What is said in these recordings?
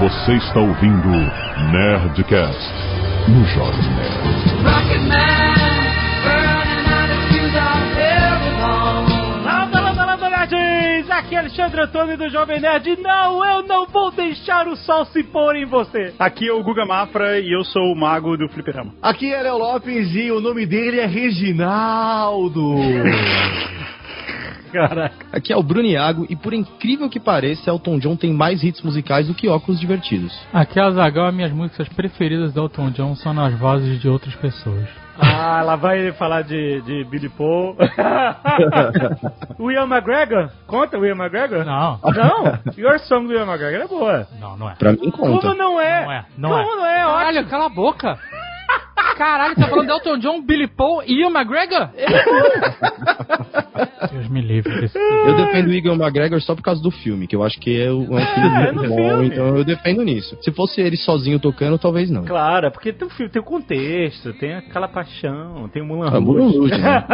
Você está ouvindo Nerdcast no Jovem Nerd. Aqui é Alexandre Antônio do Jovem Nerd. Não, eu não vou deixar o sol se pôr em você. Aqui é o Guga Mafra e eu sou o mago do fliperama. Aqui é Léo Lopes e o nome dele é Reginaldo. Caraca. Aqui é o Bruno Iago e por incrível que pareça, Elton John tem mais hits musicais do que óculos divertidos. Aqui é a Zagal, minhas músicas preferidas do Elton John são nas vozes de outras pessoas. Ah, lá vai ele falar de, de Billy Paul. Ian McGregor? Conta Ian McGregor? Não, Não? Your Song do Ian McGregor é boa. não, não é. Pra mim conta. Como não é? Não é, não Como é. não é? Caralho, cala a boca. Caralho, tá falando de Elton John, Billy Paul e Ian McGregor? Deus me livre desse Eu defendo o Egan McGregor só por causa do filme, que eu acho que é um é filme é bom, filme. então eu defendo nisso. Se fosse ele sozinho tocando, talvez não. Claro, é porque tem o filme, tem o contexto, tem aquela paixão, tem o Mulan Ah. Rouge, né?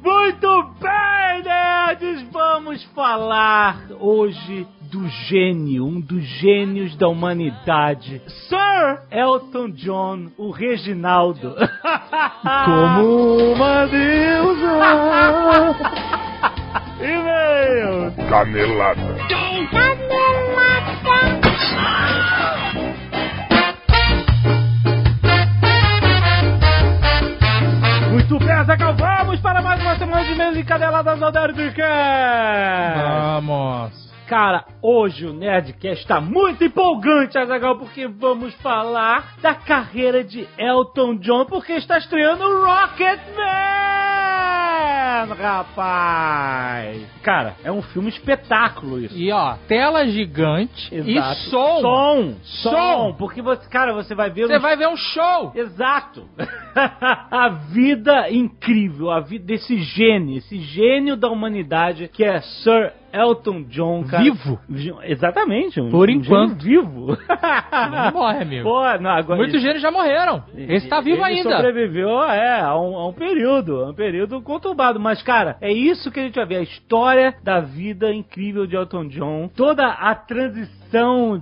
Muito bem, nerds! Vamos falar hoje do gênio, um dos gênios da humanidade, Sir Elton John, o Reginaldo. Como uma deusa. E-mail! Canelada. Muito bem, Azaghal, vamos para mais uma semana de e-mails encadeladas ao Nerdcast! Vamos. Cara, hoje o Nerdcast está muito empolgante, Azagal, porque vamos falar da carreira de Elton John, porque está estreando o Rocket Man, rapaz! Cara, é um filme espetáculo isso. E ó, tela gigante Exato. e som. Som! Som. Som! Porque, você, cara, você vai ver... Você um vai ver um show. Exato. a vida incrível, a vida desse gênio, esse gênio da humanidade que é Sir Elton John, cara. Vivo. Vi- Exatamente. Um, Por um enquanto. vivo. Não morre, amigo. Pô, não, agora Muitos gênios já morreram. Esse tá vivo ele ainda. sobreviveu, é, a um, a um período, a um período conturbado. Mas, cara, é isso que a gente vai ver, a história da vida incrível de Elton John, toda a transição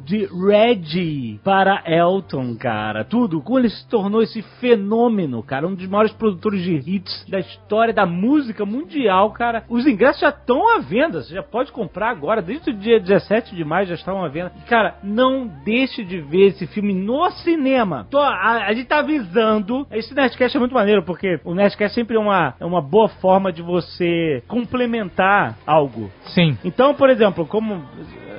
de Reggie para Elton, cara, tudo, como ele se tornou esse fenômeno, cara, um dos maiores produtores de hits da história da música mundial, cara. Os ingressos já estão à venda, você já pode comprar agora, desde o dia 17 de maio já estão à venda. E, Cara, não deixe de ver esse filme no cinema. Tô, a, a gente tá avisando. Esse Nerdcast é muito maneiro, porque o Nerdcast sempre é uma, é uma boa forma de você complementar algo. Sim, Então, por exemplo, como.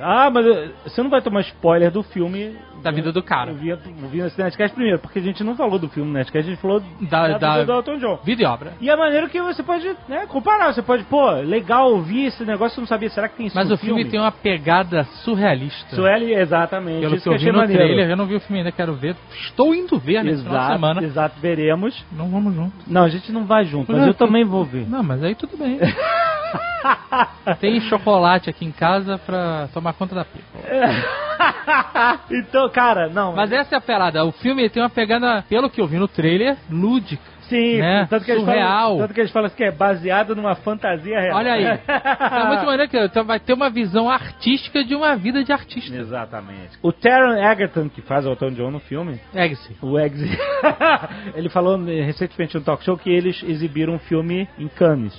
Ah, mas eh, você não vai tomar spoiler do filme. da vida do cara. Ouvindo ouvindo esse Nerdcast primeiro, porque a gente não falou do filme Nerdcast, a gente falou Da- da, da- do Elton John. Vida e obra. E a maneira que você pode né, comparar. Você pode, pô, legal ouvir esse negócio, eu não sabia. Será que tem isso Mas o filme tem uma pegada surrealista. Sueli, exatamente. Pelo isso que eu achei vi no maneiro. trailer, eu não vi o filme ainda, quero ver. Estou indo ver nesse final de semana. exato, veremos. Não vamos junto. Não, a gente não vai junto, mas Não, eu também vou ver. Não, mas aí tudo bem. Tem chocolate aqui em casa pra tomar conta da pipa. então, cara, não. Mas essa é a parada. O filme tem uma pegada, pelo que eu vi no trailer, lúdica. Sim, né, tanto, que eles falam, tanto que eles falam que é baseado numa fantasia real. Olha aí. É muito maneiro que então vai ter uma visão artística de uma vida de artista. Exatamente. O Taron Egerton, que faz o Elton John no filme, Eggsy. o Eggs, ele falou recentemente no talk show que eles exibiram um filme em Cannes.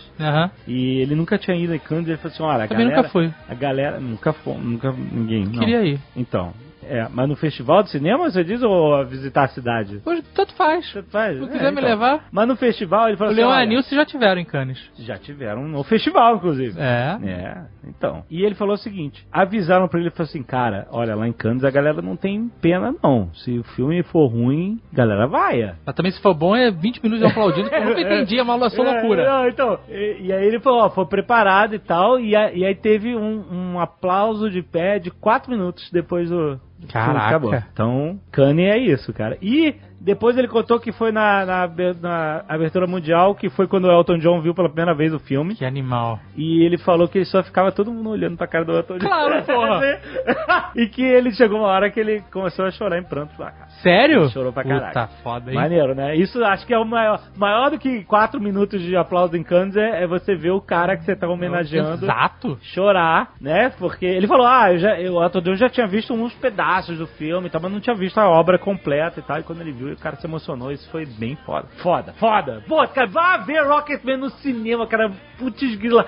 E ele nunca tinha ido em Cannes, ele falou assim, olha, a Também galera... nunca fui. A galera... Nunca foi, nunca... Ninguém, não. Queria ir. Então, é, mas no festival de cinema você diz ou visitar a cidade? Hoje, tanto faz. Você faz? Se É, quiser me então. levar, Mas no festival ele falou o assim, Leon e a olha, Nilce já tiveram em Cannes. já tiveram no festival, inclusive. É. É, então. E ele falou o seguinte: avisaram pra ele, falou assim, cara, olha, lá em Cannes a galera não tem pena, não. Se o filme for ruim, a galera vai. Mas também se for bom é 20 minutos aplaudindo, que eu nunca entendi, é só loucura. É, não, então, e, e aí ele falou, ó, foi preparado e tal, e, a- e aí teve um, um aplauso de pé de quatro minutos depois do. Caraca. Então, Kanye é isso, cara. E Depois ele contou que foi na, na, na abertura mundial, que foi quando o Elton John viu pela primeira vez o filme. Que animal. E ele falou que ele só ficava todo mundo olhando pra cara do Elton John. Claro, porra. e que ele chegou uma hora que ele começou a chorar em prantos lá, cara. Sério? Chorou pra caralho. Puta foda, hein? Maneiro, né? Isso acho que é o maior. Maior do que quatro minutos de aplauso em Cannes é, é você ver o cara que você tá homenageando Exato. chorar, né? Porque ele falou, ah, eu já, eu, o Elton John já tinha visto uns pedaços do filme e tal, mas não tinha visto a obra completa e tal. E quando ele viu, o cara se emocionou. Isso foi bem foda. Foda, foda. Pô, cara, vá ver Rocketman no cinema, cara. Putz, grila.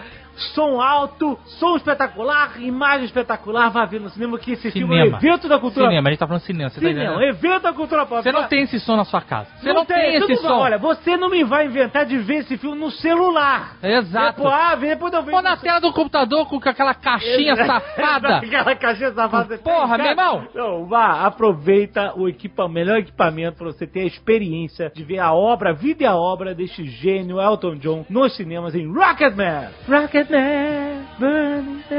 Som alto, som espetacular, imagem espetacular, vá ver no cinema que esse filme é um Cinema. evento da cultura Cinema, a gente tá falando cinema, você tá Cinema, entendendo? evento da cultura pop. Você não tem esse som na sua casa. Você não, tem, tu esse não vai- som. Olha, você não me vai inventar de ver esse filme no celular. Exato. Depois, ah, depois eu vejo. Pô na tela do computador com aquela caixinha safada. Aquela caixinha safada. Porra, meu irmão. Não, vá, aproveita o equipa, melhor equipamento pra você ter a experiência de ver a obra, a vida e a obra deste gênio Elton John nos cinemas em Rocketman. Rocketman,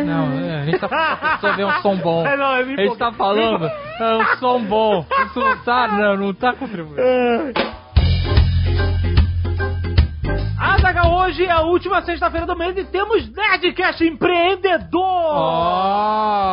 Não, é, a gente tá falando pra ver um som bom. É, não, A gente tá falando é um som bom. Isso não tá, não, não tá contribuindo. Azaga, hoje é a última sexta-feira do mês e temos Nerdcast Empreendedor! Oh!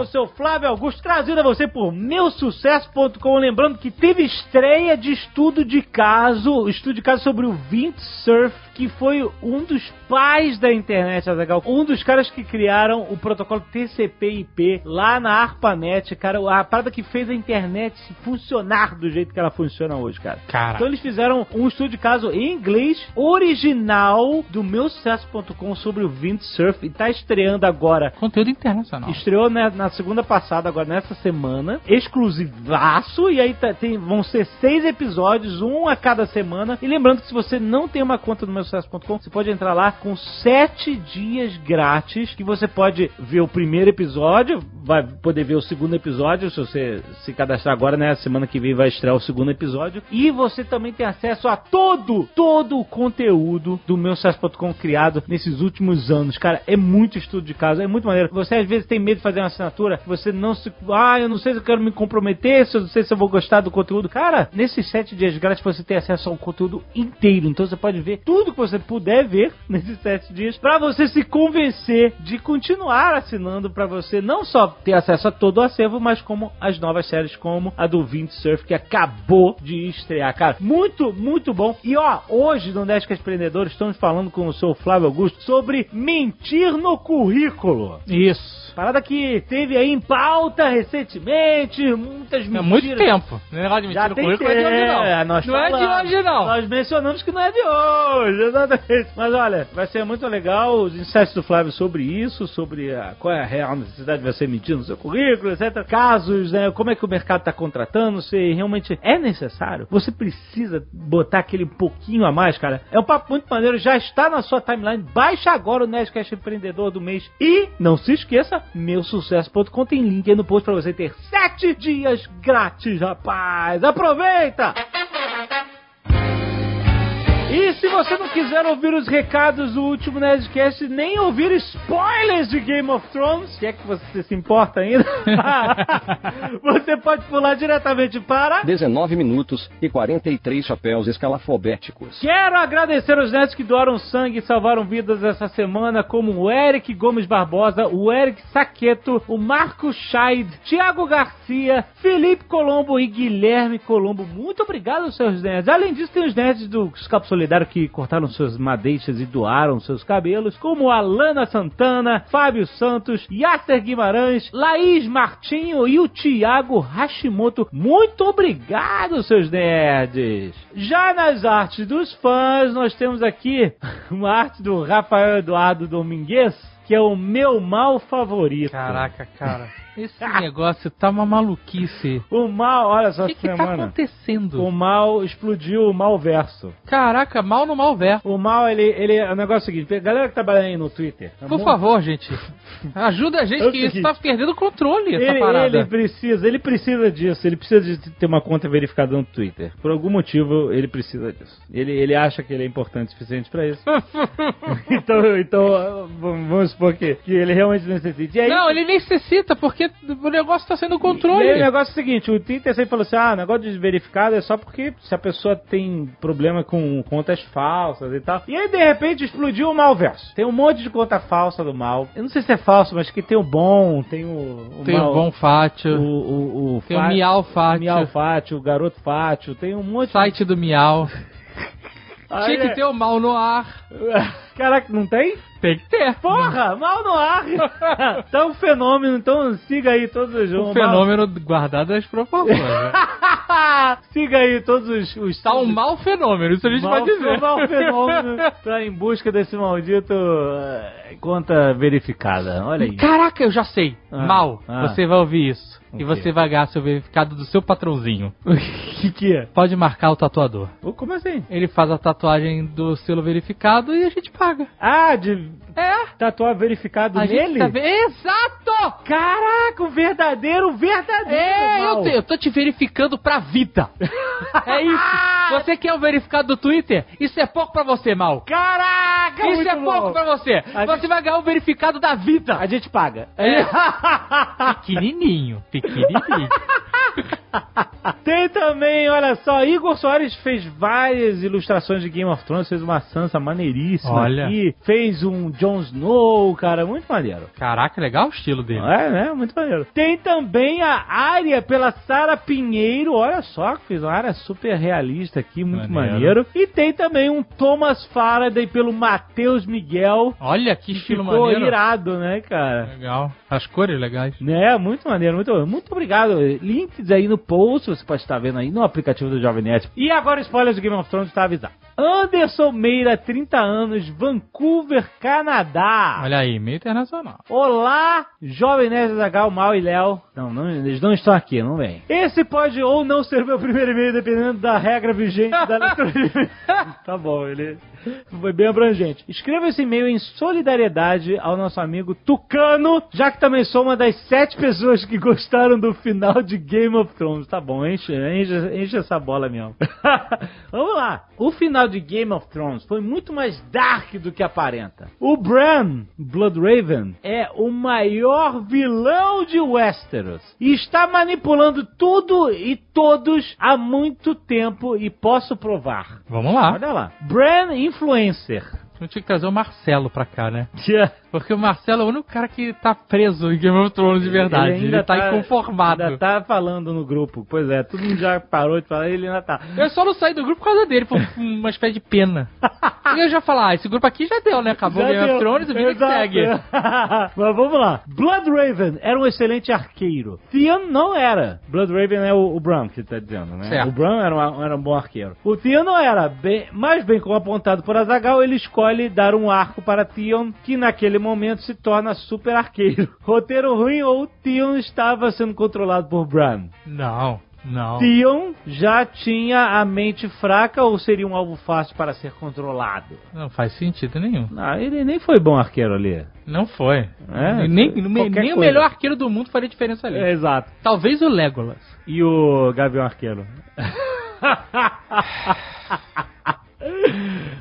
O seu Flávio Augusto, trazido a você por meusucesso.com. Lembrando que teve estreia de estudo de caso, estudo de caso sobre o Windsurf, que foi um dos pais da internet, Azagal. Um dos caras que criaram o protocolo TCP/IP lá na ARPANET, cara, a parada que fez a internet funcionar do jeito que ela funciona hoje, cara. Cara. Então eles fizeram um estudo de caso em inglês original do meusucesso.com sobre o Windsurf e tá estreando agora Conteúdo internacional. Estreou né, na segunda passada, agora nessa semana. Exclusivaço. E aí tá- tem, vão ser seis episódios, um a cada semana. E lembrando que se você não tem uma conta no meusucesso.com, você pode entrar lá com sete dias grátis. Que você pode ver o primeiro episódio, vai poder ver o segundo episódio. Se você se cadastrar agora, né? Semana que vem vai estrear o segundo episódio. E você também tem acesso a todo, todo o conteúdo do meusucesso.com criado nesses últimos anos. Cara, é muito estudo de caso, é muito maneiro. Você às vezes tem medo de fazer uma assinatura, você não se. Ah, eu não sei se eu quero me comprometer, se eu não sei se eu vou gostar do conteúdo. Cara, nesses sete dias grátis você tem acesso ao conteúdo inteiro. Então você pode ver tudo que você puder ver nesses sete dias pra você se convencer de continuar assinando pra você não só ter acesso a todo o acervo, mas como as novas séries, como a do Windsurf, que acabou de estrear. Cara, muito, muito bom. E ó, hoje no Nerdcast Empreendedores estamos falando com o seu Flávio Augusto sobre mentir no currículo. Isso. Parada que teve aí em pauta recentemente, muitas É mentiras. muito tempo. O negócio de mentir Já no currículo é de hoje, não. É, não é de falamos. hoje, não. Nós mencionamos que não é de hoje, exatamente. Mas olha, vai ser muito legal os insights do Flávio sobre isso, sobre a, qual é a real necessidade de você mentir no seu currículo, etc. Casos, né? Como é que o mercado está contratando, se realmente é necessário. Você precisa botar aquele pouquinho a mais, cara. É um papo muito maneiro, já está na sua timeline. Baixa agora o Nerdcast Empreendedor do mês. E não se esqueça, meusucesso.com tem link aí no post para você ter sete dias grátis, rapaz. Aproveita! E se você não quiser ouvir os recados do último Nerdcast, nem ouvir spoilers de Game of Thrones, se é que você se importa ainda, você pode pular diretamente para... 19 minutos e 43 chapéus escalafobéticos. Quero agradecer os netos que doaram sangue e salvaram vidas essa semana, como o Eric Gomes Barbosa, o Eric Saqueto, o Marco Scheid, Thiago Garcia, Felipe Colombo e Guilherme Colombo. Muito obrigado, seus nerds. Além disso, tem os nerds do Escapo Solidário que cortaram suas madeixas e doaram seus cabelos, como Alana Santana, Fábio Santos, Yasser Guimarães, Laís Martinho e o Thiago Hashimoto. Muito obrigado, seus nerds! Já nas artes dos fãs, nós temos aqui uma arte do Rafael Eduardo Domingues, que é o meu mal favorito. Caraca, cara. Esse negócio tá uma maluquice. O mal, olha só O que, essa que tá semana. acontecendo? o mal explodiu o mal verso. Caraca, mal no mal ver. O mal, ele, ele é o negócio é o seguinte, galera que trabalha aí no Twitter. tá Por favor, gente. Ajuda a gente É o que isso seguinte. tá perdendo o controle, essa Ele, parada. ele precisa, ele precisa disso, ele precisa de ter uma conta verificada no Twitter. Por algum motivo, ele precisa disso. Ele, ele acha que ele é importante o suficiente pra isso. então, então vamos supor que, que ele realmente necessita. Aí, Não, ele necessita, porque porque o negócio tá sendo E aí o controle. negócio é o seguinte, o Twitter sempre falou assim, ah, negócio de verificado é só porque se a pessoa tem problema com contas falsas e tal. E aí, de repente, explodiu o malverso. Tem um monte de conta falsa do mal. Eu não sei se é falso, mas que tem o bom, tem o... o Tem mal, o Bom Fátio, O, o, o tem o Fá- Miau Fátio, Miau Fátio, o Garoto Fátio, tem um monte site do Miau. Tinha que é- ter o mal no ar. Caraca, não tem? Tem que ter. Porra, mal no ar! tá um fenômeno, então siga aí todos os... Um fenômeno guardado as proporções. né? siga aí todos os... os Tá um mau fenômeno, isso a gente Mal- pode dizer. mal fenômeno tá em busca desse maldito eh, conta verificada. Olha aí. Caraca, eu já sei. Ah, mal. ah. Você vai ouvir isso. O E quê? você vai ganhar seu verificado do seu patrãozinho. O que que é? Pode marcar o tatuador. Como assim? Ele faz a tatuagem do selo verificado e a gente paga. Ah, de É. tatuar verificado A nele? gente tá... Exato! Caraca, o verdadeiro, verdadeiro. É, eu, mal. te- eu tô te verificando pra vida. É isso. Você quer o verificado do Twitter? Isso é pouco pra você, mal. Caraca, Isso é pouco bom. pra você. A Você vai ganhar o verificado da vida. A gente paga. É. Pequenininho, pequenininho. Tem também, olha só, Igor Soares fez várias ilustrações de Game of Thrones, fez uma Sansa maneiríssima Olha. aqui, fez um Jon Snow, cara, muito maneiro. Caraca, legal o estilo dele. É, né? Muito maneiro. Tem também a área pela Sara Pinheiro. Olha só, fez uma área super realista aqui, muito maneiro. Maneiro. E tem também um Thomas Faraday pelo Matheus Miguel. Olha que estilo Ficou maneiro. irado, né, cara? Legal. As cores legais. É, muito maneiro, muito, muito obrigado. Links aí no post, você pode estar vendo aí no aplicativo do Jovem Nerd. E agora spoilers do Game of Thrones está avisado. Anderson Meira, 30 anos, Vancouver, Canadá. Olha aí, meio internacional. Olá, Jovem Nerd Zagal, Mal e Léo. Não, não, eles não estão aqui, não vem. Esse pode ou não ser meu primeiro e-mail, dependendo da regra vigente da leitura. Tá bom, ele foi bem abrangente. Escreva esse e-mail em solidariedade ao nosso amigo Tucano, já que também sou uma das sete pessoas que gostaram do final de Game of Thrones. Tá bom, enche, enche, enche essa bola mesmo. Vamos lá. O final de Game of Thrones foi muito mais dark do que aparenta. O Bran, Bloodraven, é o maior vilão de Westeros e está manipulando tudo e todos há muito tempo e posso provar. Vamos lá. Olha lá. Bran Influencer. Eu tinha que trazer o Marcelo pra cá, né? Porque o Marcelo é o único cara que tá preso em Game of Thrones de verdade. Ele, ainda tá, inconformado. Ainda tá falando no grupo. Pois é, todo mundo já parou de falar, ele ainda tá. Eu só não saí do grupo por causa dele, por uma espécie de pena. e eu já falar, ah, esse grupo aqui já deu, né? Acabou Já Game deu. of Thrones, o vida que segue. Mas vamos lá. Bloodraven era um excelente arqueiro. Theon não era. Bloodraven é o, o Bran que tá dizendo, né? Certo. O Bran era, uma- era um bom arqueiro. O Theon não era. Bem, mas bem como apontado por Azagal, ele escolhe dar um arco para Theon, que naquele momento se torna super arqueiro. Roteiro ruim ou Theon estava sendo controlado por Bran? Não, não. Theon já tinha a mente fraca ou seria um alvo fácil para ser controlado? Não faz sentido nenhum. Ah, ele nem foi bom arqueiro ali. Não foi. É, nem foi nem, o melhor arqueiro do mundo faria diferença ali. É, exato. Talvez o Legolas. E o Gavião Arqueiro?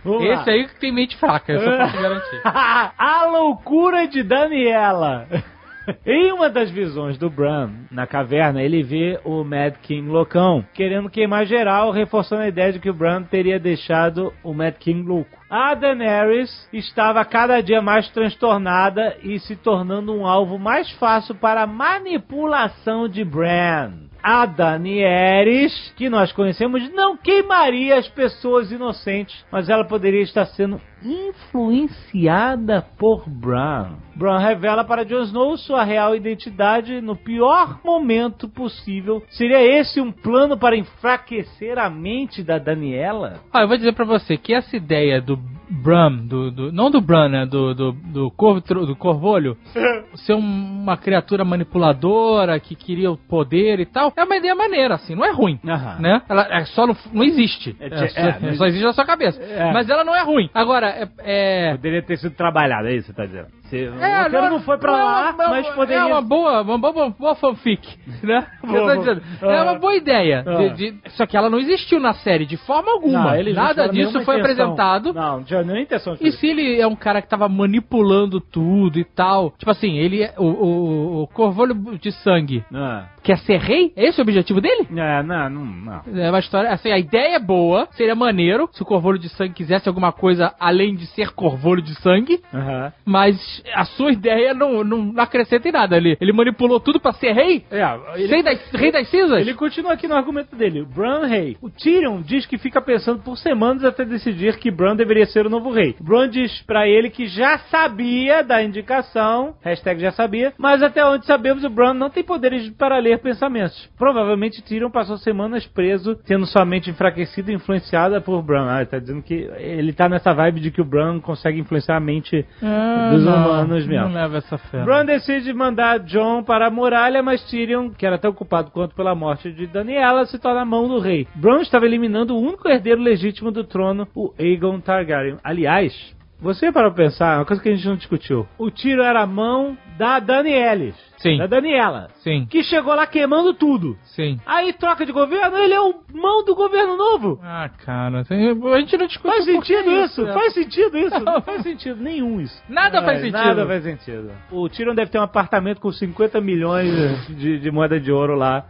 Vamos lá. Esse aí que tem mente fraca, eu só posso garantir. a loucura de Daniela. Em uma das visões do Bran na caverna, ele vê o Mad King loucão, querendo queimar geral, reforçando a ideia de que o Bran teria deixado o Mad King louco. A Daenerys estava cada dia mais transtornada e se tornando um alvo mais fácil para a manipulação de Bran. A Daenerys, que nós conhecemos, não queimaria as pessoas inocentes, mas ela poderia estar sendo influenciada por Bran. Bran revela para Jon Snow sua real identidade no pior momento possível. Seria esse um plano para enfraquecer a mente da Daniela? Ah, eu vou dizer pra você que essa ideia do Bran, do, do- não do Bran, né, do, do, do, corvo, do corvolho, ser um- uma criatura manipuladora que queria o poder e tal, é uma ideia maneira, assim, não é ruim. Né? Ela é só não, não existe. É, É, é, só, não só existe na sua cabeça. É. Mas ela não é ruim. Agora, é, é- Poderia ter sido trabalhado, é isso que você tá dizendo? Se- o roteiro não, foi pra não é lá, uma- mas é poderia... uma boa, uma boa, boa fanfic, né? Boa, boa. É uma boa ideia. Ah. de- de- só que ela não existiu na série de forma alguma. Não, não Nada tiveram disso foi intenção. apresentado. Não, não tinha nenhuma intenção de E se ele é um cara que tava manipulando tudo e tal? Tipo assim, ele é o, o, o Corvolho de Sangue Ah. Quer ser rei? É esse o objetivo dele? É, não, não, não. É uma história, assim, a ideia é boa, seria maneiro se o Corvolho de Sangue quisesse alguma coisa além de ser Corvolho de Sangue, Aham. mas a sua ideia não, não acrescenta em nada. Ele, ele manipulou tudo pra ser rei? É, ele, Rei das, rei das cinzas? ele continua aqui no argumento dele. Bran rei. O Tyrion diz que fica pensando por semanas até decidir que Bran deveria ser o novo rei. Bran diz pra ele que já sabia da indicação, hashtag já sabia, mas até onde sabemos o Bran não tem poderes para ler pensamentos. Provavelmente Tyrion passou semanas preso, tendo sua mente enfraquecida e influenciada por Bran. Ah, ele tá dizendo que ele tá nessa vibe de que o Bran consegue influenciar a mente Ah, dos não, humanos mesmo. Não leva essa fé. Bran decide mandar John para a muralha, mas Tyrion, que era tão ocupado quanto pela morte de Daniela, se torna a mão do rei. Bran estava eliminando o único herdeiro legítimo do trono, o Aegon Targaryen. Aliás, você para pensar, uma coisa que a gente não discutiu. O tiro era a mão da Danielis. Sim. Da Daniela. Sim, Que chegou lá queimando tudo. sim. Aí troca de governo, ele é o mão do governo novo. Ah, cara, a gente não discute Faz sentido isso? é. Faz sentido isso? Não faz sentido nenhum isso. Nada faz sentido. Nada faz sentido. O Tyrion deve ter um apartamento com 50 milhões de, de moeda de ouro lá.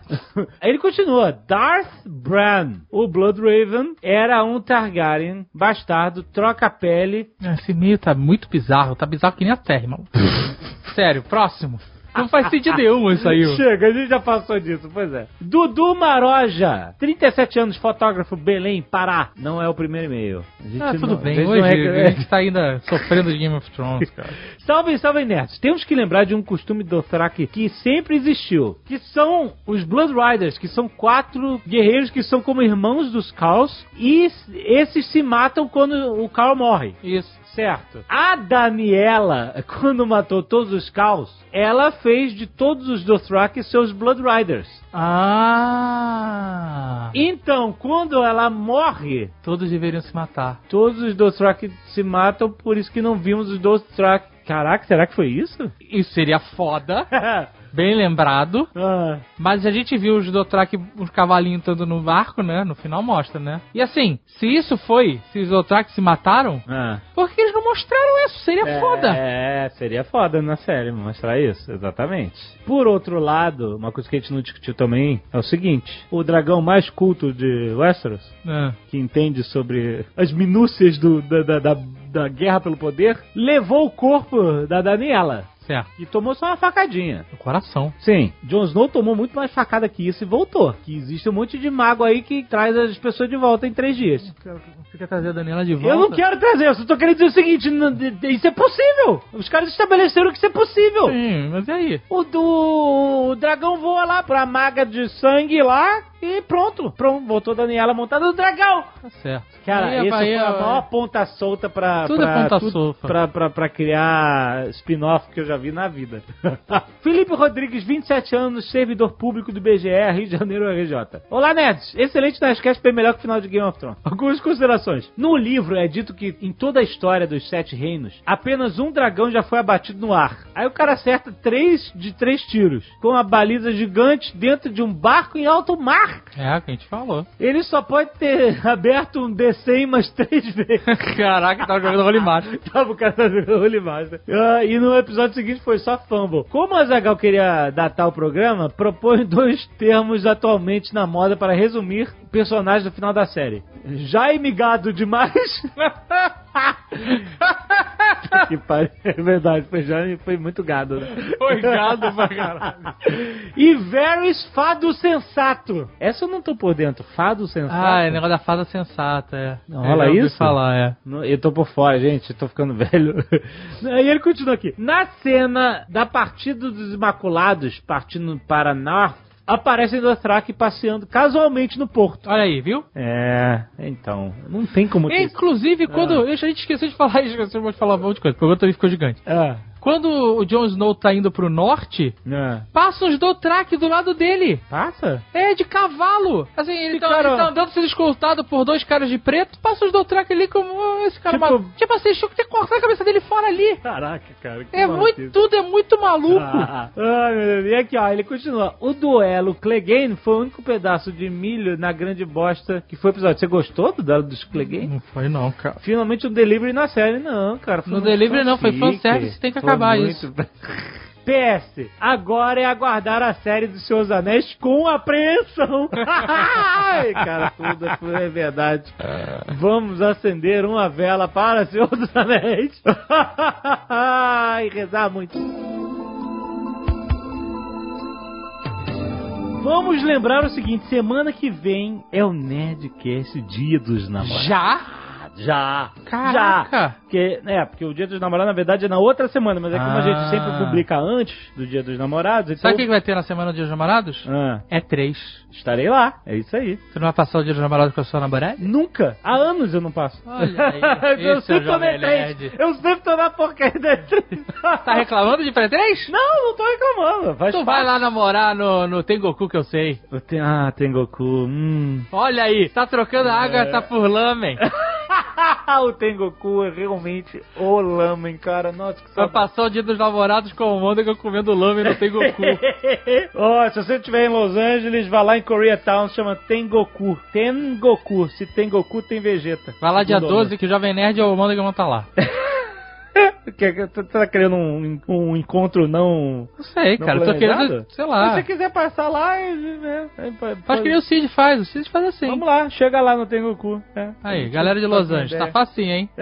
Aí ele continua. Darth Bran, o Blood Raven, era um Targaryen, bastardo, troca a pele. Esse meio tá muito bizarro, tá bizarro que nem a Terra, irmão. Sério, próximo. Não faz sentido nenhum isso aí. Chega, a gente já passou disso, pois é. Dudu Maroja, 37 anos, fotógrafo, Belém, Pará. Não é o primeiro e-mail. Ah, tudo não- bem, não hoje reclama- a gente tá ainda sofrendo de Game of Thrones, cara. Salve, salve, nerds. Temos que lembrar de um costume do Dothraki que sempre existiu, que são os Blood Riders, que são quatro guerreiros que são como irmãos dos Khals, e esses se matam quando o Khal morre. Isso. Certo. A Daniela, quando matou todos os Khals, ela fez de todos os Dothraki seus Blood Riders. Ah! Então, quando ela morre, Todos deveriam se matar. todos os Dothraki se matam, por isso que não vimos os Dothraki. Caraca, será que foi isso? Isso seria foda, bem lembrado. ah. Mas a gente viu os Dothraki, os cavalinhos estando no barco, né? No final mostra, né? E assim, se isso foi, se os Dothraki se mataram, Ah. por que eles não mostraram isso? Seria É, foda. É, seria foda na série mostrar isso, exatamente. Por outro lado, uma coisa que a gente não discutiu também é o seguinte: o dragão mais culto de Westeros, É. que entende sobre as minúcias do- da, da, da- da guerra pelo poder, levou o corpo da Daniela Certo. e tomou só uma facadinha. No coração. Sim, Jon Snow tomou muito mais facada que isso e voltou. Que existe um monte de mago aí que traz as pessoas de volta em três dias. Você quer trazer a Daniela de volta? Eu não quero trazer, eu só tô querendo dizer o seguinte: isso é possível! Os caras estabeleceram que isso é possível! Sim, mas e aí? O, do, o dragão voa lá pra maga de sangue lá e pronto. Pronto, voltou Daniela montada no dragão. Tá certo. Cara, esse aí, foi a maior ponta solta pra, Tudo é pra, ponta tudo- solta. pra, pra, pra criar spin-off que eu já vi na vida. Felipe Rodrigues, 27 anos, servidor público do BGE, Rio de Janeiro, RJ. Olá, nerds. Excelente Nerdcast, bem melhor que o final de Game of Thrones. Algumas considerações. No livro é dito que em toda a história dos Sete Reinos, apenas um dragão já foi abatido no ar. Aí o cara acerta três de três tiros, com uma baliza gigante dentro de um barco em alto mar. É, o que a gente falou. Ele só pode ter aberto um D100 mais três vezes. Caraca, tava jogando Holy Master. Tava o cara tá jogando Holy Master. Ah, e no episódio seguinte foi só fumble. Como a Zagal queria datar o programa, propõe dois termos atualmente na moda para resumir o personagem do final da série. Jaime gado demais. que pariu. É verdade, foi Jaime foi muito gado, né? Foi gado pra caralho. E Varys fado sensato. Essa eu não tô por dentro. Fado sensato. Ah, é negócio da fada sensata, é. Não Eu rola já ouvi isso? falar, é. Não, Eu tô por fora, gente, tô ficando velho. Aí ele continua aqui. Na cena da partida dos Imaculados, partindo para North, aparecem Dothraki passeando casualmente no porto. Olha aí, viu? É, então, não tem como ter... Inclusive, quando. Deixa a gente esquecer de falar isso, esqueceu de falar um monte de coisa, porque o também ficou gigante. Ah, quando o Jon Snow tá indo pro norte, É. passa uns Dothraki do lado dele. Passa? É, de cavalo. Assim, ele tá, Ficaram- ele tá andando sendo escoltado por dois caras de preto, passa os Dothraki ali como "Ah, esse cara Tipo- maluco. Tipo assim, tinha que cortar a cabeça dele fora ali. Caraca, cara. que É muito, tudo é muito maluco. Ah, ai, meu Deus. E aqui, ó, ele continua. O duelo Clegane foi o único pedaço de milho na grande bosta que foi o episódio. Você gostou do duelo dos Clegane? Não foi não, cara. Finalmente um delivery na série, não, cara. Foi No delivery não, foi fanfic. fanservice, tem que Foi acabar muito- isso. PS, agora é aguardar a série dos Seus Anéis com apreensão. Ai, cara, tudo, é verdade. Vamos acender uma vela para Senhor dos Anéis. e rezar muito. Vamos lembrar o seguinte: semana que vem é o Nerdcast Dia dos Namorados. Já? Já. Caraca. Já. Porque, é, porque o Dia dos Namorados, na verdade, é na outra semana, mas é como a Ah. gente sempre publica antes do Dia dos Namorados, então... Sabe o que vai ter na semana do Dia dos Namorados? Ah, É três. estarei lá, é isso aí. Você não vai passar o Dia dos Namorados com a sua namorada? Nunca. Há anos eu não passo. Olha aí, eu é sempre tô na três. Nerd. Eu sempre tô na porcaria da três. Tá reclamando de pré-três? Não, não tô reclamando. Faz Tu vai lá namorar no, no Tengoku que eu sei. Eu Ah, tem Goku. Hum. Olha aí, tá trocando a água, tá por lamen. o Tengoku é realmente o lamen, cara. Nossa, que Vai passar o dia dos namorados com o Mônica comendo lamen no Tengoku. Ó, se você estiver em Los Angeles, vá lá em Koreatown, se chama Tengoku. Tengoku. Se tem Goku, tem Vegeta. Vai lá dia Segundo 12 que o Jovem Nerd e o Mônica vão estar lá. Você tá querendo um, um encontro não. Não sei, não cara, eu tô querendo, sei Se lá. você quiser passar lá, é, é, é, pode- Faz que nem o Cid faz, o Cid faz assim. Vamos lá, chega lá no Tengoku. É. Aí, galera de Los Angeles, tá facinho, hein?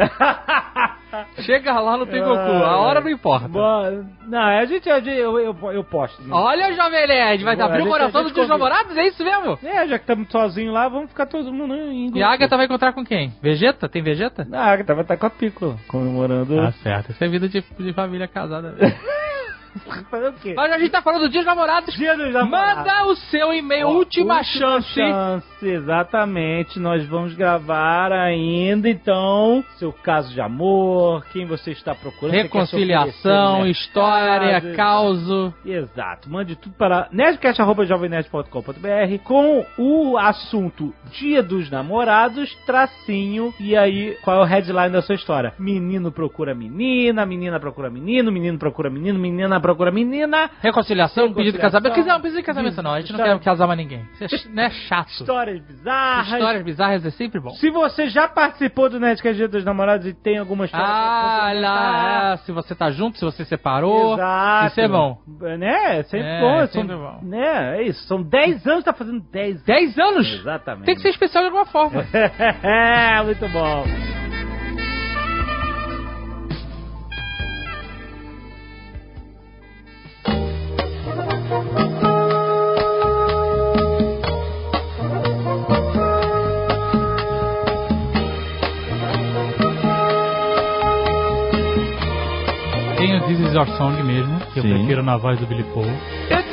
Chega lá no Tengoku, a hora não importa. Boa. Não, a gente, eu, eu, eu, eu posto. Olha o Jovem Nerd, vai Boa, abrir a o coração dos convida. namorados, é isso mesmo? É, já que estamos sozinhos lá, vamos ficar todo mundo em E a Agatha vai encontrar com quem? Vegeta? Tem Vegeta? A Agatha vai estar com a Pícola, comemorando. Tá certo, isso é vida de, de família casada. Fazer o quê? Mas a gente tá falando do Dia dos Namorados. Dia dos Namorados. Manda o seu e-mail, Ó, última, chance. chance, exatamente. Nós vamos gravar ainda, então, seu caso de amor, quem você está procurando. Reconciliação, no história, causo. Exato. Mande tudo para nerdcast.jovemnerd.com.br com o assunto Dia dos Namorados, tracinho, e aí qual é o headline da sua história? Menino procura menina, menina procura menino, menino procura menino, menina procura menina. Reconciliação, pedido de casamento. Quiser, não precisa de casamento, não. A gente não quer casar mais ninguém. Isso é, não é chato. Histórias bizarras. Histórias bizarras é sempre bom. Se você já participou do Nerdcast Dia dos Namorados e tem alguma história Ah, lá, se você tá junto, se você separou. Exato. Isso é bom. Né? É sempre É, bom. sempre são, bom. Né? É isso. São 10 anos, tá fazendo 10 10 anos? Exatamente. Tem que ser especial de alguma forma. É, muito bom. Tem o This Is Your Song mesmo, que eu Sim. prefiro na voz do Billy Paul. It's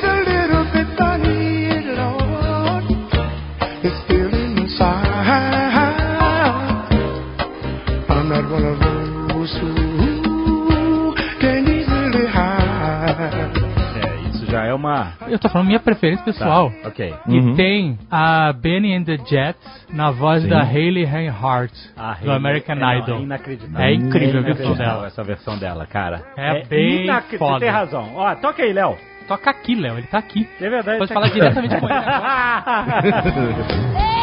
é. Eu tô falando minha preferência pessoal. Tá, ok. E Uhum. tem a Benny and the Jets na voz Sim. da Hayley Reinhardt, A do American é, não, Idol. É inacreditável. É incrível a versão inacreditável dela. Essa versão dela, cara. É bem inacreditável. foda. Você tem razão. Ó, toca aí, Léo. Toca aqui, Léo, ele tá aqui. É verdade. Pode tá falar aqui. diretamente com ele. Hey,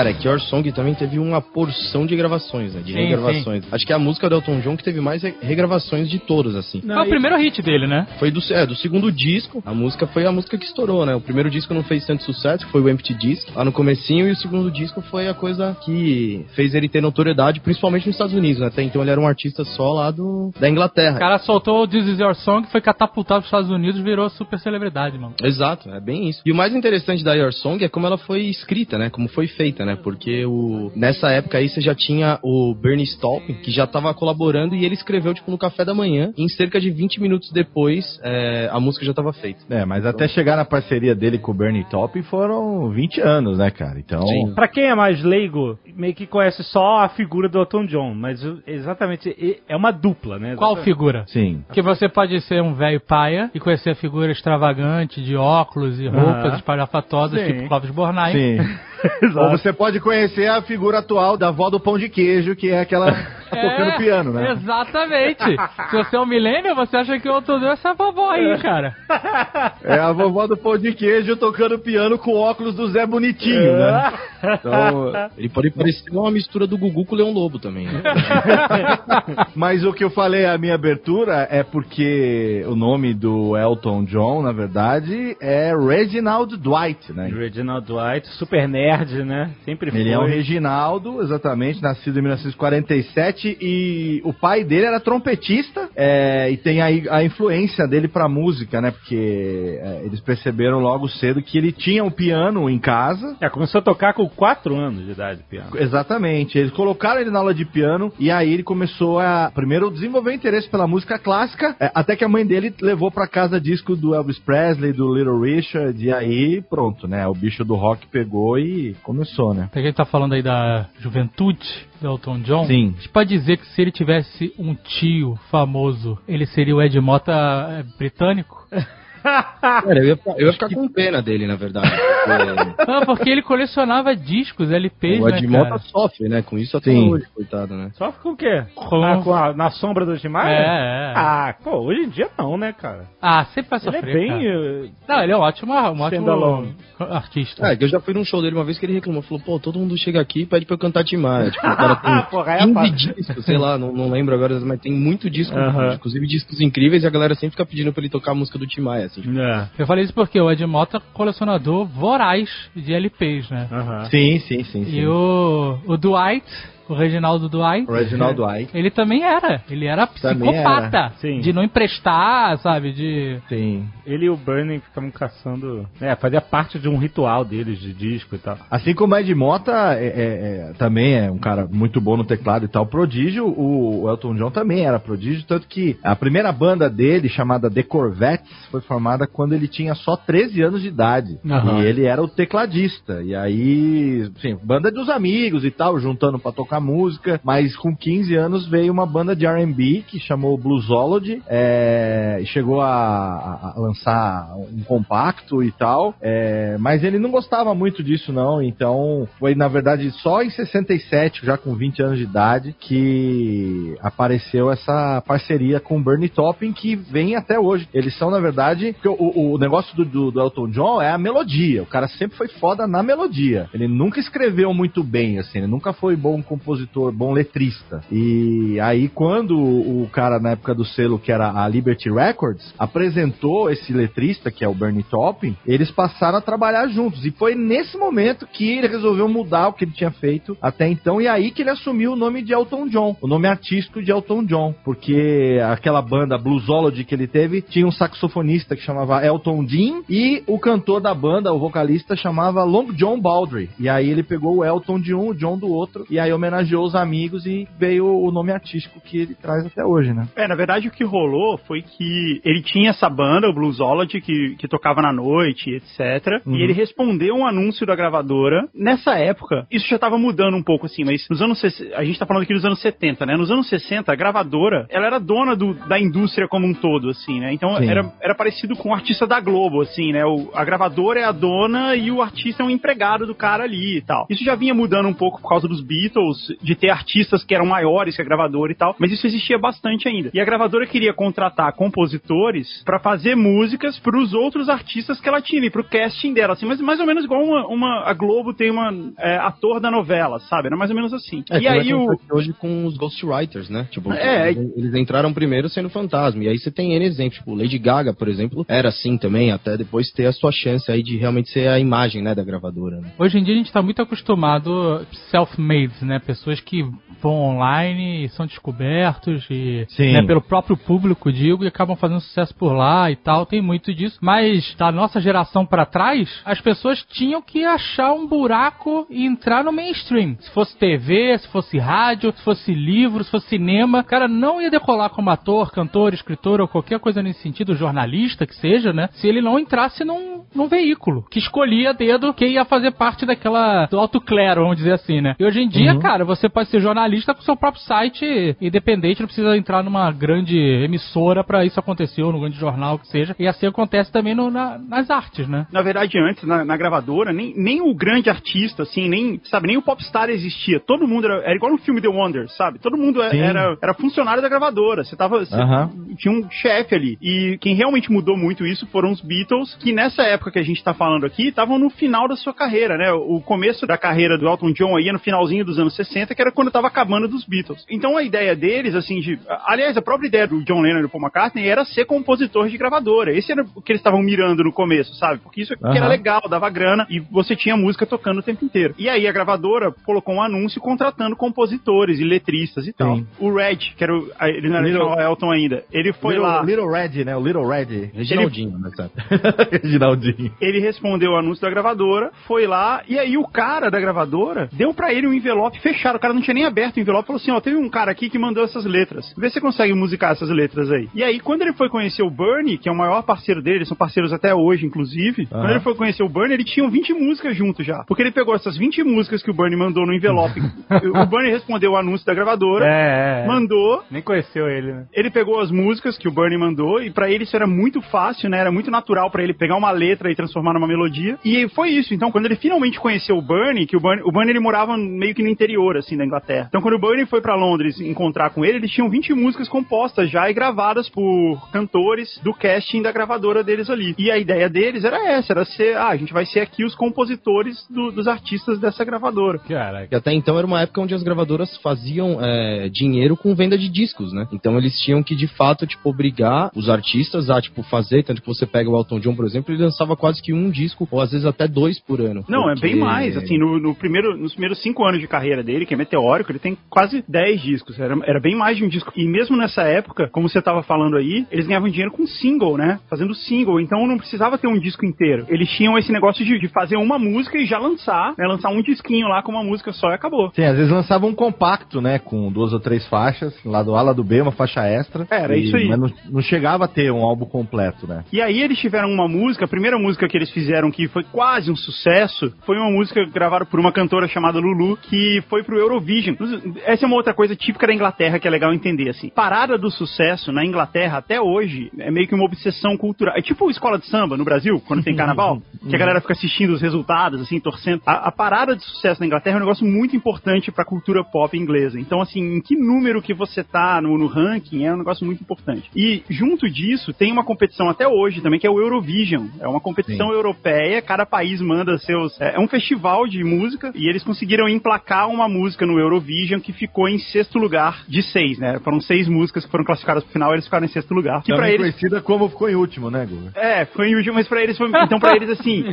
Cara, é que Your Song também teve uma porção de gravações, né? De Sim, regravações. Acho que é a música do Elton John que teve mais re- regravações de todas, assim. Não, Foi o e- primeiro hit dele, né? Foi do, é, do segundo disco, a música foi a música que estourou, né? O primeiro disco não fez tanto sucesso, que foi o Empty Disc, lá no comecinho, e o segundo disco foi a coisa que fez ele ter notoriedade, principalmente nos Estados Unidos, né? Até então ele era um artista só lá do, da O Inglaterra. cara soltou o This Is Your Song, foi catapultado pros Estados Unidos, virou super celebridade, mano. Exato, é bem isso. E o mais interessante da Your Song é como ela foi escrita, né? Como foi feita. perfeita, né? Porque o, nessa época aí você já tinha o Bernie Taupin, que já tava colaborando e ele escreveu, tipo, no café da manhã. E em cerca de 20 minutos depois, é, a música já tava feita. É, mas até chegar na parceria dele com o Bernie Taupin foram 20 anos, né, cara? Então, Sim. Pra quem é mais leigo, meio que conhece só a figura do Elton John, mas exatamente é uma dupla, né? Qual figura? sim. Que você pode ser um velho paia e conhecer a figura extravagante de óculos e roupas Aham. espalhafatosas, Sim. tipo Clóvis Bornai. Sim. Ou você pode conhecer a figura atual da avó do pão de queijo, que é aquela tocando piano, né? Exatamente. Se você é um milênio, você acha que o Elton John é essa vovó aí, cara. É a vovó do pão de queijo tocando piano com óculos do Zé Bonitinho, né? Então, ele pode parecer uma mistura do Gugu com o Leão Lobo também, né? Mas o que eu falei, a minha abertura, é porque o nome do Elton John, na verdade, é Reginald Dwight, né? Reginald Dwight, super nerd, né? Sempre foi. Ele é um Reginaldo, exatamente, nascido em 1947 e o pai dele era trompetista é, e tem aí a influência dele pra música, né? Porque é, eles perceberam logo cedo que ele tinha um piano em casa. É, começou a tocar com 4 anos de idade, piano. Exatamente, eles colocaram ele na aula de piano e aí ele começou a primeiro desenvolver interesse pela música clássica, é, até que a mãe dele levou pra casa disco do Elvis Presley, do Little Richard e aí pronto, né? O bicho do rock pegou e começou, né? Pra quem tá falando aí da juventude do Elton John, Sim. a gente pode dizer que se ele tivesse um tio famoso, ele seria o Ed Mota é, britânico? Cara, eu ia, ficar- eu ia ficar com pena dele, na verdade. Porque Não, porque ele colecionava discos, LPs, o né, Ed cara? Mota sofre, né? Com isso até Sim. hoje, coitado, né? Só com o quê? Com- Ah, com a- na sombra do Timaya? É, é. Ah, pô, hoje em dia não, né, cara? Ah, sempre vai Ele sofrer, é bem... cara. eh, Não, ele é um ótimo, um ótimo artista. É, que eu já fui num show dele uma vez que ele reclamou, falou, pô, todo mundo chega aqui e pede pra eu cantar Maia. Tipo, o cara tem Porra, é 15 fácil. discos, sei lá, não, não lembro agora, mas tem muito disco, Aham. inclusive discos incríveis, e a galera sempre fica pedindo pra ele tocar a música do Tim Maia, assim. tipo, É. Eu falei isso porque o Ed Mota é colecionador voraz de LPs, né? Sim, sim, sim, sim. E o, o Dwight, o Reginaldo Dwight, O Reginald Dwight. ele também era. Ele era psicopata. era. Sim. De não emprestar, sabe? De. Sim. Ele e o Burning ficavam caçando... É, fazia parte de um ritual deles de disco e tal. Assim como Ed Mota é, é- é- também é um cara muito bom no teclado e tal, prodígio, o, Elton John também era prodígio, tanto que a primeira banda dele, chamada The Corvettes, foi formada quando ele tinha só 13 anos de idade. Aham. E ele era o tecladista. E aí, assim, banda dos amigos e tal, juntando pra tocar música, mas com 15 anos veio uma banda de R&B que chamou Bluesology, é, chegou a, a- lançar um compacto e tal, é, mas ele não gostava muito disso não, então foi na verdade só em 67, já com 20 anos de idade, que apareceu essa parceria com Bernie Taupin que vem até hoje. Eles são na verdade, o, o negócio do, do- do Elton John é a melodia, o cara sempre foi foda na melodia. Ele nunca escreveu muito bem, assim, ele nunca foi bom compositor, bom letrista. E aí quando o cara na época do selo que era a Liberty Records apresentou esse letrista que é o Bernie Taupin, eles passaram a trabalhar juntos e foi nesse momento que ele resolveu mudar o que ele tinha feito até então e aí que ele assumiu o nome de Elton John, o nome artístico de Elton John, porque aquela banda Bluesology que ele teve tinha um saxofonista que chamava Elton Dean e o cantor da banda, o vocalista chamava Long John Baldry. E aí ele pegou o Elton de um, o John do outro e aí homenageou os amigos e veio o nome artístico que ele traz até hoje, né? É, na verdade o que rolou foi que ele tinha essa banda, o Bluesology, que, que tocava na noite, etc. Uhum. E ele respondeu um anúncio da gravadora. Nessa época, isso já tava mudando um pouco assim, mas nos anos 60, a gente tá falando aqui dos anos 70, né? Nos anos 60, a gravadora, ela era dona do- da indústria como um todo, assim, né? Então Sim. era, era parecido com o artista da Globo, assim, né? O- a gravadora é a dona e o artista é um empregado do cara ali e tal. Isso já vinha mudando um pouco por causa dos Beatles, de ter artistas que eram maiores que a gravadora e tal, mas isso existia bastante ainda. E a gravadora queria contratar compositores pra fazer músicas pros outros artistas que ela tinha, e pro casting dela, assim, mas mais ou menos igual uma, uma- a Globo tem uma é, ator da novela, sabe? Era mais ou menos assim. É, e aí o hoje com os Ghostwriters, né? Tipo, É, eles, eles entraram primeiro sendo fantasma. E aí você tem N exemplos. Tipo, Lady Gaga, por exemplo, era assim também, até depois ter a sua chance aí de realmente ser a imagem, né, da gravadora. Né? Hoje em dia a gente tá muito acostumado self-made, né? Pessoas que vão online e são descobertos e né, pelo próprio público, digo, e acabam fazendo sucesso por lá e tal. Tem muito disso. Mas da nossa geração pra trás, as pessoas tinham que achar um buraco e entrar no mainstream. Se fosse TV, se fosse rádio, se fosse livro, se fosse cinema, o cara não ia decolar como ator, cantor, escritor ou qualquer coisa nesse sentido, jornalista que seja, né? Se ele não entrasse num, num veículo que escolhia dedo quem ia fazer parte daquela do alto clero, vamos dizer assim, né? E hoje em dia, cara, você pode ser jornalista com seu próprio site independente, não precisa entrar numa grande emissora pra isso acontecer, ou num grande jornal que seja. E assim acontece também no- na- nas artes, né? Na verdade, antes, na, na gravadora, nem, nem o grande artista, assim, nem, sabe, nem o popstar existia. Todo mundo era, era igual no filme The Wonder, sabe? Todo mundo é- Sim. era, era funcionário da gravadora. Você tava. você. Tinha um chefe ali. E quem realmente mudou muito isso foram os Beatles, que nessa época que a gente tá falando aqui, estavam no final da sua carreira, né? O começo da carreira do Elton John aí, no finalzinho dos anos 60, que era quando tava acabando dos Beatles. Então a ideia deles, assim, de. Aliás, a própria ideia do John Lennon e do Paul McCartney era ser compositor de gravadora. Esse era o que eles estavam mirando no começo, sabe? Porque isso que era legal, dava grana e você tinha música tocando o tempo inteiro. E aí a gravadora colocou um anúncio contratando compositores e letristas e tal. Sim. O Red, que era o, ele não era Little- o Elton ainda, ele foi Little, lá. Little Red, né? O Little Red. Reginaldinho, né, sabe? Reginaldinho. Ele respondeu o anúncio da gravadora, foi lá, e aí o cara da gravadora deu pra ele um envelope fechado. O cara não tinha nem aberto o envelope, falou assim: ó, teve um cara aqui que mandou essas letras. Vê se você consegue musicar essas letras aí. E aí, quando ele foi conhecer o Bernie, que é o maior parceiro dele, eles são parceiros até hoje, inclusive, Aham. quando ele foi conhecer o Bernie, ele tinha 20 músicas junto já. Porque ele pegou essas 20 músicas que o Bernie mandou no envelope. o Bernie respondeu o anúncio da gravadora, É, é. mandou, Nem conheceu ele, né? ele pegou as músicas que o Bernie mandou e pra ele isso era muito fácil, né? Era muito natural pra ele pegar uma letra e transformar numa melodia. E foi isso. Então, quando ele finalmente conheceu o Bernie, que o Bernie, o Bernie ele morava meio que no interior assim da Inglaterra. Então, quando o Bernie foi pra Londres encontrar com ele, eles tinham 20 músicas compostas já e gravadas por cantores do casting da gravadora deles ali. E a ideia deles era essa, era ser, ah, a gente vai ser aqui os compositores do- dos artistas dessa gravadora. Caraca. E até então era uma época onde as gravadoras faziam é, dinheiro com venda de discos, né? Então eles tinham que, de fato, tipo, obrigar os artistas a, tipo, fazer. Tanto que você pega o Elton John, por exemplo, ele lançava quase que um disco, ou às vezes até dois por ano. Não, Porque- é bem mais. Assim, no, no primeiro, nos primeiros cinco anos de carreira dele, que é meteórico, ele tem quase 10 discos. Era, era bem mais de um disco. E mesmo nessa época, como você tava falando aí, eles ganhavam dinheiro com single, né? Fazendo single. Então não precisava ter um disco inteiro. Eles tinham esse negócio de, de fazer uma música e já lançar, né? Lançar um disquinho lá com uma música só e acabou. Sim, às vezes lançava um compacto, né? Com duas ou três faixas, lado A, lado B, uma faixa extra. Era E- isso aí. Mas não, não chegava a ter um álbum completo, né? E aí eles tiveram uma música, a primeira música que eles fizeram que foi quase um sucesso, foi uma música gravada por uma cantora chamada Lulu, que foi pro Eurovision. Essa é uma outra coisa típica da Inglaterra que é legal entender, assim. Parada do sucesso na Inglaterra até hoje é meio que uma obsessão cultural. É tipo escola de samba no Brasil, quando tem carnaval, que a galera fica assistindo os resultados, assim, torcendo. A, a parada de sucesso na Inglaterra é um negócio muito importante pra cultura pop inglesa. Então, assim, em que número que você tá no, no ranking é um negócio muito importante. E junto disso, tem uma competição até hoje também, que é o Eurovision. É uma competição europeia, cada país manda seus. É, é um festival de música e eles conseguiram emplacar uma música no Eurovision que ficou em sexto lugar de seis, né? Foram seis músicas que foram classificadas pro final, eles ficaram em sexto lugar. Que pra Também eles. conhecida como ficou em último, né, Guga? É, foi em último, mas pra eles foi. Então, pra eles, assim.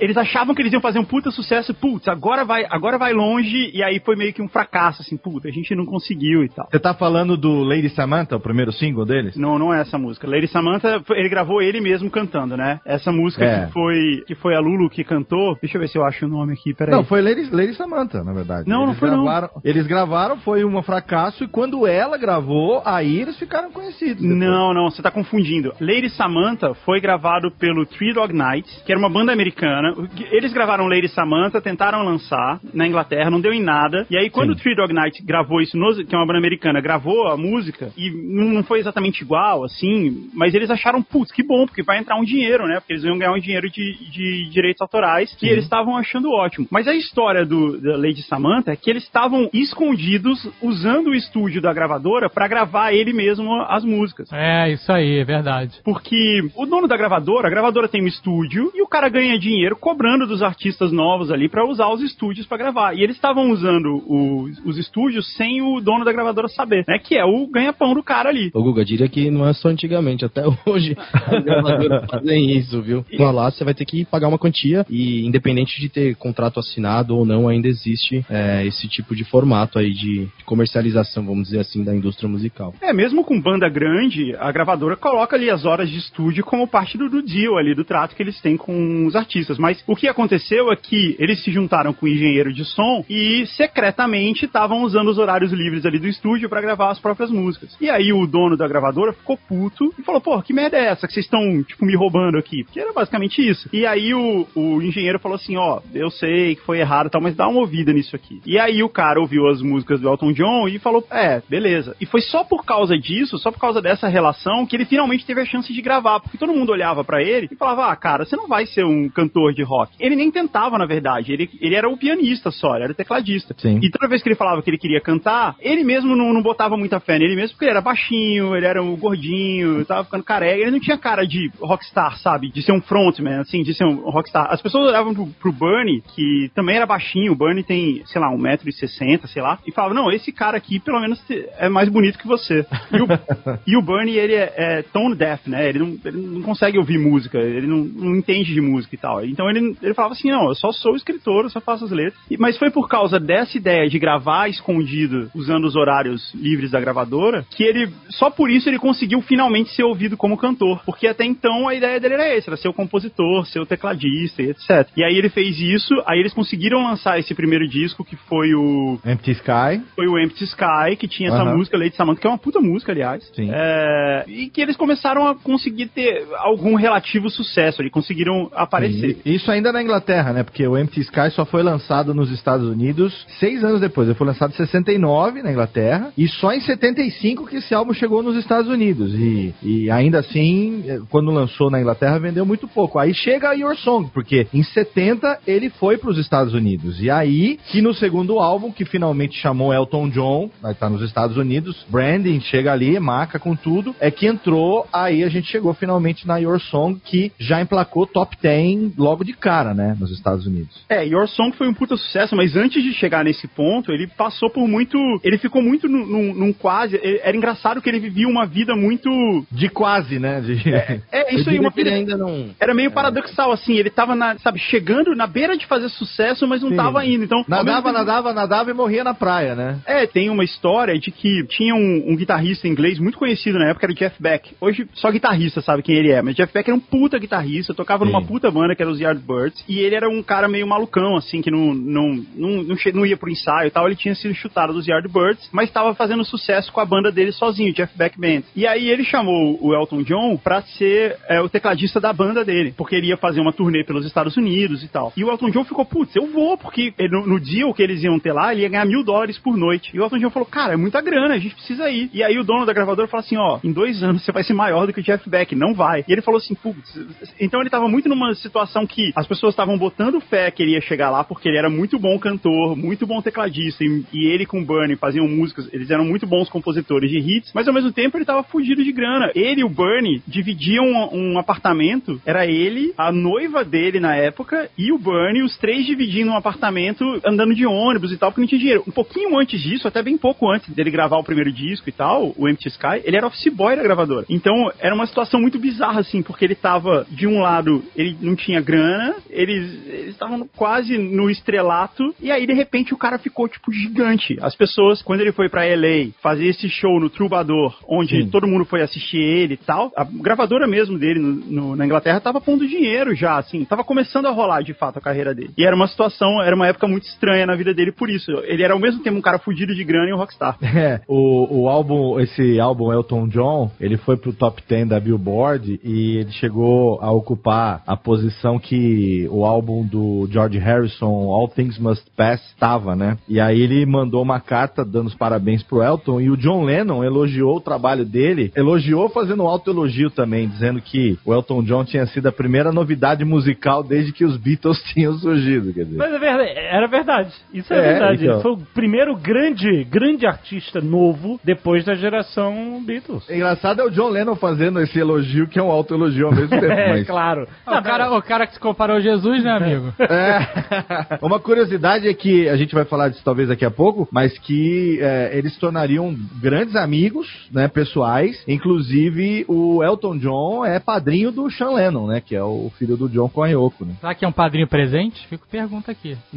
eles achavam que eles iam fazer um puta sucesso, putz, agora vai, agora vai longe, e aí foi meio que um fracasso, assim, puta, a gente não conseguiu e tal. Você tá falando do Lady Samantha, o primeiro single deles? Não, não é essa música. Lady Samantha, ele gravou ele mesmo cantando, né? Essa música É. que foi que foi a Lulu que cantou. Deixa eu ver se eu acho o nome aqui, peraí. Não, foi Lady, Lady Samantha, na verdade. Não, não Eles foi, não. gravaram, Eles gravaram, foi um fracasso, e quando ela gravou, aí eles ficaram conhecidos. depois. Não, não, você tá confundindo. Lady Samantha foi gravado pelo Three Dog Night, que era uma banda americana. Eles gravaram Lady Samantha, tentaram lançar na Inglaterra, não deu em nada. E aí, quando o Three Dog Night gravou isso, que é uma banda americana, gravou a música, e não não foi exatamente igual, assim, mas eles acharam, putz, que bom, porque vai entrar um dinheiro, né? Porque eles iam ganhar um dinheiro de, de direitos autorais, que eles estavam achando ótimo. Mas a história do da Lady Samantha é que eles estavam escondidos usando o estúdio da gravadora pra gravar ele mesmo as músicas. É, isso aí, é verdade. Porque o dono da gravadora, a gravadora tem um estúdio e o cara ganha dinheiro cobrando dos artistas novos ali pra usar os estúdios pra gravar. E eles estavam usando os, os estúdios sem o dono da gravadora saber, né? Que é o ganha-pão do cara ali. Ô Guga, diria que não é só antigamente, até hoje as gravadoras fazem isso, viu? Então lá você vai ter que pagar uma quantia e independente de ter contrato assinado ou não, ainda existe é, esse tipo de formato. formato aí de comercialização, vamos dizer assim, da indústria musical. É, mesmo com banda grande, a gravadora coloca ali as horas de estúdio como parte do, do deal ali, do trato que eles têm com os artistas. Mas o que aconteceu é que eles se juntaram com o engenheiro de som e secretamente estavam usando os horários livres ali do estúdio para gravar as próprias músicas. E aí o dono da gravadora ficou puto e falou: pô, que merda é essa que vocês estão, tipo, me roubando aqui? Porque era basicamente isso. E aí o, o engenheiro falou assim: ó, eu sei que foi errado e tal, mas dá uma ouvida nisso aqui. E aí o cara ouviu as músicas do Elton John e falou: é, beleza. E foi só por causa disso, só por causa dessa relação, que ele finalmente teve a chance de gravar. Porque todo mundo olhava para ele e falava: ah, cara, você não vai ser um cantor de rock. Ele nem tentava, na verdade. Ele, ele era o pianista só, ele era o tecladista. Sim. E toda vez que ele falava que ele queria cantar, ele mesmo não, não botava muita fé nele mesmo, porque ele era baixinho, ele era um gordinho, tava ficando careca. Ele não tinha cara de rockstar, sabe? De ser um frontman, assim, de ser um rockstar. As pessoas olhavam pro, pro Bernie, que também era baixinho, o Bernie tem, sei lá, 1,60m, sei lá, e falavam, não, esse cara aqui pelo menos é mais bonito que você. E o, e o Bernie, ele é, é tone deaf, né? Ele não, ele não consegue ouvir música, ele não, não entende de música e tal. Então ele, ele falava assim, não, eu só sou escritor, eu só faço as letras. E- mas foi por causa dessa ideia de gravar escondido, usando os horários livres da gravadora, que ele, só por isso ele conseguiu finalmente ser ouvido como cantor. Porque até então a ideia dele era essa, era ser o compositor, ser o tecladista e etc. E aí ele fez isso, aí eles conseguiram lançar esse primeiro disco, que foi o Empty Sky. foi o Empty Sky, que tinha essa Aham. música Lady Samantha, que é uma puta música, aliás. Sim. É, e que eles começaram a conseguir ter algum relativo sucesso, eles conseguiram aparecer. E Isso ainda na Inglaterra, né? Porque o Empty Sky só foi lançado nos Estados Unidos seis anos depois. Ele foi lançado em 69 na Inglaterra e só em 75 que esse álbum chegou nos Estados Unidos. E, e ainda assim, eh, quando lançou na Inglaterra, vendeu muito pouco. Aí chega a Your Song, porque em 70 ele foi para os Estados Unidos. E aí, que no segundo álbum, que finalmente chamou Elton John, vai estar nos Estados Unidos, Branding chega ali, marca com tudo, é que entrou, aí a gente chegou finalmente na Your Song, que já emplacou top 10 logo de cara, né, nos Estados Unidos. É, Your Song foi um puta sucesso, mas antes de chegar nesse ponto, ele passou por muito. Ele ficou muito num, num- num quase. Era engraçado que ele vivia uma vida muito. De quase, né? De... É, isso Eu aí, uma vida. ainda não. Era meio paradoxal, assim. Ele tava, na, sabe, chegando na beira de fazer sucesso, mas não Sim. tava indo. Então, mesmo Nadava, nadava, nadava e morria na praia, né? É, tem uma história de que tinha um, um guitarrista inglês muito conhecido na época, era o Jeff Beck. Hoje só guitarrista sabe quem ele é, mas Jeff Beck era um puta guitarrista, tocava numa Sim. puta banda que era os Yardbirds, e ele era um cara meio malucão, assim, que não, não, não, não, che- não ia pro ensaio e tal, ele tinha sido chutado dos Yardbirds, mas estava fazendo sucesso com a banda dele sozinho, Jeff Beck Band. E aí ele chamou o Elton John pra ser é, o tecladista da banda dele, porque ele ia fazer uma turnê pelos Estados Unidos e tal. E o Elton John ficou, putz, eu vou, porque ele- no, no deal que eles iam ter lá, ele ia ganhar mil dólares por noite. E o Elton John falou, cara, é muita grana, a gente precisa ir. E aí o dono da gravadora falou assim, ó, em dois anos você vai ser maior do que o Jeff Beck, não vai. E ele falou assim, putz, então ele tava muito numa situação que as pessoas estavam botando fé que ele ia chegar lá, porque ele era muito bom cantor, muito bom tecladista, e, e ele com o Bernie faziam músicas, eles eram muito bons compositores de hits, mas ao mesmo tempo ele tava fugido de grana. Ele e o Bernie dividiam um, um apartamento, era ele, a noiva dele na época, e o Bernie, os três dividindo um apartamento, andando de ônibus e tal, porque não tinha dinheiro. Um pouquinho antes disso, até bem pouco antes dele gravar o primeiro disco e tal, o Empty Sky, ele era office boy da gravadora. Então era uma situação muito bizarra, assim, porque ele tava, de um lado, ele não tinha grana, eles estavam quase no estrelato, e aí de repente o cara ficou, tipo, gigante. As pessoas, quando ele foi pra LA fazer esse show no Troubadour, onde Sim. todo mundo foi assistir ele e tal, a gravadora mesmo dele no- no- na Inglaterra tava pondo dinheiro já, assim, tava começando a rolar de fato a carreira dele. E era uma situação, era uma época muito estranha na vida dele por isso. Ele era ao mesmo tempo um cara fudido de grana e um rockstar. É, o, o álbum, esse álbum Elton John, ele foi pro top 10 da Billboard e ele chegou a ocupar a posição que o álbum do George Harrison, All Things Must Pass, estava, né? E aí ele mandou uma carta dando os parabéns pro Elton e o John Lennon elogiou o trabalho dele, elogiou fazendo um autoelogio também, dizendo que o Elton John tinha sido a primeira novidade musical desde que os Beatles tinham surgido, quer dizer. Mas é verdade, era verdade. Isso é, É, verdade. então. Ele foi o primeiro grande, grande artista novo depois da geração Beatles. É engraçado é o John Lennon fazendo esse elogio, que é um autoelogio ao mesmo tempo, É, mas... claro. Ah, o, cara, o cara que se comparou a Jesus, né, amigo? É. Uma curiosidade é que a gente vai falar disso talvez daqui a pouco, mas que é, eles se tornariam grandes amigos, né, pessoais. Inclusive o Elton John é padrinho do Sean Lennon, né, que é o filho do John com a Yoko, né? Será que é um padrinho presente? Fico pergunta aqui.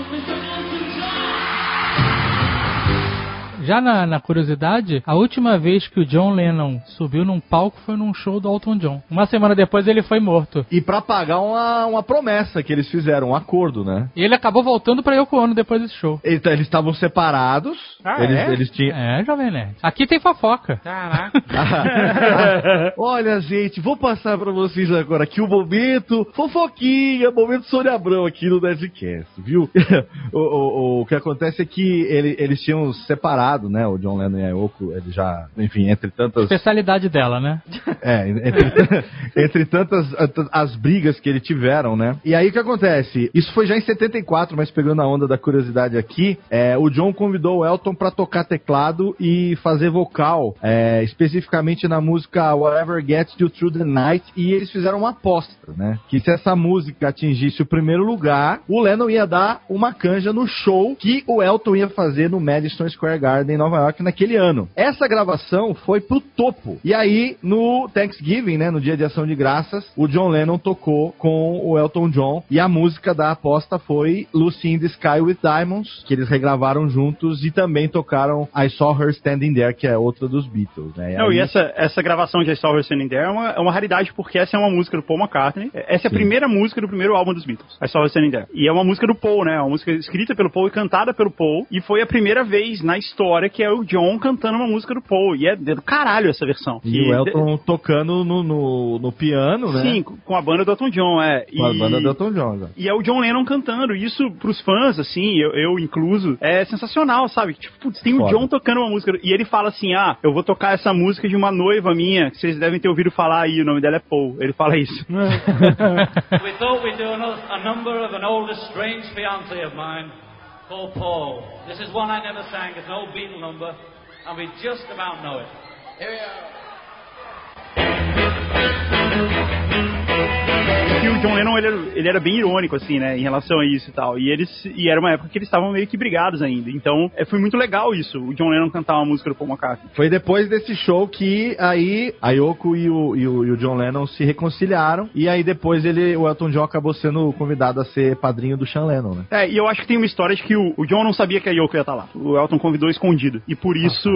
Já na, na curiosidade, a última vez que o John Lennon subiu num palco foi num show do Elton John. Uma semana depois ele foi morto. E pra pagar uma, uma promessa que eles fizeram, um acordo, né? E ele acabou voltando pra Yoko Ono depois desse show. Então, eles estavam separados. Ah, eles, é? eles tinham. É, Jovem Nerd. Aqui tem fofoca. Caraca. Olha, gente, vou passar pra vocês agora aqui o momento fofoquinha, momento Sônia Abrão aqui no Nerdcast, viu? o, o, o que acontece é que ele- eles tinham separado, né? O John Lennon e a Yoko, ele já, enfim, entre tantas. Especialidade dela, né? É, entre, entre tantas as brigas que ele tiveram, né? E aí o que acontece? Isso foi já em 74, mas pegando a onda da curiosidade aqui, é, o John convidou o Elton pra tocar teclado e fazer vocal, é, especificamente na música Whatever Gets You Through the Night, e eles fizeram uma aposta, né? Que se essa música atingisse o primeiro lugar, o Lennon ia dar uma canja no show que o Elton ia fazer no Madison Square Garden em Nova York naquele ano. Essa gravação foi pro topo. E aí, no Thanksgiving, né, no dia de ação de graças, o John Lennon tocou com o Elton John e a música da aposta foi Lucy in the Sky with Diamonds, que eles regravaram juntos e também tocaram I Saw Her Standing There, que é outra dos Beatles, né? Não, aí- e essa, essa gravação de I Saw Her Standing There é uma, é uma raridade, porque essa é uma música do Paul McCartney. Essa é a primeira música do primeiro álbum dos Beatles, I Saw Her Standing There. E é uma música do Paul, né? É uma música escrita pelo Paul e cantada pelo Paul. E foi a primeira vez na história que é o John cantando uma música do Paul. E é do caralho essa versão. E o Elton tocando no, no, no piano, né? Sim, com a banda do Elton John, é. Com a E- banda do Elton John. né? E é o John Lennon cantando. E isso, pros fãs, assim, eu, eu incluso, é sensacional, sabe? Tipo, putz, tem o Foda. John tocando uma música. E ele fala assim: ah, eu vou tocar essa música de uma noiva minha, que vocês devem ter ouvido falar aí, o nome dela é Paul. Ele fala isso. we thought we'd do a, a number of an old estranged fiance of mine called Paul. This is one I never sang. It's an old Beatle number, and we just about know it. Here we are. E o John Lennon, ele, era- ele era bem irônico, assim, né, em relação a isso e tal. E eles, e era uma época que eles estavam meio que brigados ainda. Então, é, foi muito legal isso, o John Lennon cantar uma música do Paul McCartney. Foi depois desse show que aí a Yoko e o, e o, e o John Lennon se reconciliaram. E aí depois ele, o Elton John acabou sendo convidado a ser padrinho do Sean Lennon, né? É, e eu acho que tem uma história de que o, o John não sabia que a Yoko ia estar lá. O Elton convidou escondido. E por isso.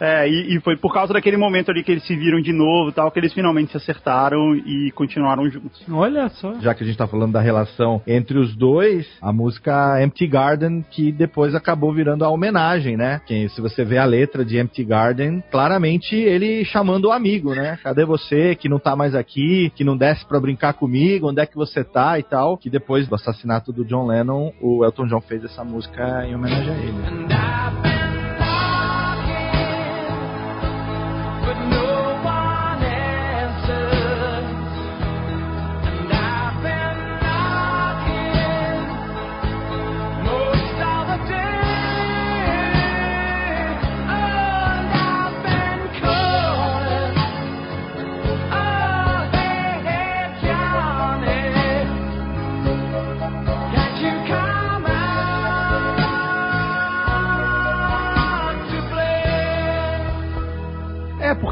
é, e, e foi por causa daquele momento ali que eles se viram de novo e tal, que eles finalmente se acertaram e continuaram juntos. Olha só. Já que a gente tá falando da relação entre os dois, a música Empty Garden, que depois acabou virando a homenagem, né? Que se você vê a letra de Empty Garden, claramente ele chamando o amigo, né? Cadê você que não tá mais aqui, que não desce pra brincar comigo, onde é que você tá e tal. Que depois do assassinato do John Lennon, o Elton John fez essa música em homenagem a ele.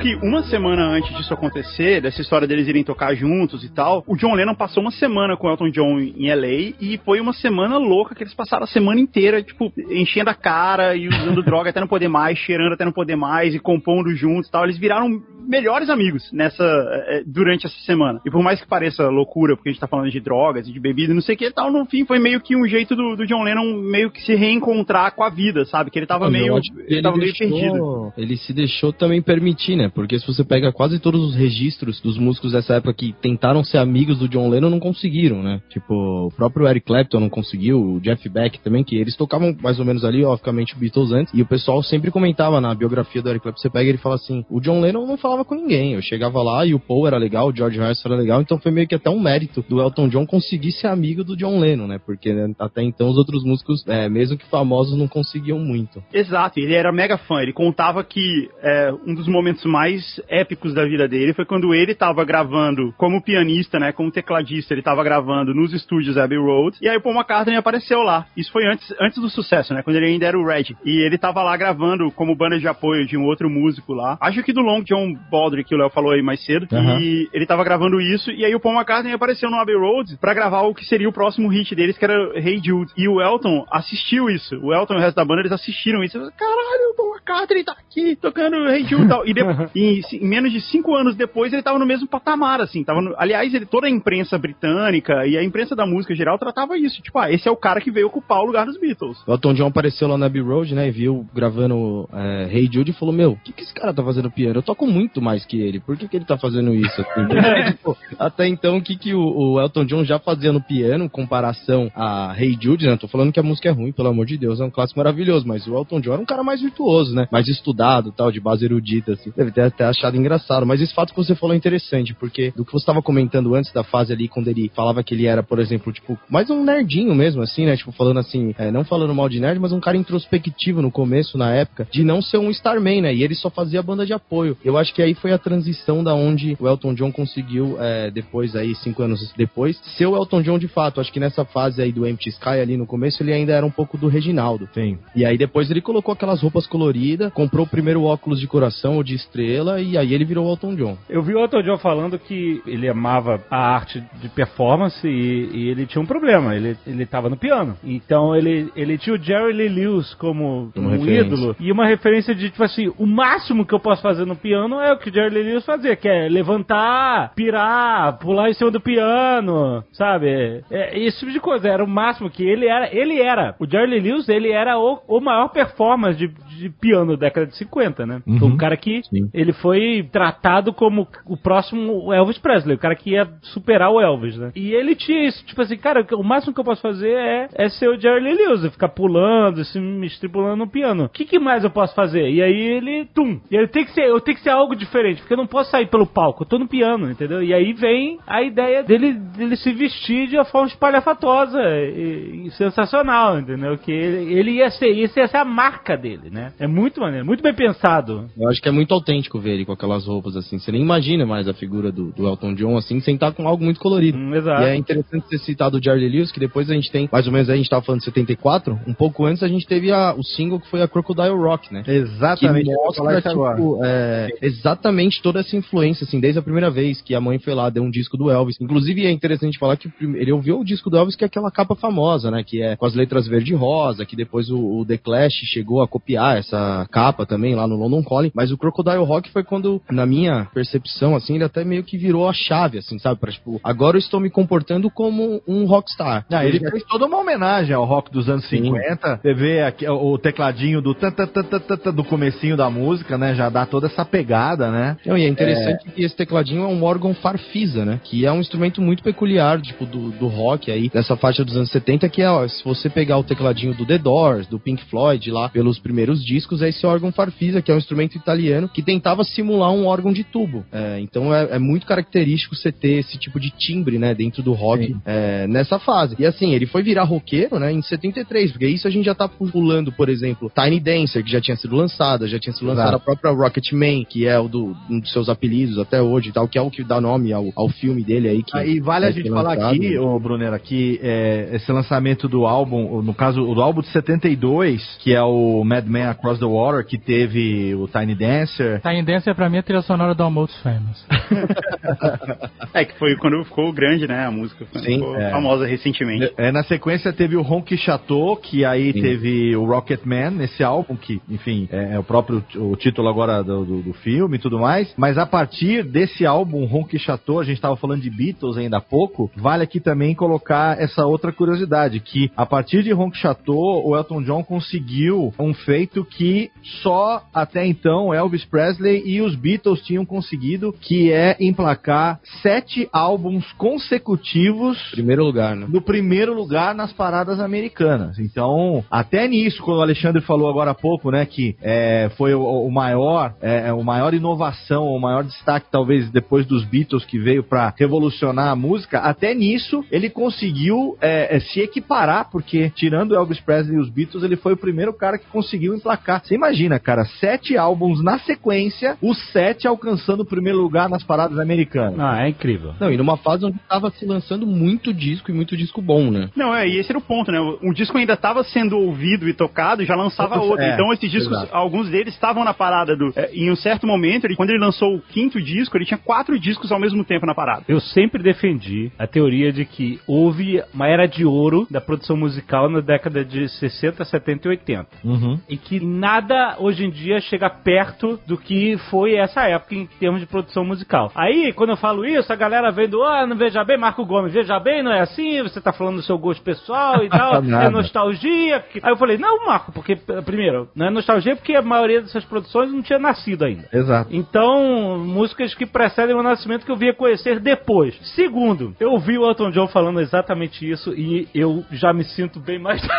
Porque uma semana antes disso acontecer, dessa história deles irem tocar juntos e tal, o John Lennon passou uma semana com o Elton John em LA e foi uma semana louca que eles passaram a semana inteira, tipo, enchendo a cara e usando droga até não poder mais, cheirando até não poder mais e compondo juntos e tal. Eles viraram melhores amigos nessa eh, durante essa semana. E por mais que pareça loucura, porque a gente tá falando de drogas e de bebida e não sei o que e tal, no fim foi meio que um jeito do, do John Lennon meio que se reencontrar com a vida, sabe? Que ele tava Olha, meio, que ele tava meio deixou- perdido. Ele se deixou também permitir, né? Porque se você pega quase todos os registros dos músicos dessa época que tentaram ser amigos do John Lennon, não conseguiram, né? Tipo, o próprio Eric Clapton não conseguiu, o Jeff Beck também, que eles tocavam mais ou menos ali, obviamente, Beatles antes, e o pessoal sempre comentava na biografia do Eric Clapton, você pega ele fala assim, o John Lennon não falava com ninguém, eu chegava lá e o Paul era legal, o George Harrison era legal, então foi meio que até um mérito do Elton John conseguir ser amigo do John Lennon, né? Porque né, até então os outros músicos, é, mesmo que famosos, não conseguiam muito. Exato, ele era mega fã. Ele contava que é, um dos momentos mais épicos da vida dele foi quando ele tava gravando como pianista, né, como tecladista, ele tava gravando nos estúdios Abbey Road, e aí o Paul McCartney apareceu lá. Isso foi antes, antes do sucesso, né, quando ele ainda era o Red. E ele tava lá gravando como banda de apoio de um outro músico lá. Acho que do Long John Baldry, que o Léo falou aí mais cedo, Aham. e ele tava gravando isso, e aí o Paul McCartney apareceu no Abbey Road pra gravar o que seria o próximo hit deles, que era Hey Jude. E o Elton assistiu isso. O Elton e o resto da banda, eles assistiram isso. Caralho, o Paul McCartney tá aqui tocando Hey Jude e tal. E de- em, em menos de cinco anos depois, ele tava no mesmo patamar, assim. Tava no- aliás, ele, toda a imprensa britânica e a imprensa da música geral tratava isso. Tipo, ah, esse é o cara que veio ocupar o lugar dos Beatles. O Elton John apareceu lá na Abbey Road, né, e viu gravando é, Hey Jude e falou, meu, o que, que esse cara tá fazendo piano? Eu toco muito mais que ele, por que, que ele tá fazendo isso? Porque, tipo, até então, o que, que o, o Elton John já fazia no piano, em comparação a Hey Jude, né, tô falando que a música é ruim, pelo amor de Deus, é um clássico maravilhoso, mas o Elton John era um cara mais virtuoso, né, mais estudado, tal, de base erudita, assim, deve ter até achado engraçado, mas esse fato que você falou é interessante, porque do que você tava comentando antes da fase ali, quando ele falava que ele era, por exemplo, tipo, mais um nerdinho mesmo, assim, né, tipo, falando assim, é, não falando mal de nerd, mas um cara introspectivo no começo, na época, de não ser um Starman, né? E ele só fazia banda de apoio. Eu acho que aí foi a transição da onde o Elton John conseguiu, é, depois aí, cinco anos depois, ser o Elton John de fato. Acho que nessa fase aí do Empty Sky ali no começo, ele ainda era um pouco do Reginaldo. Sim. E aí depois ele colocou aquelas roupas coloridas, comprou o primeiro óculos de coração ou de estrela, e aí ele virou o Elton John. Eu vi o Elton John falando que ele amava a arte de performance e, e ele tinha um problema. Ele, ele tava no piano. Então ele, ele tinha o Jerry Lee Lewis como Uma um referência. ídolo. E uma referência de, tipo assim, o máximo que eu posso fazer no piano é o que o Jerry Lee Lewis fazia, que é levantar, pirar, pular em cima do piano, sabe? É, é esse tipo de coisa. Era o máximo que ele era. Ele era. O Jerry Lee Lewis, ele era o, o maior performance de, de piano da década de 50, né? Uhum. Foi um cara que ele foi tratado como o próximo Elvis Presley, o cara que ia superar o Elvis, né? E ele tinha isso, tipo assim, cara, o máximo que eu posso fazer é, é ser o Jerry Lee Lewis, é ficar pulando, se me estripulando no piano. O que, que mais eu posso fazer? E aí ele, tum. E ele tem que ser, eu tenho que ser algo diferente, porque eu não posso sair pelo palco, eu tô no piano, entendeu? E aí vem a ideia dele, dele se vestir de uma forma espalhafatosa e, e sensacional, entendeu? Que ele, ele ia ser, isso ia ser a marca dele, né? É muito maneiro, muito bem pensado. Eu acho que é muito autêntico ver ele com aquelas roupas assim. Você nem imagina mais a figura do, do Elton John assim, sem estar com algo muito colorido. Hum, exato. E é interessante ter citado o Charlie Lewis, que depois a gente tem, mais ou menos a gente tava falando de 74, um pouco antes a gente teve a, o single que foi a Crocodile Rock, né? Exatamente. Que mostra, tipo, é, exatamente toda essa influência, assim, desde a primeira vez que a mãe foi lá, deu um disco do Elvis. Inclusive, é interessante falar que ele ouviu o disco do Elvis, que é aquela capa famosa, né? Que é com as letras verde e rosa, que depois o, o The Clash chegou a copiar essa capa também lá no London Calling. Mas o Crocodile Rock foi quando, na minha percepção, assim, ele até meio que virou a chave, assim, sabe? Pra, tipo, agora eu estou me comportando como um rockstar. Ah, ele fez toda uma homenagem ao rock dos anos 50. Você vê aqui o tecladinho do tan, tan, tan, tan, tan, tan, do comecinho da música, né? Já dá toda essa pegada, né? Não, e é interessante que esse tecladinho é um órgão farfisa, né? Que é um instrumento muito peculiar, tipo, do, do rock aí, dessa faixa dos anos 70, que é, ó, se você pegar o tecladinho do The Doors, do Pink Floyd, lá pelos primeiros discos, é esse órgão farfisa, que é um instrumento italiano, que tentava simular um órgão de tubo. É, então é, é muito característico você ter esse tipo de timbre, né, dentro do rock é, nessa fase. E assim, ele foi virar roqueiro, né, em 73, porque isso a gente já tá pulando, por exemplo, Tiny Dancer, que já tinha sido lançada, já tinha sido lançada a própria Rocketman, que é o do, um dos seus apelidos até hoje e tal, que é o que dá nome ao, ao filme dele aí. Que Aí vale a gente falar lançado. aqui, ô Brunera, que é, esse lançamento do álbum, no caso, o álbum de 72, que é o Mad Men Across the Water, que teve o Tiny Dancer. Tiny Dancer pra mim é a trilha sonora do Almost Famous. É, que foi quando ficou grande, né? A música Sim, ficou é. famosa recentemente. É, na sequência teve o Honky Chateau, que aí teve o Rocket Man nesse álbum, que, enfim, é, é o próprio o título agora do, do, do filme e tudo mais. Mas a partir desse álbum, Honky Chateau, a gente estava falando de Beatles ainda há pouco, vale aqui também colocar essa outra curiosidade, que a partir de Honky Chateau, o Elton John conseguiu um feito que só até então Elvis Presley e os Beatles tinham conseguido, que é emplacar sete álbuns consecutivos Primeiro lugar, né? no primeiro lugar nas paradas americanas. Então, até nisso, quando o Alexandre falou agora há pouco, né, que é, foi o, o maior, é, o maior inovação, o maior destaque, talvez depois dos Beatles que veio para revolucionar a música, até nisso ele conseguiu é, é, se equiparar, porque tirando Elvis Presley e os Beatles, ele foi o primeiro cara que conseguiu emplacar. Você imagina, cara, sete álbuns na sequência, os sete alcançando o primeiro lugar nas paradas americanas. Ah, é incrível. Não, e numa fase onde tava se lançando muito disco e muito disco bom, né? Não, é, e esse era o ponto, né? O, o disco ainda estava sendo ouvido e tocado, já lançava lançava Outros- outro. é, então esses discos, exato. alguns deles estavam na parada do. é, em um certo momento, ele, quando ele lançou o quinto disco, ele tinha quatro discos ao mesmo tempo na parada. Eu sempre defendi a teoria de que houve uma era de ouro da produção musical na década de 60, 70 e 80. Uhum. E que nada hoje em dia chega perto do que foi essa época em termos de produção musical. Aí, quando eu falo isso, a galera vem do, ah, não veja bem, Marco Gomes, veja bem, não é assim, você tá falando do seu gosto pessoal e tal, é nostalgia. Aí eu falei, não, Marco, porque, primeiro, não é nostalgia porque a maioria dessas produções não tinha nascido ainda. Exato. Então, músicas que precedem o nascimento que eu vinha conhecer depois. Segundo, eu ouvi o Elton John falando exatamente isso e eu já me sinto bem mais.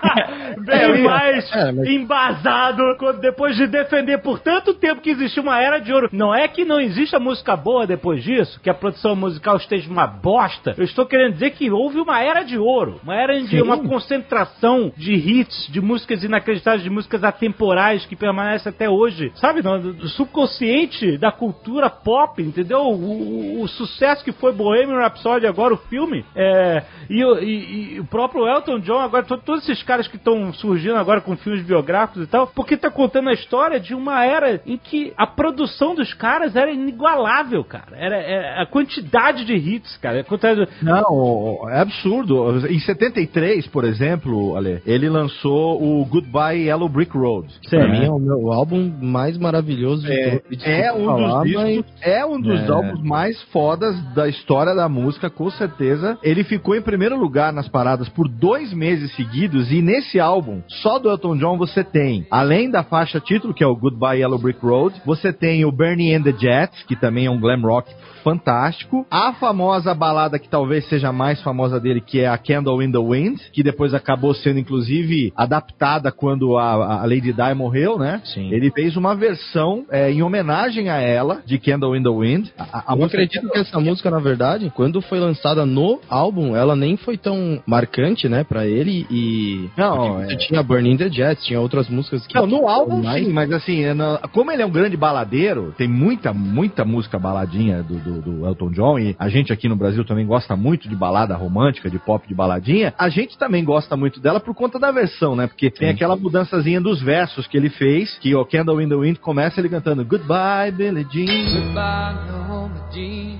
bem É, mais é, mas- embasado quando- depois de defender por tanto tempo que existiu uma era de ouro. Não é que não exista música boa depois disso, que a produção musical esteja uma bosta. Eu estou querendo dizer que houve uma era de ouro. Uma era de Sim. uma concentração de hits, de músicas inacreditáveis, de músicas atemporais que permanecem até hoje. Sabe, no, do subconsciente da cultura pop, entendeu? O, o- o sucesso que foi Bohemian Rhapsody, agora o filme. É, e, o- e- e o próprio Elton John, agora to- todos esses caras que estão surgindo agora com filmes biográficos e tal, porque tá contando a história de uma era em que a produção dos caras era inigualável, cara. Era, era a quantidade de hits, cara. A quantidade de- Não, é absurdo. Em 73, por exemplo, Ale, ele lançou o Goodbye Yellow Brick Road. Pra mim é o meu álbum mais maravilhoso de É, todos. é um discos, mas... é um dos É. álbuns mais fodas da história da música, com certeza. Ele ficou em primeiro lugar nas paradas por dois meses seguidos e nesse álbum, só do Elton John você tem, além da faixa título, que é o Goodbye Yellow Brick Road, você tem o Bernie and the Jets, que também é um glam rock fantástico. A famosa balada que talvez seja a mais famosa dele, que é a Candle in the Wind, que depois acabou sendo inclusive adaptada quando a, a Lady Di morreu, né? Sim. Ele fez uma versão é, em homenagem a ela, de Candle in the Wind. A, a Eu acredito que essa música, na verdade, quando foi lançada no álbum, ela nem foi tão marcante, né, pra ele e... Não, é- tinha Burning the Jets, tinha outras músicas que... Não, no álbum mais- sim, mas assim, é como ele é um grande baladeiro, tem muita, muita música baladinha do, do, do Elton John, e a gente aqui no Brasil também gosta muito de balada romântica, de pop de baladinha, a gente também gosta muito dela por conta da versão, né? Porque tem aquela mudançazinha dos versos que ele fez, que o Candle in the Wind começa ele cantando Goodbye, Billie Jean. Goodbye, Norma Jean.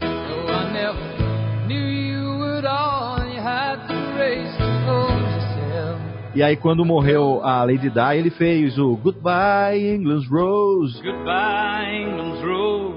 No, I never knew you at all. You had to race to hold yourself. E aí quando morreu a Lady Di, ele fez o Goodbye, England's Rose. Goodbye, England's rose.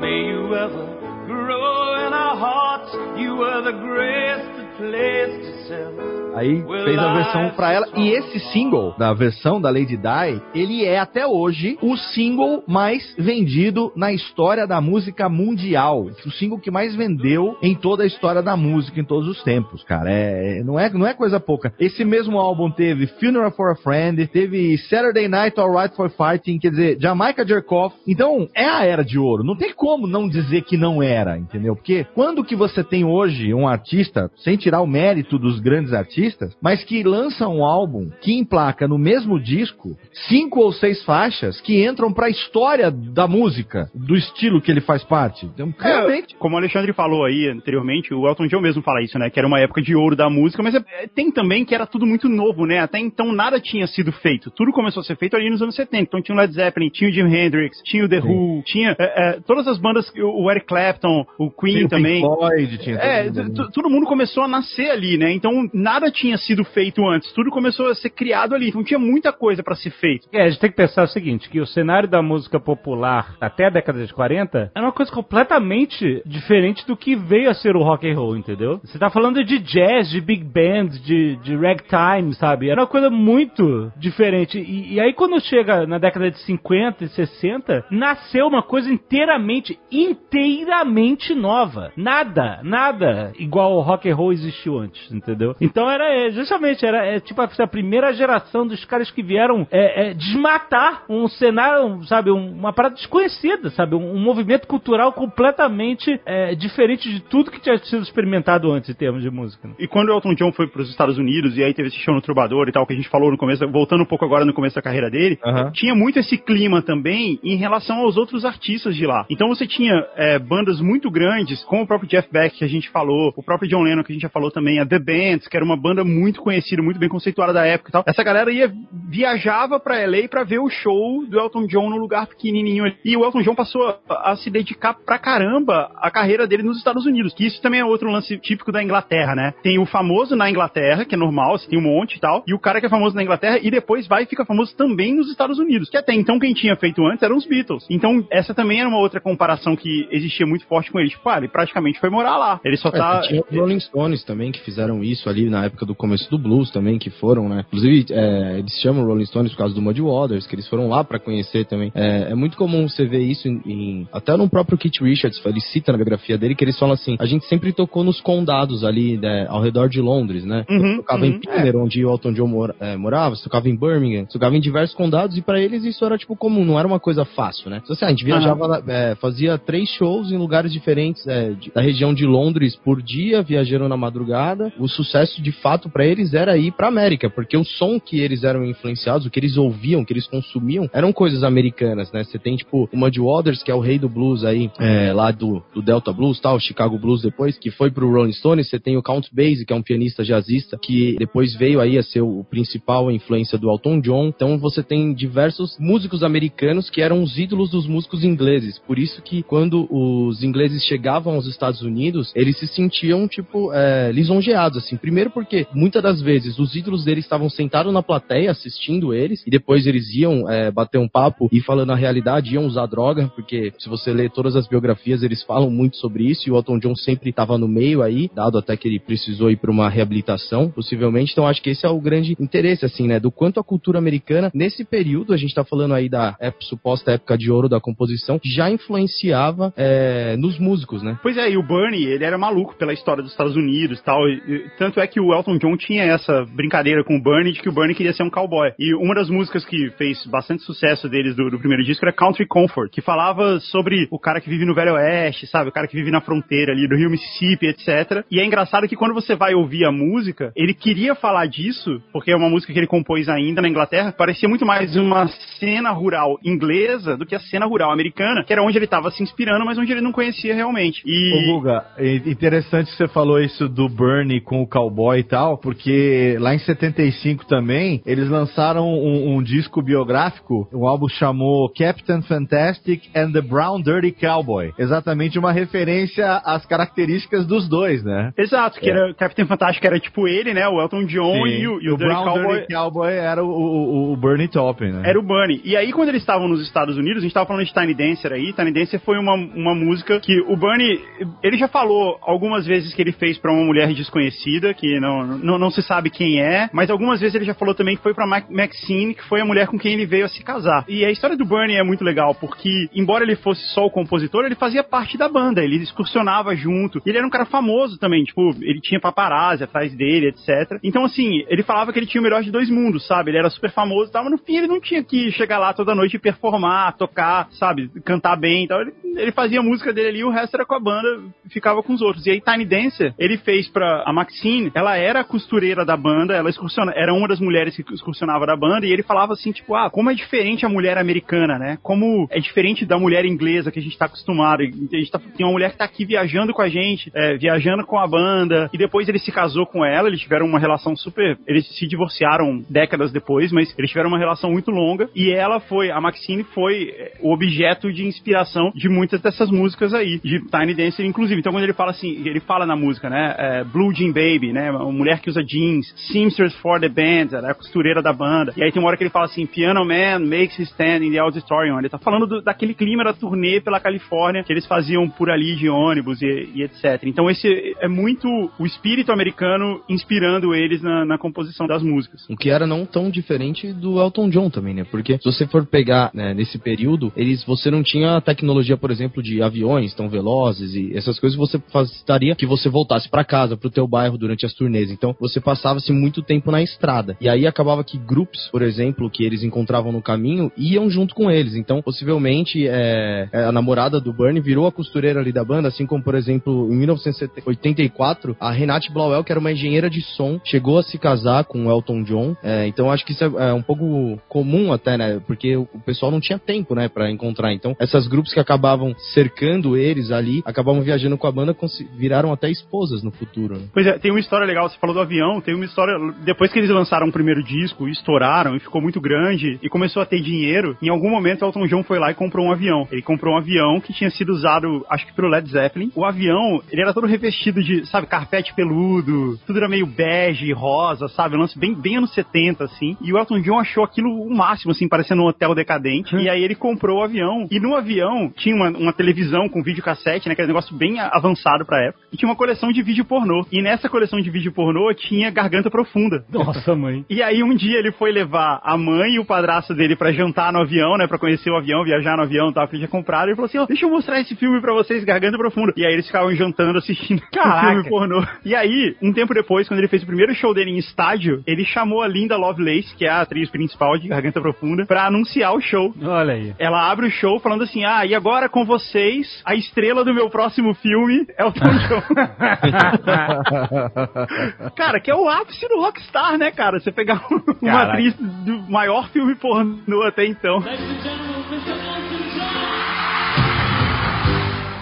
May you ever grow in our hearts. You were the greatest place to sell. Aí fez a versão pra ela. E esse single, da versão da Lady Di, ele é até hoje o single mais vendido na história da música mundial. O single que mais vendeu em toda a história da música, em todos os tempos, cara. É, não, é, não é coisa pouca. Esse mesmo álbum teve Funeral for a Friend, teve Saturday Night Alright for Fighting, quer dizer, Jamaica Jerk Off. Então, é a era de ouro. Não tem como não dizer que não era, entendeu? Porque quando que você tem hoje um artista, sem tirar o mérito dos grandes artistas, mas que lança um álbum que emplaca no mesmo disco cinco ou seis faixas que entram pra história da música, do estilo que ele faz parte. Então, realmente. É, como o Alexandre falou aí anteriormente, o Elton John mesmo fala isso, né? Que era uma época de ouro da música, mas é- é- tem também que era tudo muito novo, né? Até então nada tinha sido feito. Tudo começou a ser feito ali nos anos 70. Então tinha o Led Zeppelin, tinha o Jimi Hendrix, tinha o The Who, tinha é, é, todas as bandas, o Eric Clapton, o Queen Tinha o Pink também. Floyd, tinha É, todo mundo começou a nascer ali, né? Então nada tinha sido feito antes, tudo começou a ser criado ali. Então tinha muita coisa pra ser feito. É, a gente tem que pensar o seguinte, que o cenário da música popular até a década de 40 era uma coisa completamente diferente do que veio a ser o rock and roll, entendeu? Você tá falando de jazz, de big band, de, de ragtime, sabe? Era uma coisa muito diferente. E, e aí quando chega na década de 50 e 60, nasceu uma coisa inteiramente, inteiramente nova. Nada, nada igual ao rock and roll existiu antes, entendeu? Então era é, justamente, era é, tipo a primeira geração dos caras que vieram é, é, desmatar um cenário, sabe, um- uma parada desconhecida, sabe, um, um movimento cultural completamente é, diferente de tudo que tinha sido experimentado antes em termos de música. né? E quando o Elton John foi para os Estados Unidos e aí teve esse show no Trubador e tal, que a gente falou no começo, voltando um pouco agora no começo da carreira dele, tinha muito esse clima também em relação aos outros artistas de lá. Então você tinha é, bandas muito grandes, como o próprio Jeff Beck que a gente falou, o próprio John Lennon que a gente já falou também, a The Bands, que era uma banda muito conhecida, muito bem conceituada da época e tal. Essa galera ia, viajava pra LA pra ver o show do Elton John num lugar pequenininho ali. E o Elton John passou a, a se dedicar pra caramba à carreira dele nos Estados Unidos, que isso também é outro lance típico da Inglaterra, né? Tem o famoso na Inglaterra, que é normal, você tem um monte e tal, e o cara que é famoso na Inglaterra e depois vai e fica famoso também nos Estados Unidos, que até então quem tinha feito antes eram os Beatles. Então, essa também era uma outra comparação que existia muito forte com ele. Tipo, ah, ele praticamente foi morar lá. Ele só É, tá. tinha os Rolling Stones também, que fizeram isso ali na época do começo do blues também, que foram, né? Inclusive, é, eles chamam Rolling Stones por causa do Muddy Waters, que eles foram lá pra conhecer também. É, é muito comum você ver isso em, em- até no próprio Kit Richards, ele cita na biografia dele que eles falam assim, a gente sempre tocou nos condados ali, né, ao redor de Londres, né? Uhum, tocava uhum. em Pinner, onde o Elton John mora- é, morava, você tocava em Birmingham, você tocava em diversos condados e pra eles isso era tipo comum, não era uma coisa fácil, né? Então, assim, a gente viajava, é, fazia três shows em lugares diferentes é, de- da região de Londres por dia, viajando na madrugada. O sucesso de fato pra eles era ir pra América, porque o som que eles eram influenciados, o que eles ouviam, o que eles consumiam, eram coisas americanas, né? Você tem tipo o Muddy Waters, que é o rei do blues aí, é, lá do, do Delta Blues, tal, Chicago Blues depois, que foi pro Rolling Stones. Você tem o Count Basie, que é um pianista jazzista, que depois veio aí a ser o principal influência do Elton John. Então você tem diversos músicos americanos que eram os ídolos dos músicos ingleses. Por isso que quando os ingleses chegavam aos Estados Unidos, eles se sentiam, tipo, é, lisonjeados, assim. Primeiro porque, muitas das vezes, os ídolos deles estavam sentados na plateia assistindo eles, e depois eles iam é, bater um papo e falando a realidade, iam usar droga, porque se você ler todas as biografias, eles falam muito sobre isso, e o Elton John sempre estava no meio aí, dado até que ele precisou ir para uma reabilitação, possivelmente. Então acho que esse é o grande interesse, assim, né? Do quanto a cultura americana, nesse período, a gente tá falando aí da ép- suposta época de ouro da composição, já influenciava é, nos músicos, né? Pois é, e o Bernie, ele era maluco pela história dos Estados Unidos tal. e- e tanto é que o Elton John tinha essa brincadeira com o Bernie de que o Bernie queria ser um cowboy. E uma das músicas que fez bastante sucesso deles do, do primeiro disco era Country Comfort, que falava sobre o cara que vive no Velho Oeste, sabe? O cara que vive na fronteira ali do Rio Mississippi, etc. E é engraçado que quando você vai ouvir a música, ele queria falar disso, porque é uma música que ele compôs ainda na Inglaterra, parecia muito mais uma cena rural inglesa do que a cena rural americana, que era onde ele estava se inspirando, mas onde ele não conhecia realmente. E Ô, Guga, é interessante que você falou isso do Bernie com o cowboy tal, porque lá em 75 também, eles lançaram um, um disco biográfico, um álbum chamou Captain Fantastic and the Brown Dirty Cowboy. Exatamente uma referência às características dos dois, né? Exato, que era Capitão Fantástico era tipo ele, né? O Elton John Sim. e o, e o o Dirty Brown Cowboy Dirty Cowboy era o, o, o Bernie Taupin, né? era o Bunny. E aí, quando eles estavam nos Estados Unidos, a gente tava falando de Tiny Dancer aí. Tiny Dancer foi uma, uma música que o Bunny, ele já falou algumas vezes que ele fez pra uma mulher desconhecida, que não, não, não se sabe quem é, mas algumas vezes ele já falou também que foi pra Ma- Maxine, que foi a mulher com quem ele veio a se casar. E a história do Bunny é muito legal, porque, embora ele fosse só o compositor, ele fazia parte da banda, ele excursionava junto. Ele era um cara famoso também, tipo, ele tinha paparazzi atrás dele, etc. Então, assim, ele falava que ele tinha o melhor de dois mundos, sabe? Ele era super famoso e tal, mas no fim ele não tinha que chegar lá toda noite e performar, tocar, sabe? Cantar bem e tal. Ele, ele fazia a música dele ali o resto era com a banda, ficava com os outros. E aí, Tiny Dancer, ele fez pra a Maxine, ela era a costureira da banda, ela excursiona, era uma das mulheres que excursionava da banda, e ele falava assim, tipo, ah, como é diferente a mulher americana, né? Como é diferente da mulher inglesa que a gente tá acostumado. A gente tá, tem uma mulher que tá aqui viajando com a gente, é, viajando com a banda, e depois ele se casou com ela, eles tiveram uma relação super. Eles se divorciaram décadas depois, mas eles tiveram uma relação muito longa, e ela foi, a Maxine foi é, o objeto de inspiração de muitas dessas músicas aí, de Tiny Dancer, inclusive. Então quando ele fala assim, ele fala na música, né? é, Blue Jean Baby, né? Uma mulher que usa jeans, Seamstress for the Band, ela é a costureira da banda. E aí tem uma hora que ele fala assim, Piano Man makes his stand in the auditorium. Ele tá falando do- daquele clima da turnê pela Califórnia que eles faziam por ali de ônibus e, e etc. Então esse é muito o espírito americano inspirando eles na, na composição das músicas. O que era não tão diferente do Elton John também, né? Porque se você for pegar né, nesse período, eles você não tinha a tecnologia, por exemplo, de aviões tão velozes e essas coisas você facilitaria que você voltasse pra casa, pro teu bairro durante as turnês. Então você passava-se muito tempo na estrada. E aí acabava que grupos, por exemplo, que eles encontravam no caminho, iam junto com eles. Então, possivelmente, é, a namorada do Bernie virou a costureira ali da banda, assim como, por exemplo, em 1984, a Renate Blauel, que era uma engenheira de som, chegou a se casar com o Elton John. É, então, acho que isso é, é um pouco comum até, né? Porque o, pessoal não tinha tempo, né, pra encontrar. Então, essas grupos que acabavam estavam cercando eles ali, acabavam viajando com a banda, viraram até esposas no futuro. né? Pois é, tem uma história legal, você falou do avião, tem uma história, depois que eles lançaram o primeiro disco, estouraram e ficou muito grande e começou a ter dinheiro, em algum momento o Elton John foi lá e comprou um avião. Ele comprou um avião que tinha sido usado, acho que pelo Led Zeppelin. O avião, ele era todo revestido de, sabe, carpete peludo, tudo era meio bege, rosa, sabe, um lance bem, bem anos 70, assim. E o Elton John achou aquilo o máximo, assim, parecendo um hotel decadente. e aí ele comprou o avião. E no avião tinha uma, uma televisão com videocassete, né, aquele negócio bem avançado pra época. E tinha uma coleção de vídeo pornô. E nessa coleção de vídeo pornô tinha Garganta Profunda. Nossa, mãe. E aí um dia ele foi levar a mãe e o padrasto dele pra jantar no avião, né, Pra conhecer o avião, viajar no avião, e tal, que ele tinha comprado. E ele falou assim, ó, deixa eu mostrar esse filme pra vocês, Garganta Profunda. E aí eles ficavam jantando assistindo Caraca. filme pornô. E aí, um tempo depois, quando ele fez o primeiro show dele em estádio, ele chamou a Linda Lovelace, que é a atriz principal de Garganta Profunda, pra anunciar o show. Olha aí. Ela abre o show falando assim: Ah, e agora com vocês, a estrela do meu próximo filme é o Tom John. cara, que é o ápice do rockstar, né, cara? Você pegar uma Caraca. atriz do maior filme pornô até então.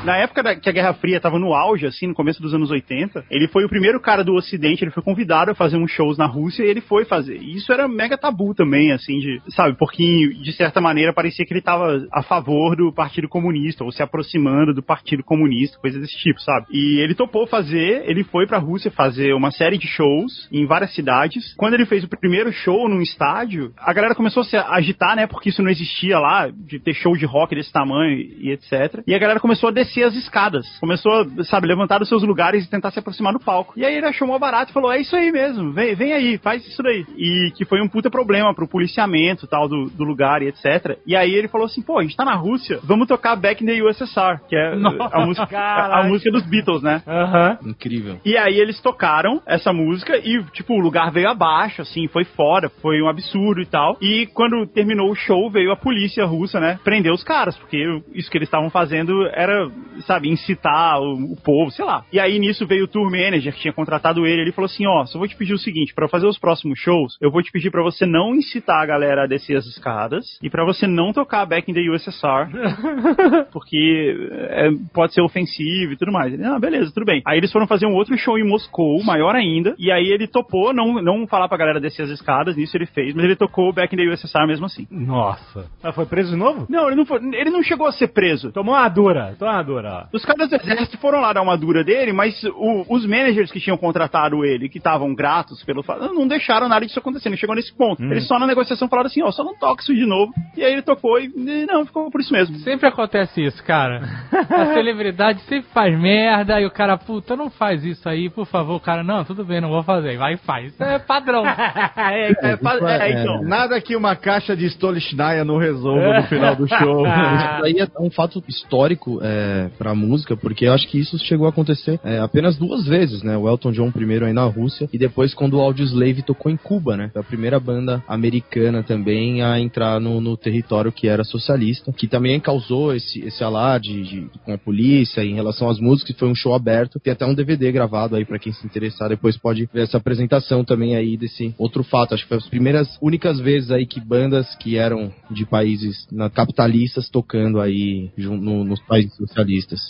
Na época da- que a Guerra Fria tava no auge, assim, no começo dos anos 80, ele foi o primeiro cara do Ocidente, ele foi convidado a fazer uns shows na Rússia e ele foi fazer. E isso era mega tabu também, assim, de, sabe, porque de certa maneira parecia que ele tava a favor do Partido Comunista, ou se aproximando do Partido Comunista, coisa desse tipo, sabe? E ele topou fazer, ele foi pra Rússia fazer uma série de shows em várias cidades. Quando ele fez o primeiro show num estádio, a galera começou a se agitar, né, porque isso não existia lá, de ter show de rock desse tamanho e etc. E a galera começou a descer as escadas. Começou, a, sabe, levantar dos seus lugares e tentar se aproximar do palco. E aí ele achou mó barato e falou: é isso aí mesmo, vem, vem aí, faz isso daí. E que foi um puta problema pro policiamento e tal do, do lugar e etc. E aí ele falou assim: pô, a gente tá na Rússia, vamos tocar Back in the USSR, que é a música, a música dos Beatles, né? Aham. Incrível. E aí eles tocaram essa música e, tipo, o lugar veio abaixo, assim, foi fora, foi um absurdo e tal. E quando terminou o show, veio a polícia russa, né, prender os caras, porque isso que eles estavam fazendo era, sabe, incitar o, o povo, sei lá. E aí nisso veio o tour manager que tinha contratado ele, ele falou assim, ó, só vou te pedir o seguinte, pra fazer os próximos shows, eu vou te pedir pra você não incitar a galera a descer as escadas e pra você não tocar Back in the USSR, porque é, pode ser ofensivo e tudo mais. Ele, ah, beleza, tudo bem. Aí eles foram fazer um outro show em Moscou, maior ainda, e aí ele topou não, não falar pra galera descer as escadas, nisso ele fez, mas ele tocou Back in the USSR mesmo assim. Nossa. Mas foi preso de novo? Não, ele não, foi, ele não chegou a ser preso. Tomou uma dura. Tomou uma Os caras do exército foram lá dar uma dura dele, mas o- os managers que tinham contratado ele, que estavam gratos pelo fato, não deixaram nada disso acontecer, não chegou nesse ponto. Hum. Eles só na negociação falaram assim, ó, só não toca isso de novo. E aí ele tocou e, e não, ficou por isso mesmo. Sempre acontece isso, cara. A celebridade sempre faz merda e o cara, puta, não faz isso aí, por favor. O cara, não, tudo bem, não vou fazer. Vai e faz. Isso é padrão. é, É, é, então. Nada que uma caixa de Stolichnaya não resolva no final do show. Isso daí é um fato histórico é, pra música, porque eu acho que isso chegou a acontecer é, apenas duas vezes, né? O Elton John primeiro aí na Rússia e depois quando o Audioslave tocou em Cuba, né? Foi a primeira banda americana também a entrar no, no território que era socialista, que também causou esse, esse alarde de- com a polícia em relação às músicas, foi um show aberto, tem até um DVD gravado aí pra quem se interessar, depois pode ver essa apresentação também aí desse outro fato, acho que foi as primeiras, únicas vezes aí que bandas que eram de países na- capitalistas tocando aí no- nos países socialistas.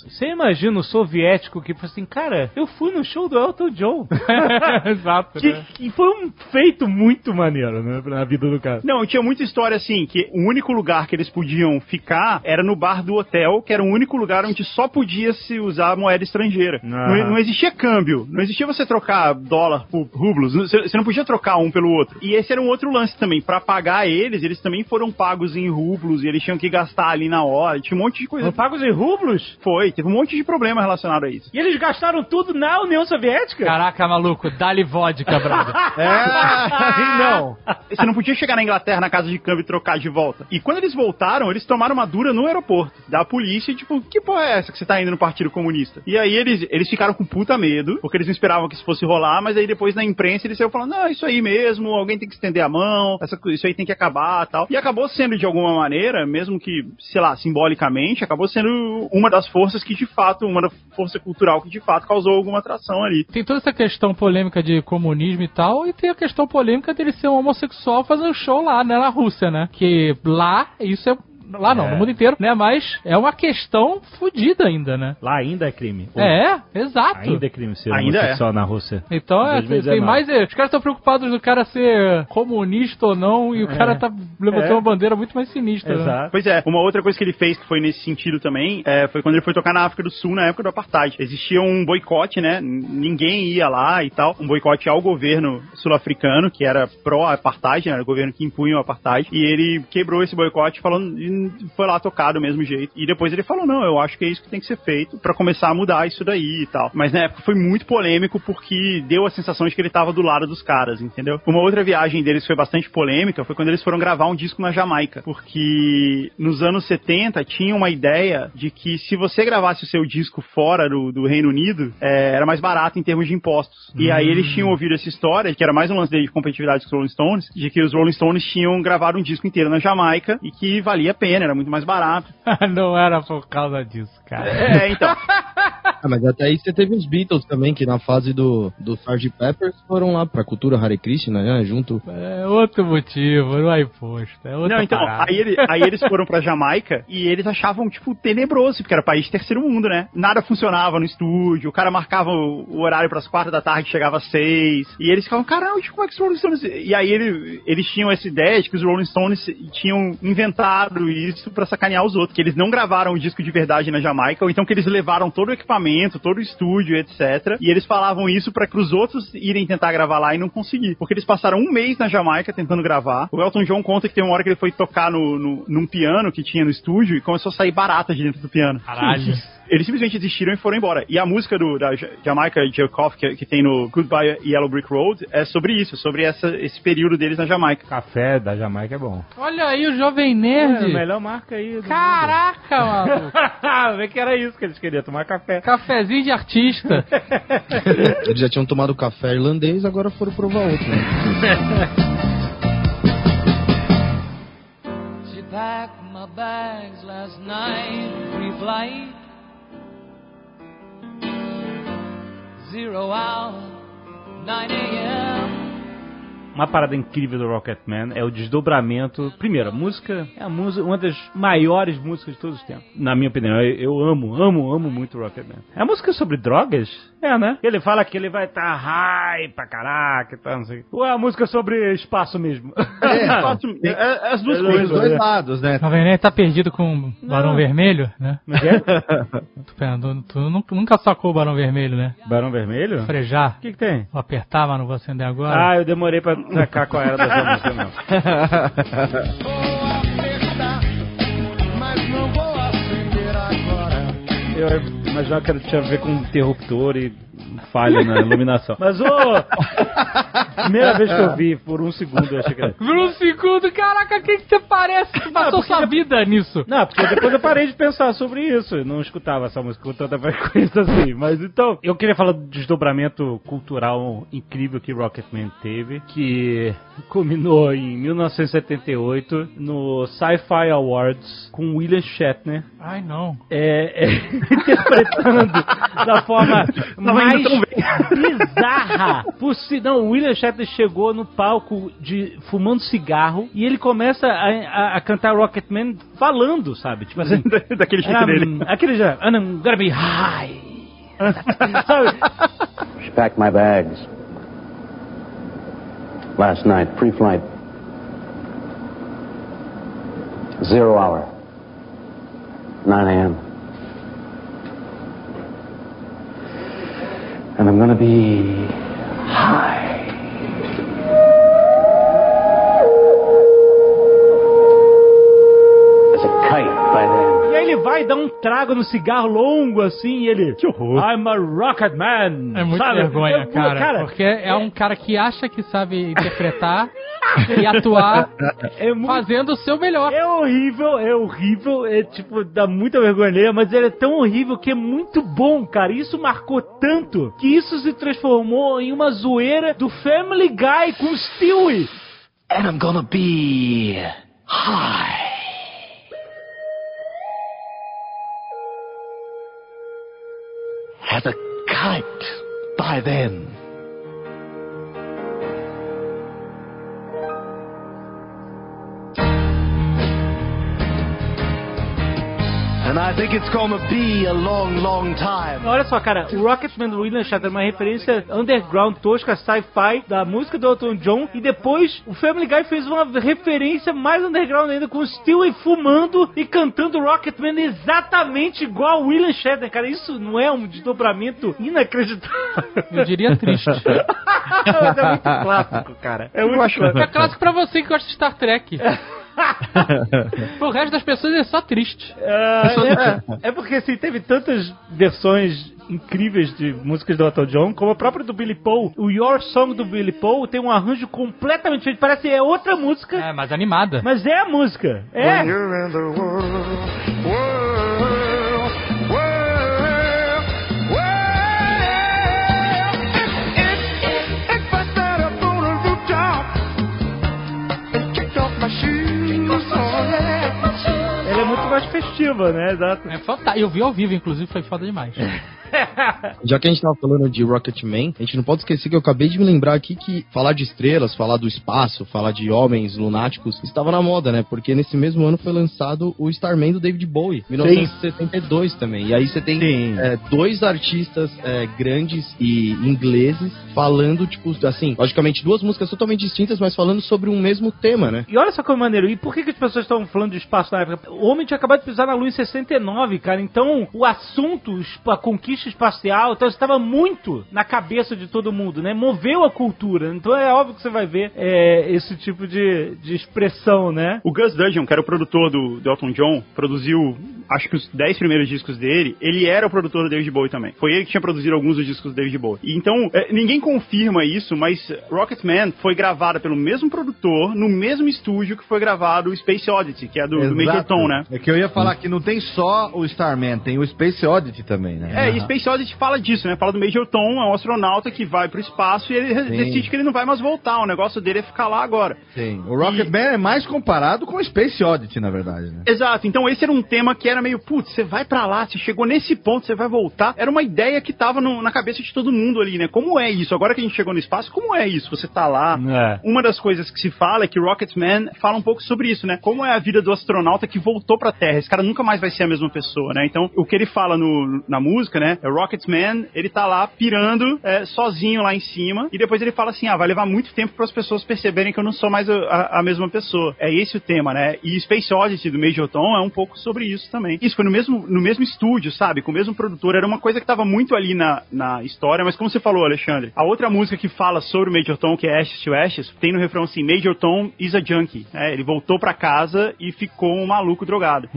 Você imagina o soviético que falou assim, cara, eu fui no show do Elton John. Exato. que, né? que foi um feito muito maneiro, né, na vida do cara. Não, tinha muita história assim, que o único lugar que eles podiam ficar era no bar do hotel, que era o único lugar onde só podia se usar moeda estrangeira. Não, não existia câmbio, não existia você trocar dólar por rublos, você você não podia trocar um pelo outro. E esse era um outro lance também, pra pagar eles, eles também foram pagos em rublos e eles tinham que gastar ali na hora, tinha um monte de coisa. Foram pagos em rublos? Foi, teve um monte de problema relacionado a isso. E eles gastaram tudo na União Soviética? Caraca, maluco, dá-lhe vodka, brother. É, não. Você não podia chegar na Inglaterra na casa de câmbio e trocar de volta. E quando eles voltaram, eles tomaram uma dura no aeroporto da polícia, tipo, que porra é essa que você tá indo no Partido Comunista? E aí eles, eles ficaram com puta medo, porque eles não esperavam que isso fosse rolar, mas aí depois na imprensa eles saíram falando, não, isso aí mesmo, alguém tem que estender a mão, essa, isso aí tem que acabar tal. E acabou sendo de alguma maneira, mesmo que, sei lá, simbolicamente, acabou sendo uma das forças que de fato, uma força cultural que de fato causou alguma atração ali. Tem toda essa questão polêmica de comunismo e tal, e tem a questão polêmica dele ser um homossexual fazendo show lá, né, na Rússia, né? Que lá, isso é Lá não, É. no mundo inteiro, né? Mas é uma questão fodida ainda, né? Lá ainda é crime. É, exato. Ainda é crime ser Ainda homossexual na Rússia. Então é, tem, 2019. tem mais. é, Os caras estão preocupados do cara ser comunista ou não, e o cara tá levantando É. uma bandeira muito mais sinistra. né? Exato. Pois é, uma outra coisa que ele fez que foi nesse sentido também é, foi quando ele foi tocar na África do Sul na época do Apartheid. Existia um boicote, né? Ninguém ia lá e tal. Um boicote ao governo sul-africano, que era pró-Apartheid, né? Era o governo que impunha o Apartheid. E ele quebrou esse boicote falando, foi lá tocar do mesmo jeito. E depois ele falou: não, eu acho que é isso que tem que ser feito pra começar a mudar isso daí e tal. Mas na época foi muito polêmico porque deu a sensação de que ele tava do lado dos caras, entendeu? Uma outra viagem deles foi bastante polêmica foi quando eles foram gravar um disco na Jamaica. Porque nos anos 70 tinha uma ideia de que se você gravasse o seu disco fora do, do Reino Unido, é, era mais barato em termos de impostos. E aí eles tinham ouvido essa história, que era mais um lance de competitividade com os Rolling Stones, de que os Rolling Stones tinham gravado um disco inteiro na Jamaica e que valia a pena, era muito mais barato. não era por causa disso, cara. É, então. Ah, mas até aí você teve os Beatles também, que na fase do, do Sgt. Peppers foram lá pra cultura Hare Krishna, né? Junto. É outro motivo, não é imposto. É outra Não, então, parada. aí, ele- aí eles foram pra Jamaica e eles achavam, tipo, tenebroso, porque era país de terceiro mundo, né? Nada funcionava no estúdio, o cara marcava o, o horário pras quatro da tarde, chegava às seis, e eles ficavam, caramba, como é que os Rolling Stones... E aí ele- eles tinham essa ideia de que os Rolling Stones tinham inventado isso pra sacanear os outros, que eles não gravaram o disco de verdade na Jamaica, ou então que eles levaram todo o equipamento, todo o estúdio, etc. E eles falavam isso pra que os outros irem tentar gravar lá e não conseguir. Porque eles passaram um mês na Jamaica tentando gravar. O Elton John conta que tem uma hora que ele foi tocar no, no, num piano que tinha no estúdio e começou a sair barata de dentro do piano. Caralho. Eles simplesmente desistiram e foram embora. E a música do, da Ja- Jamaica Off, que, que tem no Goodbye Yellow Brick Road, é sobre isso, sobre essa, esse período deles na Jamaica. Café da Jamaica é bom. Olha aí o Jovem É, Nerd. a melhor marca aí. do Caraca, maluco. mundo. Vê que era isso que eles queriam, tomar café. Cafezinho de artista. Eles já tinham tomado café irlandês, agora foram provar outro, né? She packed my bags last night, pre-flight. Uma parada incrível do Rocketman é o desdobramento. Primeiro, a música é a música, uma das maiores músicas de todos os tempos. Na minha opinião, eu, amo, amo, amo muito Rocketman. É a música sobre drogas? É, né? Ele fala que ele vai estar high pra caraca e tal, não sei. o. Ou é a música sobre espaço mesmo? Espaço- é- é as duas Tem coisas. os dois né? lados, né? Jovem Nerd tá perdido com o Barão Não. Vermelho, né? É é? Tu, pera, tu, tu nunca- sacou o Barão Vermelho, né? Barão Vermelho? O Frejar. que, que tem? Vou apertar, mas não vou acender agora. Ah, eu demorei pra sacar qual era dessa música, não. Mas não vou acender agora. Eu imaginava que era- tinha a ver com um interruptor e falha na iluminação. Mas, ô! primeira vez que eu vi, por um segundo, eu achei que era. Por um segundo, caraca, quem que você parece que passou sua vida nisso? Não, porque depois eu parei de pensar sobre isso. Eu não escutava essa música com tanta frequência assim. Mas então, eu queria falar do desdobramento cultural incrível que Rocketman teve, que culminou em 1978 no Sci-Fi Awards com William Shatner. Ai, não. É, é, interpretando da forma mais indo tão bizarra possível. Não, o William Shatner chegou no palco de fumando cigarro e ele começa a, a- a cantar Rocketman falando, sabe? Tipo assim, Daquele jeito um, dele. aquele já, and I'm gonna be high. sabe? She packed my bags. Last night, pre-flight. Zero hour. 9 a.m. And I'm gonna be high. As a kite by then. E aí ele vai dar um trago no cigarro longo assim e ele. Que horror. I'm a rocket man. É muito sabe? vergonha, É, cara, Porque é um cara que acha que sabe interpretar e atuar é muito fazendo o seu melhor. É horrível, é horrível, é tipo, dá muita vergonha nele, mas ele é tão horrível que é muito bom, cara. Isso marcou tanto que isso se transformou em uma zoeira do Family Guy com Stewie. And I'm gonna be high. As a kite by then. I think it's gonna be a long, long time. Olha só, cara, o Rocketman do William Shatner é uma referência underground, tosca, sci-fi da música do Elton John. E depois o Family Guy fez uma referência mais underground ainda com o Stewie fumando e cantando Rocketman exatamente igual o William Shatner. Cara, isso não é um desdobramento inacreditável. Eu diria triste. Mas é muito clássico, cara. É muito clássico. É clássico pra você que gosta de Star Trek. Pro resto das pessoas é só triste. É, é, é porque assim, teve tantas versões incríveis de músicas do Elton John, como a própria do Billy Paul. O Your Song do Billy Paul tem um arranjo completamente diferente, parece que é outra música. É, mas animada. Mas é a música. É. When you're in the world, world, é mais festiva, né? Exato. É fantástico. Eu vi ao vivo, inclusive, foi foda demais. Já que a gente tava falando de Rocketman, a gente não pode esquecer que eu acabei de me lembrar aqui que falar de estrelas, falar do espaço, falar de homens lunáticos, estava na moda, né? Porque nesse mesmo ano foi lançado o Starman do David Bowie, 1972 também. E aí você tem é, dois artistas é, grandes e ingleses falando, tipo, assim, logicamente duas músicas totalmente distintas, mas falando sobre um mesmo tema, né? E olha só como é maneiro. E por que, que as pessoas estavam falando de espaço na época? O homem tinha acabado de pisar na Lua em 69, cara. Então, o assunto, a conquista espacial, então estava muito na cabeça de todo mundo, né? Moveu a cultura. Então é óbvio que você vai ver é, esse tipo de, de expressão, né? O Gus Dudgeon, que era o produtor do, do Elton John, produziu, acho que os 10 primeiros discos dele, ele era o produtor do David Bowie também. Foi ele que tinha produzido alguns dos discos do David Bowie. E Então, é, ninguém confirma isso, mas Rocketman foi gravada pelo mesmo produtor, no mesmo estúdio que foi gravado o Space Oddity, que é do, do Major Exato. Tom, né? É que eu ia falar que não tem só o Starman, tem o Space Oddity também, né? É, e Space Oddity fala disso, né? Fala do Major Tom, é um astronauta que vai pro espaço e ele Sim. decide que ele não vai mais voltar. O negócio dele é ficar lá agora. Sim. O Rocketman é mais comparado com o Space Oddity, na verdade, né? Exato, então esse era um tema que era meio, putz, você vai pra lá, você chegou nesse ponto, você vai voltar. Era uma ideia que tava no- na cabeça de todo mundo ali, né? Como é isso? Agora que a gente chegou no espaço, como é isso? Você tá lá. É. Uma das coisas que se fala é que Rocketman fala um pouco sobre isso, né? Como é a vida do astronauta que voltou pra Terra. Esse cara nunca mais vai ser a mesma pessoa, né? Então, o que ele fala no- na música, né? É Rocketman, ele tá lá pirando é, sozinho lá em cima. E depois ele fala assim: ah, vai levar muito tempo para as pessoas perceberem que eu não sou mais a, a- mesma pessoa. É esse o tema, né? E Space Odyssey do Major Tom é um pouco sobre isso também. Isso foi no mesmo, no mesmo estúdio, sabe? Com o mesmo produtor. Era uma coisa que tava muito ali na, na história, mas como você falou, Alexandre, a outra música que fala sobre o Major Tom, que é Ashes to Ashes, tem no refrão assim: Major Tom is a junkie. É, ele voltou pra casa e ficou um maluco drogado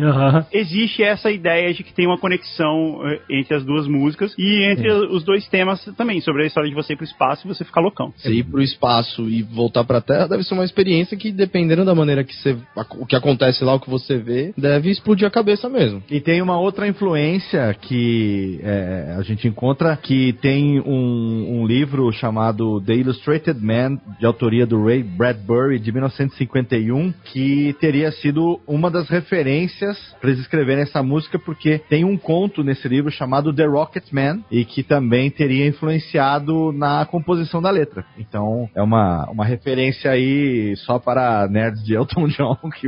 existe essa ideia de que tem uma conexão eh, entre as duas músicas e entre os dois temas também, sobre a história de você ir pro espaço e você ficar loucão. Você ir pro espaço e voltar pra Terra deve ser uma experiência que, dependendo da maneira que você. o que acontece lá, o que você vê, deve explodir a cabeça mesmo. E tem uma outra influência que é, a gente encontra que tem um, um livro chamado The Illustrated Man, de autoria do Ray Bradbury, de 1951, que teria sido uma das referências para eles escreverem essa música, porque tem um conto nesse livro chamado The Rocket Man, e que também teria influenciado na composição da letra. Então é uma, uma referência aí só para nerds de Elton John, que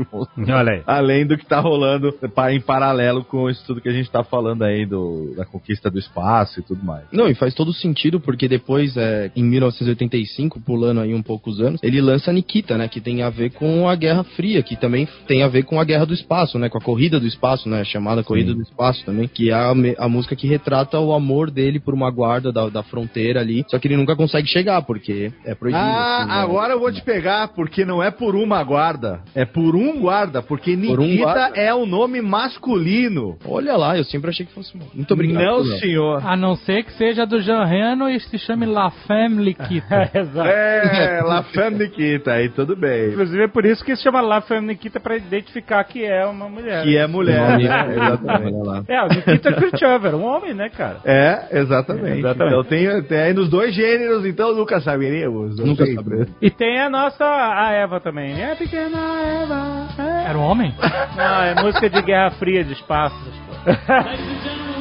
Olha aí. além do que tá rolando em paralelo com isso tudo que a gente tá falando aí do, da conquista do espaço e tudo mais. Não, e faz todo sentido, porque depois, é, em 1985, pulando aí um poucos anos, ele lança Nikita, né? Que tem a ver com a Guerra Fria, que também tem a ver com a Guerra do Espaço, né? Com a Corrida do Espaço, né? Chamada Corrida do Espaço também, que é a, a música que retrata o amor dele por uma guarda da, da fronteira ali, só que ele nunca consegue chegar, porque é proibido. Ah, assim, né? agora eu vou te pegar, porque não é por uma guarda, é por um guarda, porque Por um Nikita guarda? é o nome masculino. Olha lá, eu sempre achei que fosse... Muito obrigado. Não, senhor. A não ser que seja do Jean Reno e se chame La Femme Kita. Exato. É, La Femme Nikita, aí tudo bem. Inclusive é por isso que se chama La Femme Nikita pra identificar que é uma mulher. Que é mulher. Né? Exatamente. É, o Nikita Khrushchev, um homem, né, cara? É, exatamente. Exatamente. Então tem, tem aí nos dois gêneros, então nunca saberíamos. não Nunca saberemos. E tem a nossa, a Eva também, né? A pequena Eva. É. Era um homem? Não, é música de Guerra Fria, de espaço.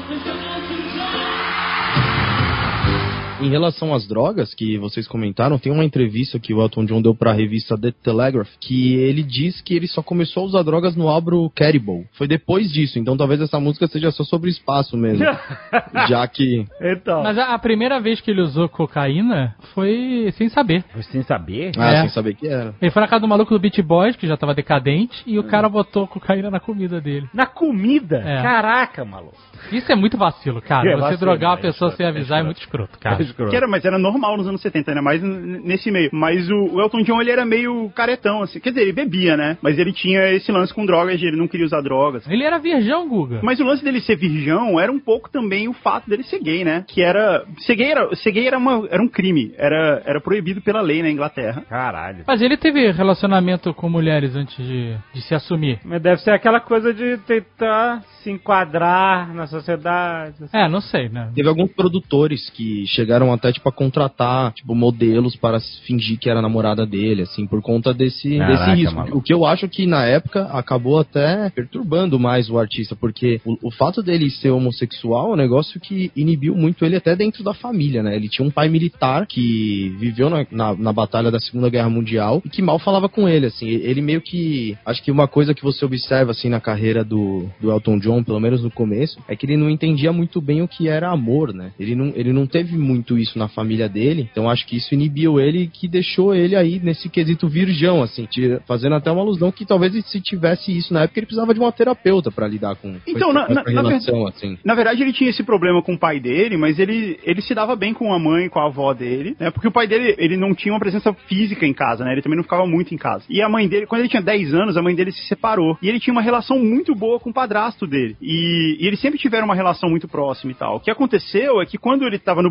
Em relação às drogas que vocês comentaram, tem uma entrevista que o Elton John deu pra revista The Telegraph que ele diz que ele só começou a usar drogas no álbum Cannibal. Foi depois disso, então talvez essa música seja só sobre espaço mesmo. já que. Então. Mas a, a primeira vez que ele usou cocaína foi sem saber. Foi sem saber? Ah, É. sem saber que era. Ele foi na casa do maluco do Beat Boys, que já tava decadente, e o cara botou cocaína na comida dele. Na comida? É. Caraca, maluco. Isso é muito vacilo, cara. É Você vacilo, drogar uma é pessoa sem é avisar é, muito escroto, cara. Que era, mas era normal nos anos 70, ainda mais nesse meio. Mas o, o Elton John, ele era meio caretão, assim. Quer dizer, ele bebia, né? Mas ele tinha esse lance com drogas, ele não queria usar drogas. Ele era virgão, Guga. Mas o lance dele ser virgão era um pouco também o fato dele ser gay, né? Que era. Ser gay era, ser gay era, uma, era um crime. Era, era proibido pela lei na Inglaterra. Caralho. Mas ele teve relacionamento com mulheres antes de, de se assumir. Mas deve ser aquela coisa de tentar se enquadrar na sociedade. É, não sei, né? Teve alguns produtores que chegaram até, tipo, a contratar, tipo, modelos para fingir que era namorada dele, assim, por conta desse, Caraca, desse risco. maluco. O que eu acho que, na época, acabou até perturbando mais o artista, porque o, o fato dele ser homossexual é um negócio que inibiu muito ele até dentro da família, né? Ele tinha um pai militar que viveu na, na, na batalha da Segunda Guerra Mundial e que mal falava com ele, assim. Ele meio que... Acho que uma coisa que você observa, assim, na carreira do, do Elton John, pelo menos no começo, é que ele não entendia muito bem o que era amor, né? Ele não, ele não teve muito isso na família dele, então acho que isso inibiu ele e que deixou ele aí nesse quesito virgão, assim, fazendo até uma alusão que talvez se tivesse isso na época ele precisava de uma terapeuta pra lidar com, Então, na- na- na relação, verdade- assim. Na verdade, ele tinha esse problema com o pai dele, mas ele, ele se dava bem com a mãe com a avó dele, né? Porque o pai dele, ele não tinha uma presença física em casa, né? Ele também não ficava muito em casa. E a mãe dele, quando ele tinha 10 anos, a mãe dele se separou. E ele tinha uma relação muito boa com o padrasto dele. E, e eles sempre tiveram uma relação muito próxima e tal. O que aconteceu é que quando ele tava no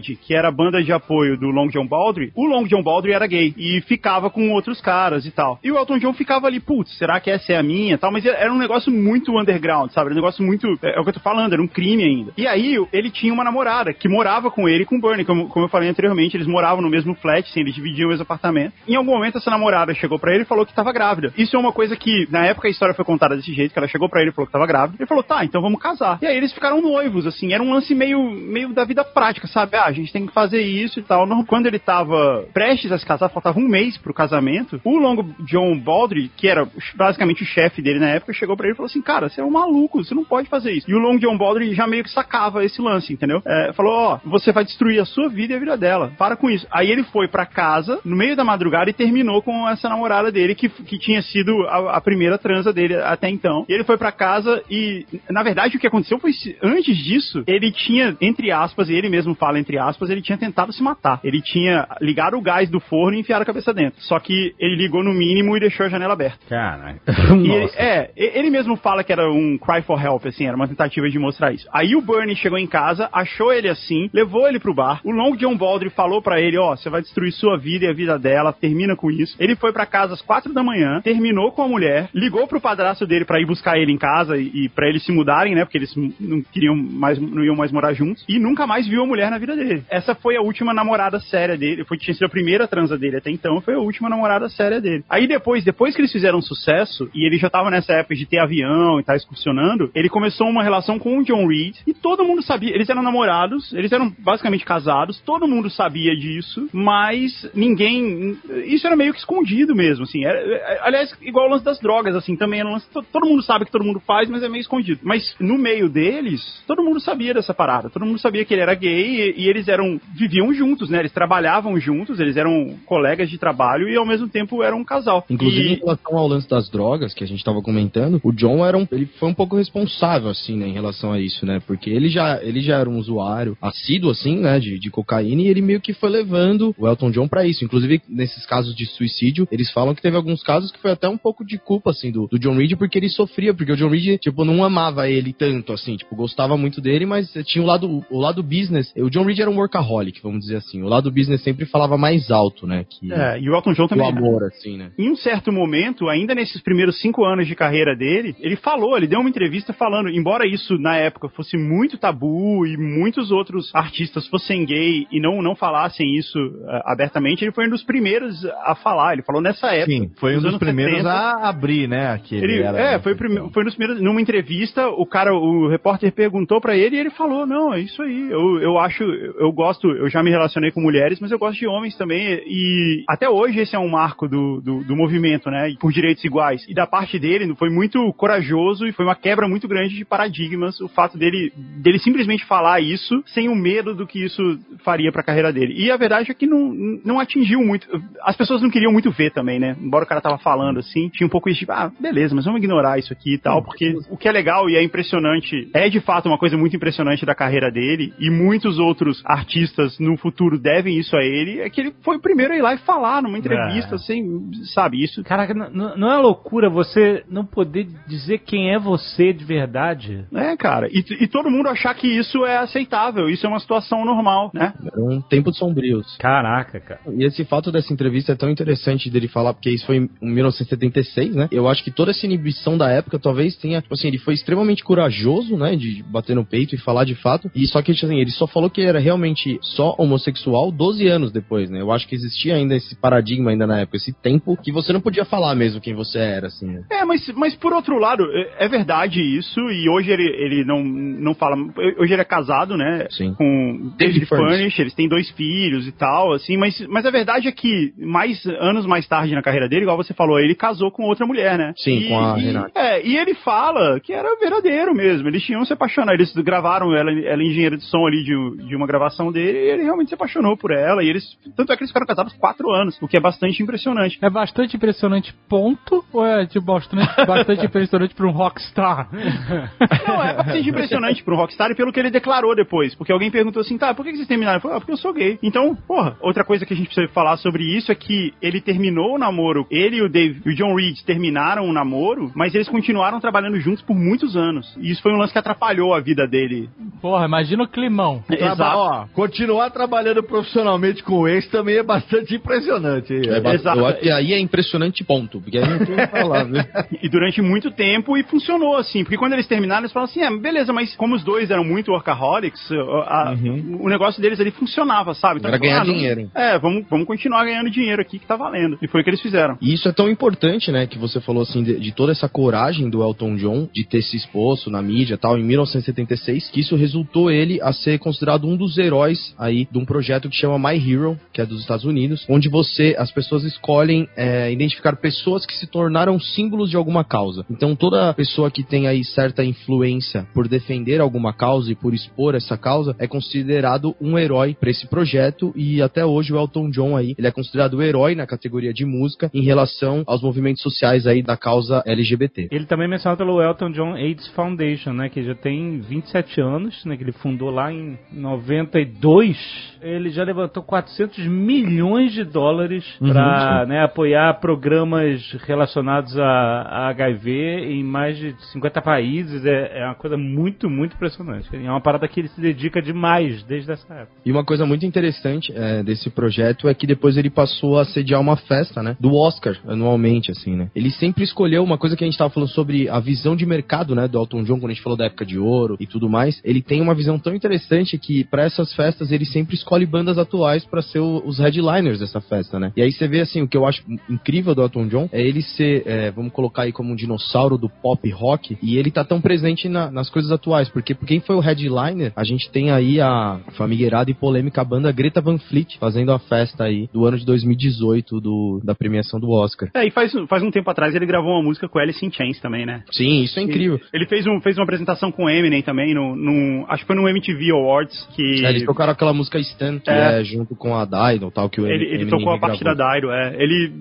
Que era a banda de apoio do Long John Baldry, o Long John Baldry era gay e ficava com outros caras e tal. E o Elton John ficava ali, putz, será que essa é a minha tal? Mas era um negócio muito underground, sabe? Era um negócio muito. É, é o que eu tô falando, era um crime ainda. E aí ele tinha uma namorada que morava com ele e com o Bernie, como, como eu falei anteriormente, eles moravam no mesmo flat, assim, eles dividiam o mesmo apartamento. Em algum momento essa namorada chegou pra ele e falou que tava grávida. Isso é uma coisa que, na época a história foi contada desse jeito, que ela chegou pra ele e falou que tava grávida. Ele falou, tá, então vamos casar. E aí eles ficaram noivos, assim, era um lance meio, meio da vida prática, sabe? Ah, a gente tem que fazer isso e tal. Quando ele tava prestes a se casar, faltava um mês pro casamento, o Long John Baldry, que era basicamente o chefe dele na época, chegou pra ele e falou assim, cara, você é um maluco, você não pode fazer isso. E o Long John Baldry já meio que sacava esse lance, entendeu? É, falou, ó, você vai destruir a sua vida e a vida dela. Para com isso. Aí ele foi pra casa, no meio da madrugada, e terminou com essa namorada dele, que, que tinha sido a, a primeira transa dele até então. E ele foi pra casa e, na verdade, o que aconteceu foi, antes disso, ele tinha, entre aspas, e ele mesmo fala entre aspas, ele tinha tentado se matar. Ele tinha ligado o gás do forno e enfiado a cabeça dentro. Só que ele ligou no mínimo e deixou a janela aberta. Caralho. Ele, é, ele mesmo fala que era um cry for help, assim, era uma tentativa de mostrar isso. Aí o Bernie chegou em casa, achou ele assim, levou ele pro bar. O Long John Baldry falou pra ele, ó, você vai destruir sua vida e a vida dela, termina com isso. Ele foi pra casa às quatro da manhã, terminou com a mulher, ligou pro padrasto dele pra ir buscar ele em casa e, e para eles se mudarem, né, porque eles não queriam mais, não iam mais morar juntos. E nunca mais viu a mulher na vida dele. Essa foi a última namorada séria dele, foi tinha sido a primeira transa dele até então, foi a última namorada séria dele. Aí depois, depois que eles fizeram sucesso e ele já tava nessa época de ter avião e tá excursionando, ele começou uma relação com o John Reed e todo mundo sabia, eles eram namorados, eles eram basicamente casados, todo mundo sabia disso, mas ninguém, isso era meio que escondido mesmo, assim, era, é, aliás, igual o lance das drogas, assim, também era um lance, to- todo mundo sabe que todo mundo faz, mas é meio escondido. Mas no meio deles, todo mundo sabia dessa parada, todo mundo sabia que ele era gay e, e eles eram, viviam juntos, né, eles trabalhavam juntos, eles eram colegas de trabalho e ao mesmo tempo eram um casal. Inclusive, E- em relação ao lance das drogas, que a gente tava comentando, o John era um, ele foi um pouco responsável, assim, né, em relação a isso, né? Porque ele já, ele já era um usuário assíduo, assim, né, de, de cocaína, e ele meio que foi levando o Elton John pra isso. Inclusive, nesses casos de suicídio, eles falam que teve alguns casos que foi até um pouco de culpa, assim, do, do John Reed, porque ele sofria, porque o John Reed, tipo, não amava ele tanto, assim, tipo, gostava muito dele, mas tinha o lado, o lado business. O John Reed era um workaholic, vamos dizer assim. O lado business sempre falava mais alto, né? Que, É, e o Elton John também. o era. amor, assim, né? Em um certo momento, ainda nesses primeiros cinco anos de carreira dele, ele falou, ele deu uma entrevista falando, embora isso na época fosse muito tabu e muitos outros artistas fossem gay e não, não falassem isso eh, abertamente, ele foi um dos primeiros a falar. Ele falou nessa época. Sim, foi um dos primeiros 70, a abrir, né? Que ele era- é, foi, foi nos primeiros. Numa entrevista, o cara, o repórter perguntou pra ele e ele falou: Não, é isso aí. Eu, eu acho, eu, gosto, eu já me relacionei com mulheres, mas eu gosto de homens também. E até hoje esse é um marco do, do, do movimento, né? Por direitos iguais. E da parte dele foi muito corajoso e foi uma quebra muito grande de paradigmas. O fato dele, dele simplesmente falar isso sem o medo do que isso faria pra carreira dele. E a verdade é que não, não atingiu muito. As pessoas não queriam muito ver também, né? Embora o cara tava falando assim, tinha um pouco isso de, ah, beleza, mas vamos ignorar isso aqui e tal, porque o que é legal e é impressionante, é de fato uma coisa muito impressionante da carreira dele, e muitos outros artistas no futuro devem isso a ele, é que ele foi o primeiro a ir lá e falar numa entrevista, É. assim, sabe, isso. Caraca, não é loucura você não poder dizer quem é você de verdade? É, cara, e, e todo mundo achar que isso é aceitável, isso é uma situação normal, né? Era um tempo de sombrios. Caraca, cara. E esse fato dessa entrevista é tão interessante dele falar, porque isso foi em 1976, né? Eu acho que toda essa inibição da época talvez tenha, tipo assim, ele foi extremamente corajoso, né? De bater no peito e falar de fato. E só que, tipo assim, ele só falou que era realmente só homossexual 12 anos depois, né? Eu acho que existia ainda esse paradigma ainda na época, esse tempo que você não podia falar mesmo quem você era, assim, né? É, mas, mas por outro lado, é é verdade isso, e hoje ele, ele não, não fala. Hoje ele é casado, né? Sim. Com David Furnish. Eles têm dois filhos e tal, assim, mas, mas a verdade é que mais anos mais tarde na carreira dele, igual você falou, ele casou com outra mulher, né? Sim, E- com a e- Renata. É, e ele fala que era verdadeiro mesmo, eles tinham se apaixonado, eles gravaram ela, ela é engenheira de som ali de, de uma gravação dele, e ele realmente se apaixonou por ela, e eles, tanto é que eles ficaram casados quatro anos, o que é bastante impressionante. É bastante impressionante, ponto? Ou é tipo, bastante, bastante impressionante pra um rockstar? Não, é bastante impressionante pro Rockstar e pelo que ele declarou depois. Porque alguém perguntou assim, tá, por que vocês terminaram? Ele falou, ah, porque eu sou gay. Então, porra, outra coisa que a gente precisa falar sobre isso é que ele terminou o namoro, ele e o, Dave, e o John Reed terminaram o namoro, mas eles continuaram trabalhando juntos por muitos anos. E isso foi um lance que atrapalhou a vida dele. Porra, imagina o climão. Traba- ó, continuar trabalhando profissionalmente com o ex também é bastante impressionante. É ba- Eu acho que aí é impressionante, ponto. Porque aí não tem o que falar, né? E durante muito tempo, e funcionou assim. Porque quando eles terminaram, eles falaram assim: é, beleza, mas como os dois eram muito workaholics, a- o negócio deles ali funcionava, sabe? Uhum. Era eles ganhar falaram, dinheiro. É, vamos, vamos continuar ganhando dinheiro aqui que tá valendo. E foi o que eles fizeram. E isso é tão importante, né, que você falou assim, de, de toda essa coragem do Elton John de ter se exposto na mídia e tal, em 1976, que isso resultou ele a ser considerado um dos heróis aí de um projeto que chama My Hero, que é dos Estados Unidos, onde você, as pessoas escolhem é, identificar pessoas que se tornaram símbolos de alguma causa. Então toda pessoa que tem aí certa influência por defender alguma causa e por expor essa causa é considerado um herói para esse projeto e até hoje o Elton John aí, ele é considerado herói na categoria de música em relação aos movimentos sociais aí da causa LGBT. Ele também é mencionado pelo Elton John AIDS Foundation, né? Que já tem 27 anos, né? Que ele fundou lá em 92. Ele já levantou 400 milhões de dólares Uhum, para né, apoiar programas relacionados a, a HIV em mais de 50 países. É, é uma coisa muito, muito impressionante. É uma parada que ele se dedica demais desde essa época. E uma coisa muito interessante é, desse projeto é que depois ele passou a sediar uma festa, né? Do Oscar, anualmente, assim, né? Ele sempre escolheu uma coisa que a gente tava falando sobre a visão de mercado, né? Do Elton John, quando a gente falou da época de ouro e tudo mais. Ele tem uma visão tão interessante que, para essas festas, ele sempre escolhe bandas atuais para ser o- os headliners dessa festa, né? E aí você vê, assim, o que eu acho incrível do Elton John é ele ser, é, vamos colocar aí como um dinossauro do pop rock, e ele tá tão presente na- nas coisas atuais, porque por quem foi o headliner, a gente tem aí a famigerada e polêmica banda Greta Van Fleet fazendo a festa aí do ano de 2018 do, da premiação do Oscar. É, e faz, faz um tempo atrás ele gravou uma música com Alice in Chains também, né? Sim, isso é incrível. Ele fez, um, fez uma apresentação com o Eminem também, no, no- acho que foi no MTV Awards, que... É, eles tocaram aquela música Stan, que É. é, junto com a Dido, tal, que o Ele, ele tocou a parte da. Dairo, é. Ele,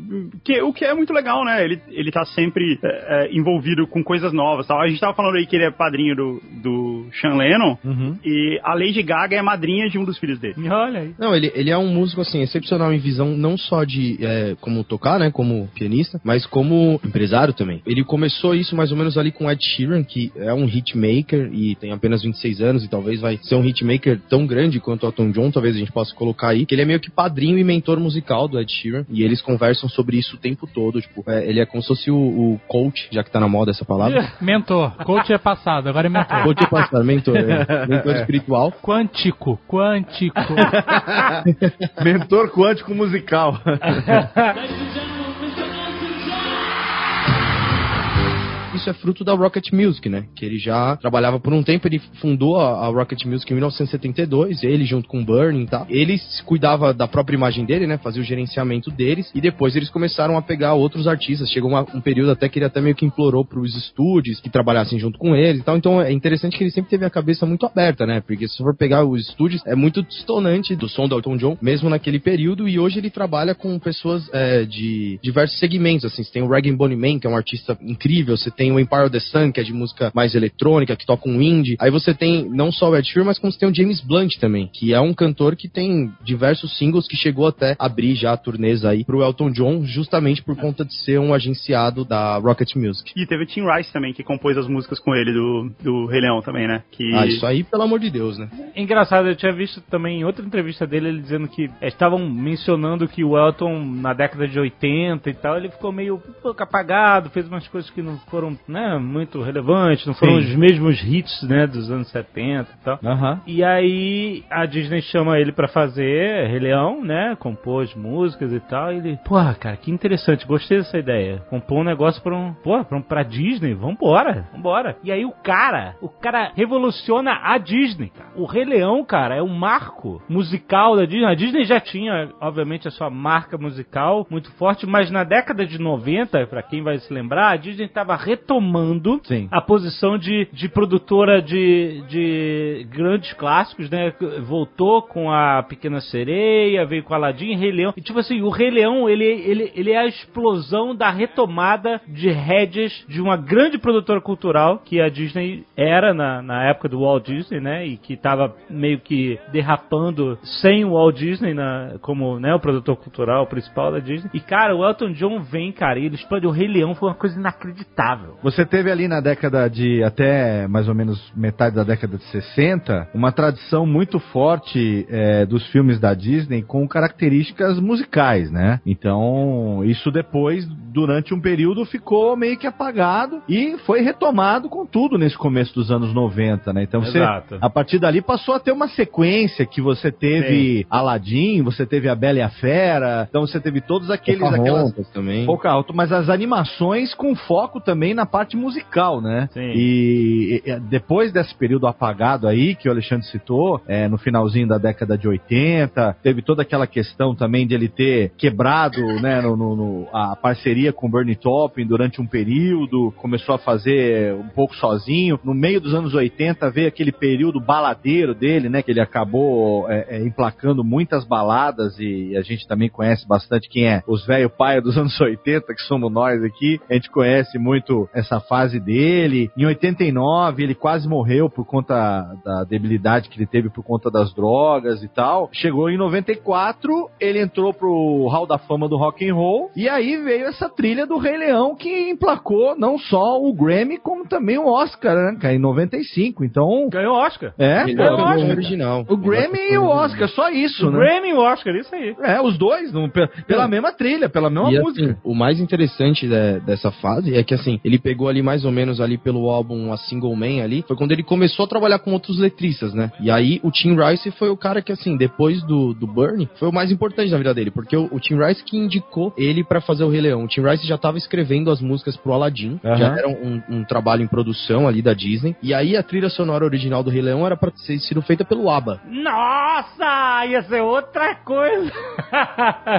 que, o que é muito legal, né? Ele, ele tá sempre é, é, envolvido com coisas novas. Tal. A gente tava falando aí que ele é padrinho do, do Sean Lennon, e a Lady Gaga é madrinha de um dos filhos dele. Olha aí. Não, ele, ele é um músico, assim, excepcional em visão, não só de é, como tocar, né, como pianista, mas como empresário também. Ele começou isso mais ou menos ali com Ed Sheeran, que é um hitmaker e tem apenas 26 anos e talvez vai ser um hitmaker tão grande quanto o Elton John, talvez a gente possa colocar aí, que ele é meio que padrinho e mentor musical do Ed Sheeran, e eles conversam sobre isso o tempo todo, tipo, é, ele é como se fosse o, o coach, já que tá na moda essa palavra. Mentor. Coach é passado, agora é mentor. Coach é passado, mentor, é, mentor espiritual. Quântico, quântico. Mentor quântico musical. isso é fruto da Rocket Music, né? Que ele já trabalhava por um tempo, ele fundou a, a Rocket Music em 1972, ele junto com o Burning e tal. Ele cuidava da própria imagem dele, né? Fazia o gerenciamento deles e depois eles começaram a pegar outros artistas. Chegou uma- um período até que ele até meio que implorou pros estúdios que trabalhassem junto com ele e tal. Então é interessante que ele sempre teve a cabeça muito aberta, né? Porque se for pegar os estúdios, é muito distonante do som do Elton John, mesmo naquele período. E hoje ele trabalha com pessoas é, de diversos segmentos, assim. Você tem o Regan Bonnie Man, que é um artista incrível. Você tem o Empire of the Sun, que é de música mais eletrônica, que toca um indie. Aí você tem não só o Ed Sheeran, mas como você tem o James Blunt também, que é um cantor que tem diversos singles que chegou até abrir já turnês aí pro Elton John, justamente por conta de ser um agenciado da Rocket Music. E teve o Tim Rice também, que compôs as músicas com ele do, do Rei Leão também, né? Que... Ah, isso aí, pelo amor de Deus, né? Engraçado, eu tinha visto também em outra entrevista dele ele dizendo que eh, estavam mencionando que o Elton na década de 80 e tal, ele ficou meio um pouco apagado, fez umas coisas que não foram, né, muito relevantes, não foram Sim. os mesmos hits, né, dos anos 70 e tal. E aí a Disney chama ele pra fazer Rei Leão, né? Compôs músicas e tal. E ele, porra, cara, que interessante, gostei dessa ideia. Compôs um negócio pra um, porra, pra, um, pra Disney, vambora, vambora. E aí o cara, o cara revoluciona a Disney, cara. O Rei Leão, cara, é um marco musical da Disney. A Disney já tinha, obviamente, a sua marca musical muito forte, mas na década de 90, pra quem vai se lembrar, a Disney tava retomando Sim. a posição de, de produtora de, de grandes clássicos, né? Voltou com a Pequena Sereia, veio com Aladdin e Rei Leão. E tipo assim, o Rei Leão, ele, ele, ele é a explosão da retomada de rédeas de uma grande produtora cultural que a Disney era na, na época do Walt Disney, né? E que tava meio que derrapando sem o Walt Disney na, como né, o produtor cultural principal da Disney. E cara, o Elton John vem, cara, e ele explode o Rei Leão, foi uma coisa inacreditável. Você teve ali na década de até mais ou menos metade da década de 60 uma tradição muito forte é, dos filmes da Disney com características musicais, né? Então isso depois durante um período ficou meio que apagado e foi retomado com tudo nesse começo dos anos 90, né? Então você Exato. a partir dali passou a ter uma sequência que você teve Aladdin, você teve a Bela e a Fera, então você teve todos aqueles aquelas Pocahontas também. Pocahontas, mas as animações com foco também na parte musical, né? Sim. E, e- e depois desse período apagado aí, que o Alexandre citou, é, no finalzinho da década de 80, teve toda aquela questão também de ele ter quebrado, né, no, no- no- a parceria com o Bernie Taupin durante um período, começou a fazer um pouco sozinho. No meio dos anos 80 veio aquele período baladeiro dele, né, que ele acabou é, é, emplacando muitas baladas e a gente também conhece bastante quem é os velho paia dos anos 80, que somos nós aqui. A gente conhece muito essa fase dele. Em 89 ele quase morreu por conta da debilidade que ele teve por conta das drogas e tal. Chegou em 94, ele entrou pro Hall da Fama do Rock and Roll e aí veio essa trilha do Rei Leão que emplacou não só o Grammy como também o Oscar, né, cara, em 95. Então, Ganhou Oscar. é, acho, o original. o Grammy e o Oscar, só isso, O né? Grammy e o Oscar, isso aí. É, os dois, não, pe- pela mesma trilha, pela mesma E música. assim, o mais interessante de- dessa fase é que assim, ele pegou ali mais ou menos ali pelo álbum A Single Man ali, foi quando ele começou a trabalhar com outros letristas, né? E aí o Tim Rice foi o cara que assim, depois do, do Bernie, foi o mais importante na vida dele, porque o, o Tim Rice que indicou ele pra fazer o Rei Leão. O Tim Rice já tava escrevendo as músicas pro Aladdin, já era um, um trabalho em produção ali da Disney. E aí a trilha sonora original do Rei Leão era pra ter sido feita pelo ABBA. Nossa, ia ser outra coisa.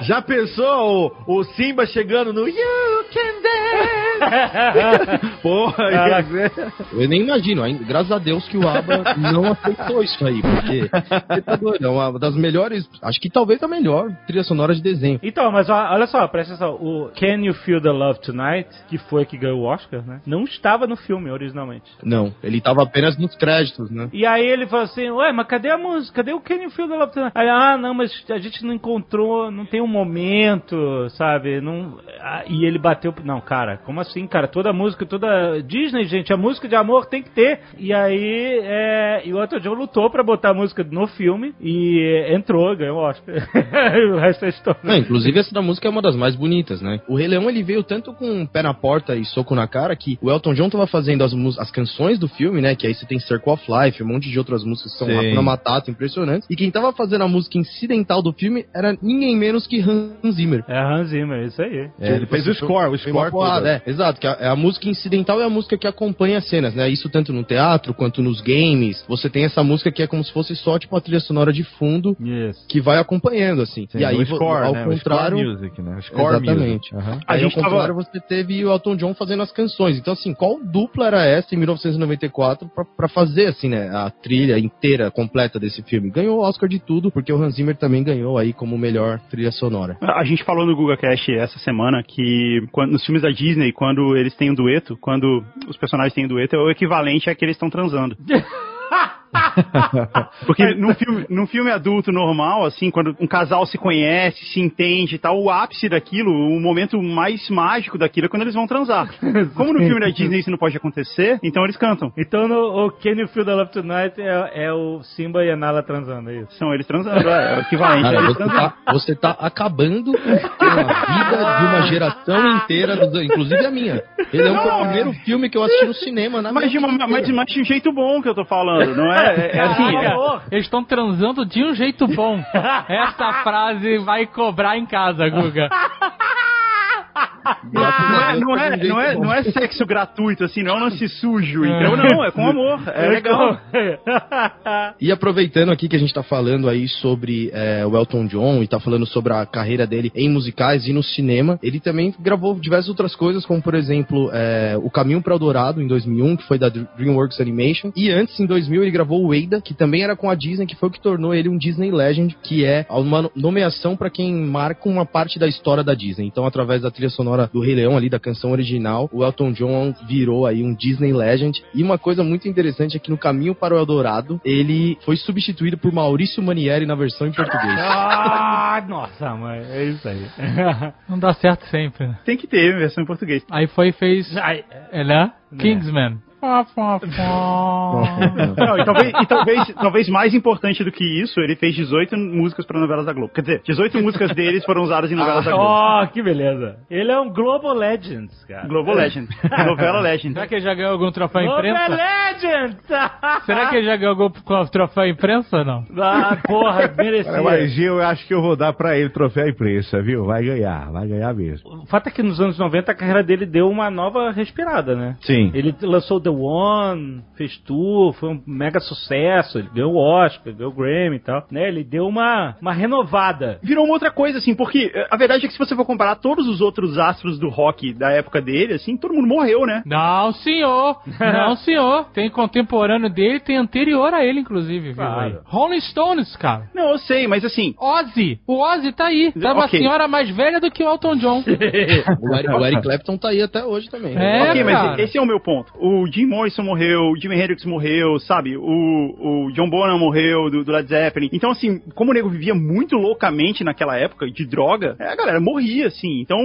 Já pensou o, o Simba chegando no You Can Dance? Porra, ia Caraca. Eu nem imagino, ainda- graças a Deus que o ABBA não aceitou isso aí, porque você tá doido, é uma das melhores, acho que talvez a melhor trilha sonora de desenho. Então, mas ó, olha só, presta atenção. O Can You Feel the Love Tonight, que foi que ganhou o Oscar, né? Não estava no filme originalmente. Não, ele tava apenas nos créditos, né? E aí ele falou assim, ué, mas cadê a música? Cadê o Can You Feel the Love Tonight? Aí, ah, não, mas a gente não encontrou, não tem um momento, sabe? Não... ah, E ele bateu, não, cara, como assim, cara? Toda música, toda Disney, gente, a música de amor tem que ter. E aí, é... e o Elton John lutou pra botar a música no filme e entrou, ganhou o Oscar. o resto é história. Não, inclusive essa da música é uma das mais bonitas, né? O Rei Leão ele veio tanto com pé na porta e soco na cara que o Elton John tava fazendo as, as canções do filme, né? Que aí você tem Circle of Life, um monte de outras músicas que são. Hakuna Matata, impressionantes. E quem tava fazendo a música incidental do filme era ninguém menos que Hans Zimmer. É Hans Zimmer, isso aí. É, ele fez o score, o score porrada, é, exato, que a, é a música incidental é a música que acompanha as cenas, né? Isso tanto no teatro quanto nos games. Você tem essa música que é como se fosse só tipo a trilha sonora de fundo que vai acompanhando assim. Sim, e aí o score, ao né? O contrário, score music, né? O score exatamente. music. Aham. Aí A ao gente tava- contrário você teve o Elton John fazendo as canções. Então assim, qual dupla era essa em 1994 pra, pra fazer assim, né, a trilha inteira completa desse filme? Ganhou o Oscar de tudo, porque o Hans Zimmer também ganhou aí como melhor trilha sonora. A gente falou no GugaCast essa semana que quando, nos filmes da Disney, quando eles têm um dueto, quando os personagens têm dueto, é o equivalente a que eles estão transando. Porque num filme, num filme adulto normal, assim, quando um casal se conhece, se entende e tal, o ápice daquilo, o momento mais mágico daquilo é quando eles vão transar. Como no filme da Disney isso não pode acontecer, então eles cantam. Então no o Can You Feel the Love Tonight é, é o Simba e a Nala transando, é isso? São eles transando, é, é o equivalente Cara, eles você transando. tá, você tá acabando com a vida de uma geração inteira, inclusive a minha. Ele é o Não, primeiro filme que eu assisti no cinema, na Mas de, minha uma, de- mas de um jeito bom que eu tô falando, não é? É, é assim, é- Caraca, eles estão transando de um jeito bom. Essa frase vai cobrar em casa, Guga. Não é, não, é, não, é, não é sexo gratuito, assim, não é um lance sujo, então não, é com amor, é legal. E aproveitando aqui que a gente tá falando aí sobre é, o Elton John e tá falando sobre a carreira dele em musicais e no cinema, ele também gravou diversas outras coisas, como por exemplo é, O Caminho para o Dourado em 2001, que foi da DreamWorks Animation, e antes em 2000 ele gravou o Ada, que também era com a Disney, que foi o que tornou ele um Disney Legend, que é uma nomeação para quem marca uma parte da história da Disney. Então, através da trilha sonora do Rei Leão ali, da canção original, o Elton John virou aí um Disney Legend. E uma coisa muito interessante é que no Caminho para o Eldorado, ele foi substituído por Maurício Manieri na versão em português. Ah, nossa, mãe, é isso aí. Não dá certo sempre. né? Tem que ter versão em português. Aí foi e fez. É, né? Kingsman. Não, e talvez, e talvez, talvez mais importante do que isso, ele fez 18 músicas para novelas da Globo. Quer dizer, 18 músicas deles foram usadas em novelas da Globo. Oh, que beleza. Ele é um Global Legends, cara. Global Legend. Novela Legend. Será que ele já ganhou algum troféu Global imprensa? Legends! Será que ele já ganhou algum troféu imprensa ou não? Ah, porra, merecia. Mas eu acho que eu vou dar pra ele troféu imprensa, viu? Vai ganhar, vai ganhar mesmo. O fato é que nos anos 90 a carreira dele deu uma nova respirada, né? Sim. Ele lançou The One, fez tour, foi um mega sucesso, ele ganhou o Oscar, ganhou o Grammy e tal, né? Ele deu uma, uma renovada. Virou uma outra coisa, assim, porque eh, a verdade é que se você for comparar todos os outros astros do rock da época dele, assim, todo mundo morreu, né? Não, senhor. Não, senhor. Tem contemporâneo dele, tem anterior a ele, inclusive, viu? Aí? Rolling Stones, cara. Não, eu sei, mas assim, Ozzy. O Ozzy tá aí. Tá uma Ok. senhora mais velha do que o Elton John. O Eric, o Eric Clapton tá aí até hoje também. É, ok, cara. mas esse é o meu ponto. O Jim Morrison morreu, o Jimi Hendrix morreu, sabe? O, o John Bonham morreu do, do Led Zeppelin. Então, assim, como o nego vivia muito loucamente naquela época de droga, é, a galera morria, assim. Então,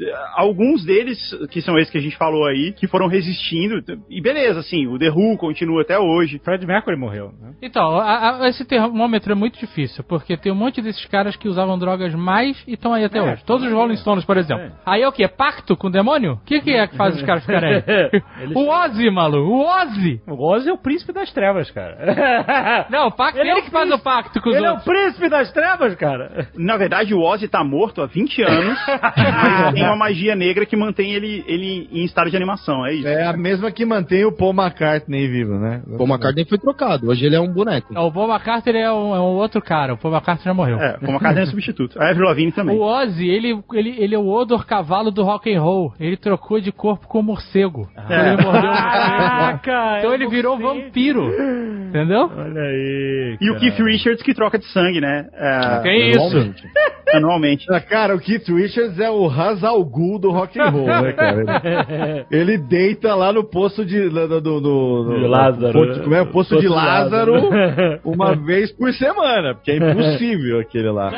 eh, alguns deles, que são esses que a gente falou aí, que foram resistindo, e beleza, assim, o The Who continua até hoje. Fred Mercury morreu, né? Então, a- a- esse termômetro é muito difícil, porque tem um monte desses caras que usavam drogas mais e estão aí até É, hoje. Todos os Rolling Stones, por exemplo. É. Aí é o quê? Pacto com o demônio? O que, que é que faz os caras ficarem aí? Eles- O Ozzy, maluco, o Ozzy! O Ozzy é o príncipe das trevas, cara. Não, o pacto, ele, Ele é o que faz o pacto com os Ele é o outros. príncipe das trevas, cara. Na verdade, o Ozzy tá morto há 20 anos, mas tem uma magia negra que mantém ele, ele em estado de animação, é isso. É a mesma que mantém o Paul McCartney vivo, né? Paul McCartney foi trocado, hoje ele é um boneco. O Paul McCartney é um, é um outro cara, o Paul McCartney já morreu. É, como a casa é substituto. A Avril Lavigne também. O Ozzy, ele, ele, ele é o odor cavalo do rock and roll. Ele trocou de corpo com o morcego. É. Ele mordeu o morcego. Caraca! Então é ele virou vampiro. Entendeu? Olha aí. E o. Keith Richards que troca de sangue, né? É, Tem isso. Normalmente. anualmente. Ah, Cara, o Keith Richards é o Hans Al Ghul do rock and roll, né, cara? Ele, ele deita lá no poço de... No, no, no, no- De Lázaro. Poço, como é? O poço, de Lázaro, Lázaro. uma vez por semana, porque é impossível aquele lá.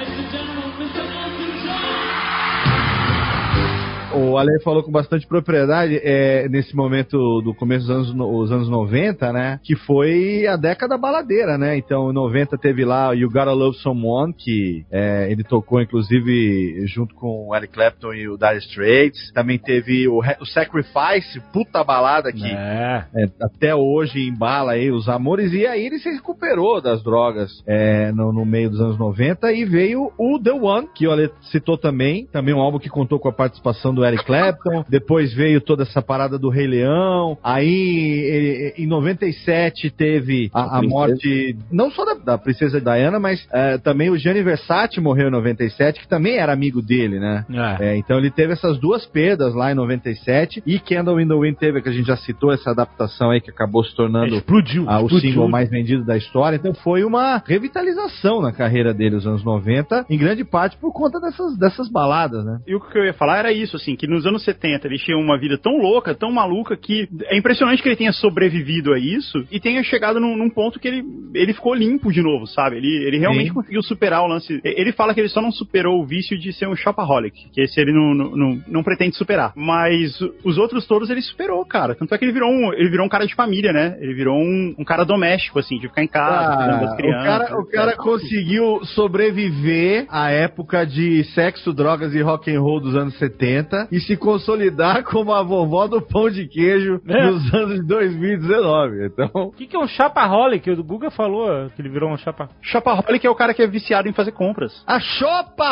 O Ale falou com bastante propriedade é, nesse momento do começo dos anos, no- os anos 90, né? Que foi a década baladeira, né? Então, em 90 teve lá o You Gotta Love Someone, que é, ele tocou, inclusive, junto com o Eric Clapton e o Dire Straits. Também teve o, o Sacrifice, puta balada que É. é, até hoje embala aí os amores. E aí ele se recuperou das drogas é, no, no meio dos anos 90 e veio o The One, que o Ale citou também. Também um álbum que contou com a participação do Eric Clapton. Depois veio toda essa parada do Rei Leão. Aí em 97 teve a, a morte não só da, da princesa Diana, mas eh, também o Gianni Versace morreu em 97, que também era amigo dele, né? É. É, então ele teve essas duas perdas lá em 97 e Candle in the Wind teve, que a gente já citou, essa adaptação aí que acabou se tornando Explodiu. ah, o explodiu. single mais vendido da história. Então foi uma revitalização na carreira dele nos anos 90, em grande parte por conta dessas, dessas baladas, né? E o que eu ia falar era isso, assim, que nos anos 70 ele tinha uma vida tão louca, tão maluca, que é impressionante que ele tenha sobrevivido a isso e tenha chegado num, num ponto que ele, ele ficou limpo de novo, sabe? Ele, ele realmente Sim. conseguiu superar o lance. Ele fala que ele só não superou o vício de ser um shopaholic, que esse ele não, não, não, não pretende superar. Mas os outros todos ele superou, cara. Tanto é que ele virou um, ele virou um cara de família, né? Ele virou um, um cara doméstico, assim, de ficar em casa, cuidando das Ah, o crianças. cara, o cara conseguiu sobreviver à época de sexo, drogas e rock and roll dos anos 70 e se consolidar como a vovó do pão de queijo É. nos anos de 2019. Então, O que, que é um chapaholic? O Guga falou que ele virou um chapa. Shopaholic é o cara que é viciado em fazer compras. a Chopa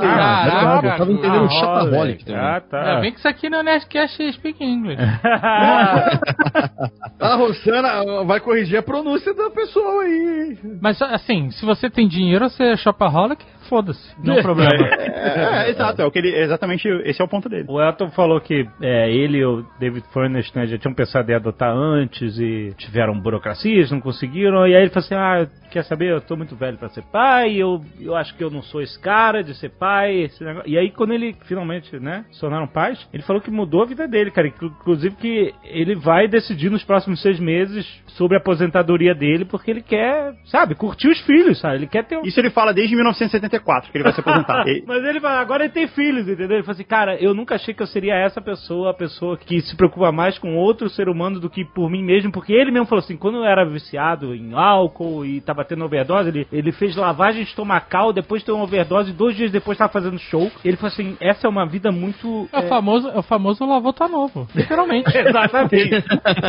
Caraca, eu tava entendendo ah, Shopaholic também. Ah, Ainda tá. bem que isso aqui não é Nerdcast Speak English. A Rosana vai corrigir a pronúncia da pessoa aí. Mas assim, se você tem dinheiro, você é shopaholic, foda-se. Não é problema. É, é, exato, é o que ele, exatamente esse é o ponto dele. O Elton falou que é, ele e o David Furness né, já tinham pensado em adotar antes e tiveram burocracias, não conseguiram. E aí ele falou assim: Ah, quer saber? Eu tô muito velho pra ser pai, eu, eu acho que eu não sou esse cara de ser pai. E aí, quando ele finalmente né, se tornaram pais, ele falou que mudou a vida dele, cara. Inclu- Inclusive que ele vai decidir nos próximos seis meses sobre a aposentadoria dele, porque ele quer, sabe, curtir os filhos, sabe? Ele quer ter um. Isso ele fala desde 1974, que ele vai se aposentar. E- Mas ele fala, agora ele tem filhos, entendeu? Ele fala assim, cara, eu nunca achei que eu seria essa pessoa, a pessoa que se preocupa mais com outro ser humano do que por mim mesmo, porque ele mesmo falou assim, quando eu era viciado em álcool e tava tendo overdose, ele, ele fez lavagem estomacal, depois teve uma overdose, dois dias depois tava fazendo show. Ele falou assim, essa é uma vida muito... É o famoso, é o famoso lavou tá novo. Literalmente. Exatamente.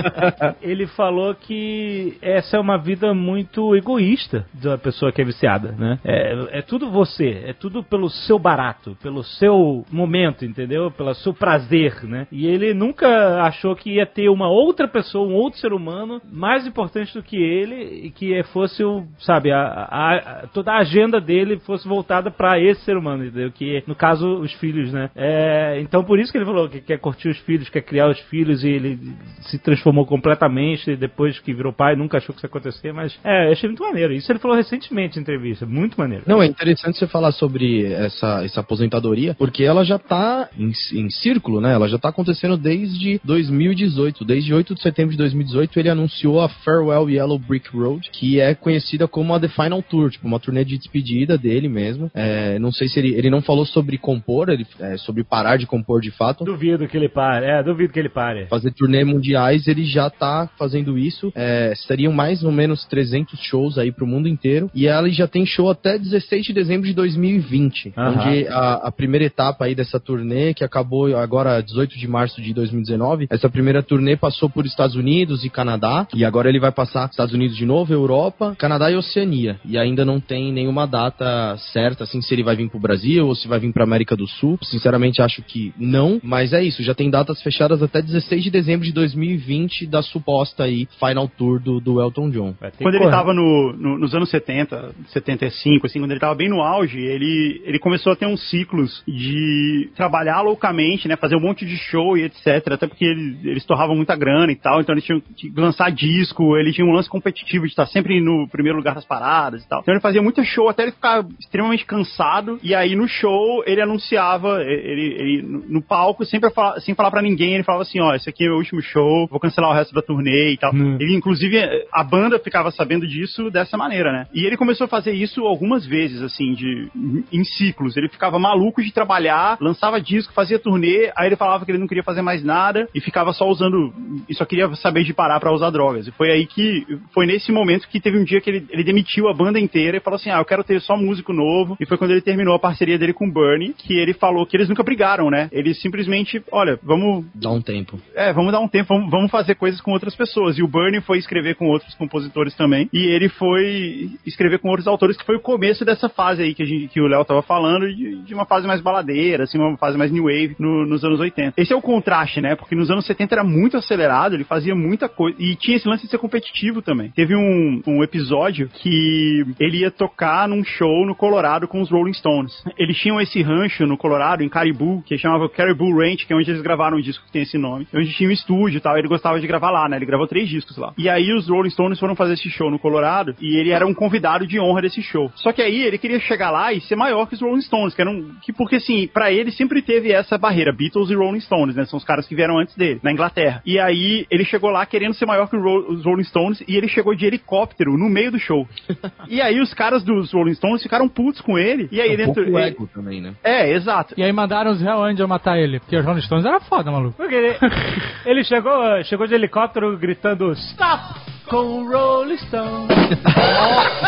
ele falou que essa é uma vida muito egoísta da pessoa que é viciada, né? É, é tudo você, é tudo pelo seu barato, pelo seu momento, entendeu? Pelo seu prazer, né? E ele nunca achou que ia ter uma outra pessoa, um outro ser humano mais importante do que ele e que fosse o, sabe, a, a- a- toda a agenda dele fosse voltada pra esse ser humano, entendeu? Que no caso os filhos, né? É, então por isso que ele falou que quer curtir os filhos, quer criar os filhos e ele se transformou completamente depois que virou pai, nunca achou que isso ia acontecer, mas é, eu achei muito maneiro. Isso ele falou recentemente em entrevista, muito maneiro. Não, é interessante você falar sobre essa, essa aposentadoria, porque ela já tá em, em círculo, né? Ela já tá acontecendo desde 2018. Desde 8 de setembro de 2018, ele anunciou a Farewell Yellow Brick Road, que é conhecida como a The Final Tour, tipo, uma turnê de despedida dele mesmo. É, não sei se ele, ele não falou sobre compor, ele, é, sobre parar de compor de fato. Duvido que ele pare, é, duvido que ele pare. Fazer turnê mundiais, ele já tá fazendo isso. É, seriam mais ou menos 300 shows aí pro mundo inteiro. E ela já tem show até 16 de dezembro de 2020. Aham. Onde a, a primeira etapa aí dessa turnê, que acabou agora 18 de março de 2019, essa primeira turnê passou por Estados Unidos e Canadá. E agora ele vai passar Estados Unidos de novo, Europa, Canadá e Oceania. E ainda não tem nenhuma data certa, assim, se ele vai vir pro Brasil ou se vai vir pra América do Sul. Sinceramente, acho que não. Mas é isso, já tem datas fechadas até 16 de dezembro de 2020 da suposta aí Final Tour do, do Elton John. Que Quando ele tava no, no- nos anos 70, 75, assim, quando ele tava bem no auge, ele, ele começou a ter uns ciclos de trabalhar loucamente, né? Fazer um monte de show e etc. Até porque ele- eles torravam muita grana e tal, então ele tinha que lançar disco, ele tinha um lance competitivo de estar sempre no primeiro lugar das paradas e tal. Então ele fazia muito show até ele ficar extremamente cansado. E aí no show ele anunciava, ele, ele no palco, sempre fala- sem falar pra ninguém, ele falava assim: ó, esse aqui é meu último show, vou cancelar o resto da turnê e tal. Ele, inclusive, a banda ficava sabendo disso dessa maneira, né? E ele começou a fazer isso algumas vezes, assim, de em ciclos. Ele ficava maluco de trabalhar, lançava disco, fazia turnê, aí ele falava que ele não queria fazer mais nada e ficava só usando. E só queria saber de parar pra usar drogas. E foi aí que. Foi nesse momento que teve um dia que ele, ele demitiu a banda inteira e falou assim: ah, eu quero ter só músico novo. E foi quando ele terminou a parceria dele com o Bernie, que ele falou que eles nunca brigaram, né? Eles simplesmente, olha, vamos Dá um tempo. é, vamos dar um tempo, vamos, vamos fazer coisas com outras pessoas. E o Bernie foi escrever com outros compositores também. E ele foi escrever com outros autores, que foi o começo dessa fase aí que, gente, que o Léo tava falando, de, de uma fase mais baladeira, assim, uma fase mais new wave no- nos anos 80. Esse é o contraste, né? Porque nos anos 70 era muito acelerado, ele fazia muita coisa. E tinha esse lance de ser competitivo também. Teve um, um episódio que ele ia tocar num show no Colorado com os Rolling Stones. Eles tinham esse rancho no Colorado, em Caribou, que chamava Caribou Ranch, que é onde eles gravaram um disco que tem esse nome. Onde tinha um estúdio e tal. Ele gostava de gravar lá, né? Ele gravou três discos lá. E aí os Rolling Stones foram fazer esse show no Colorado e ele era um convidado de honra desse show. Só que aí ele queria chegar lá e ser maior que os Rolling Stones, que eram. Que, porque assim, pra ele sempre teve essa barreira, Beatles e Rolling Stones, né? São os caras que vieram antes dele, na Inglaterra. E aí ele chegou lá querendo ser maior que os Rolling Stones e ele chegou de helicóptero no meio do show. e aí os caras dos Rolling Stones ficaram putos com ele. E aí um dentro. pouco ele- ego também, né? É, exato. E aí mandaram os Hell Angel matar ele, porque os Rolling Stones era foda, maluco. Porque ele, ele chegou, chegou de helicóptero gritando Stop! Com o Rolling Stone.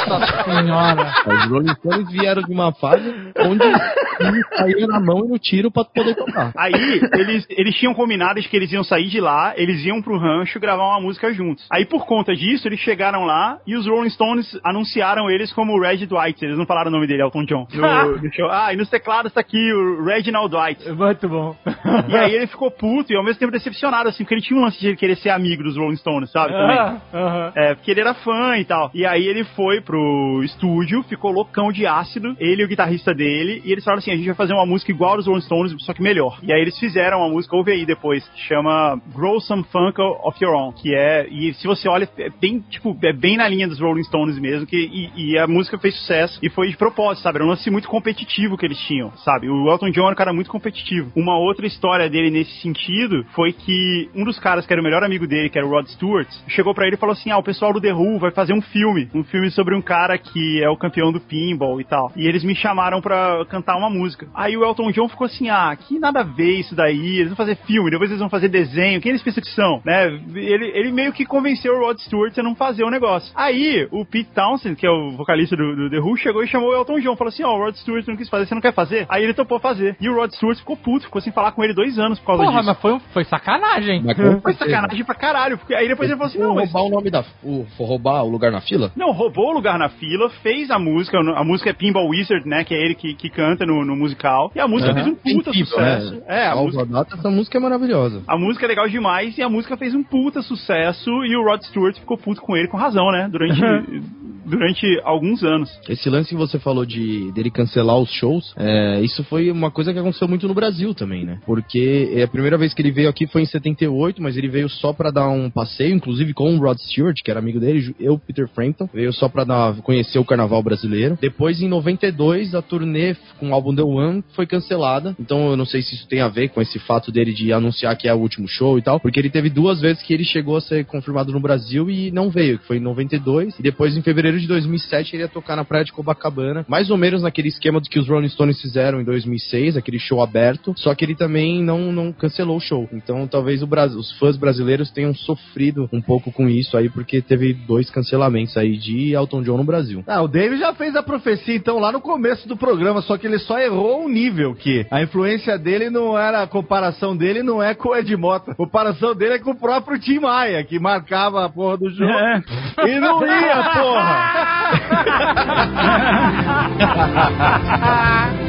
Nossa senhora. Os Rolling Stones vieram de uma fase onde eles saíram na mão e no tiro pra poder tocar. Aí, eles, eles tinham combinado de que eles iam sair de lá, eles iam pro rancho gravar uma música juntos. Aí, por conta disso, eles chegaram lá e os Rolling Stones anunciaram eles como o Reg Dwight. Eles não falaram o nome dele, Elton John. Show. Ah, e nos teclados tá aqui o Reginald Dwight. Muito bom. E aí ele ficou puto e ao mesmo tempo decepcionado, assim, porque ele tinha um lance de ele querer ser amigo dos Rolling Stones, sabe? Também. Ah, aham. É, porque ele era fã e tal. E aí ele foi pro estúdio, ficou loucão de ácido, ele e o guitarrista dele, e eles falaram assim: a gente vai fazer uma música igual aos Rolling Stones, só que melhor. E aí eles fizeram uma música, ouve aí depois, que chama Grow Some Funk of Your Own, que é, e se você olha, é bem, tipo, é bem na linha dos Rolling Stones mesmo, que, e, e a música fez sucesso, e foi de propósito, sabe? Era um lance muito competitivo que eles tinham, sabe? O Elton John era um cara muito competitivo. Uma outra história dele nesse sentido foi que um dos caras que era o melhor amigo dele, que era o Rod Stewart, chegou pra ele e falou assim: Ah, o pessoal do The Who vai fazer um filme. Um filme sobre um cara que é o campeão do pinball e tal. E eles me chamaram pra cantar uma música. Aí o Elton John ficou assim: Ah, que nada a ver isso daí. Eles vão fazer filme, depois eles vão fazer desenho. Quem eles pensam que são? Né? Ele, ele meio que convenceu o Rod Stewart a não fazer o negócio. Aí o Pete Townsend, que é o vocalista do, do The Who, chegou e chamou o Elton John. Falou assim: Ó, o Rod Stewart não quis fazer, você não quer fazer? Aí ele topou fazer. E o Rod Stewart ficou puto, ficou sem falar com ele dois anos por causa Porra, disso. mas foi, foi sacanagem. Mas Foi sacanagem pra caralho, porque aí depois ele falou assim: Não, mas roubar o nome da. O, for roubar o lugar na fila? não, roubou o lugar na fila, fez a música, a música é Pinball Wizard, né, que é ele que, que canta no, no musical, e a música fez um puta Incrível, sucesso. né? É, a música, data, essa música é maravilhosa. a música é legal demais e a música fez um puta sucesso e o Rod Stewart ficou puto com ele, com razão, né, durante, durante alguns anos. Esse lance que você falou de dele cancelar os shows, é, isso foi uma coisa que aconteceu muito no Brasil também, né? Porque é, a primeira vez que ele veio aqui foi em 78, mas ele veio só pra dar um passeio, inclusive com o Rod Stewart, que era amigo dele, eu, Peter Frampton, veio só pra dar, conhecer o carnaval brasileiro. Depois, em 92, a turnê com o álbum The One foi cancelada. Então, eu não sei se isso tem a ver com esse fato dele de anunciar que é o último show e tal, porque ele teve duas vezes que ele chegou a ser confirmado no Brasil e não veio, que foi em 92, e depois em fevereiro de 2007 ele ia tocar na praia de Copacabana, mais ou menos naquele esquema do que os Rolling Stones fizeram em 2006, aquele show aberto, só que ele também não, não cancelou o show. Então talvez Brasil, os fãs brasileiros tenham sofrido um pouco com isso aí, porque teve dois cancelamentos aí de Elton John no Brasil. Ah, o Dave já fez a profecia, então, lá no começo do programa, só que ele só errou um nível, que a influência dele não era, a comparação dele não é com o Ed Mota, a comparação dele é com o próprio Tim Maia, que marcava a porra do jogo É. e não ia, porra!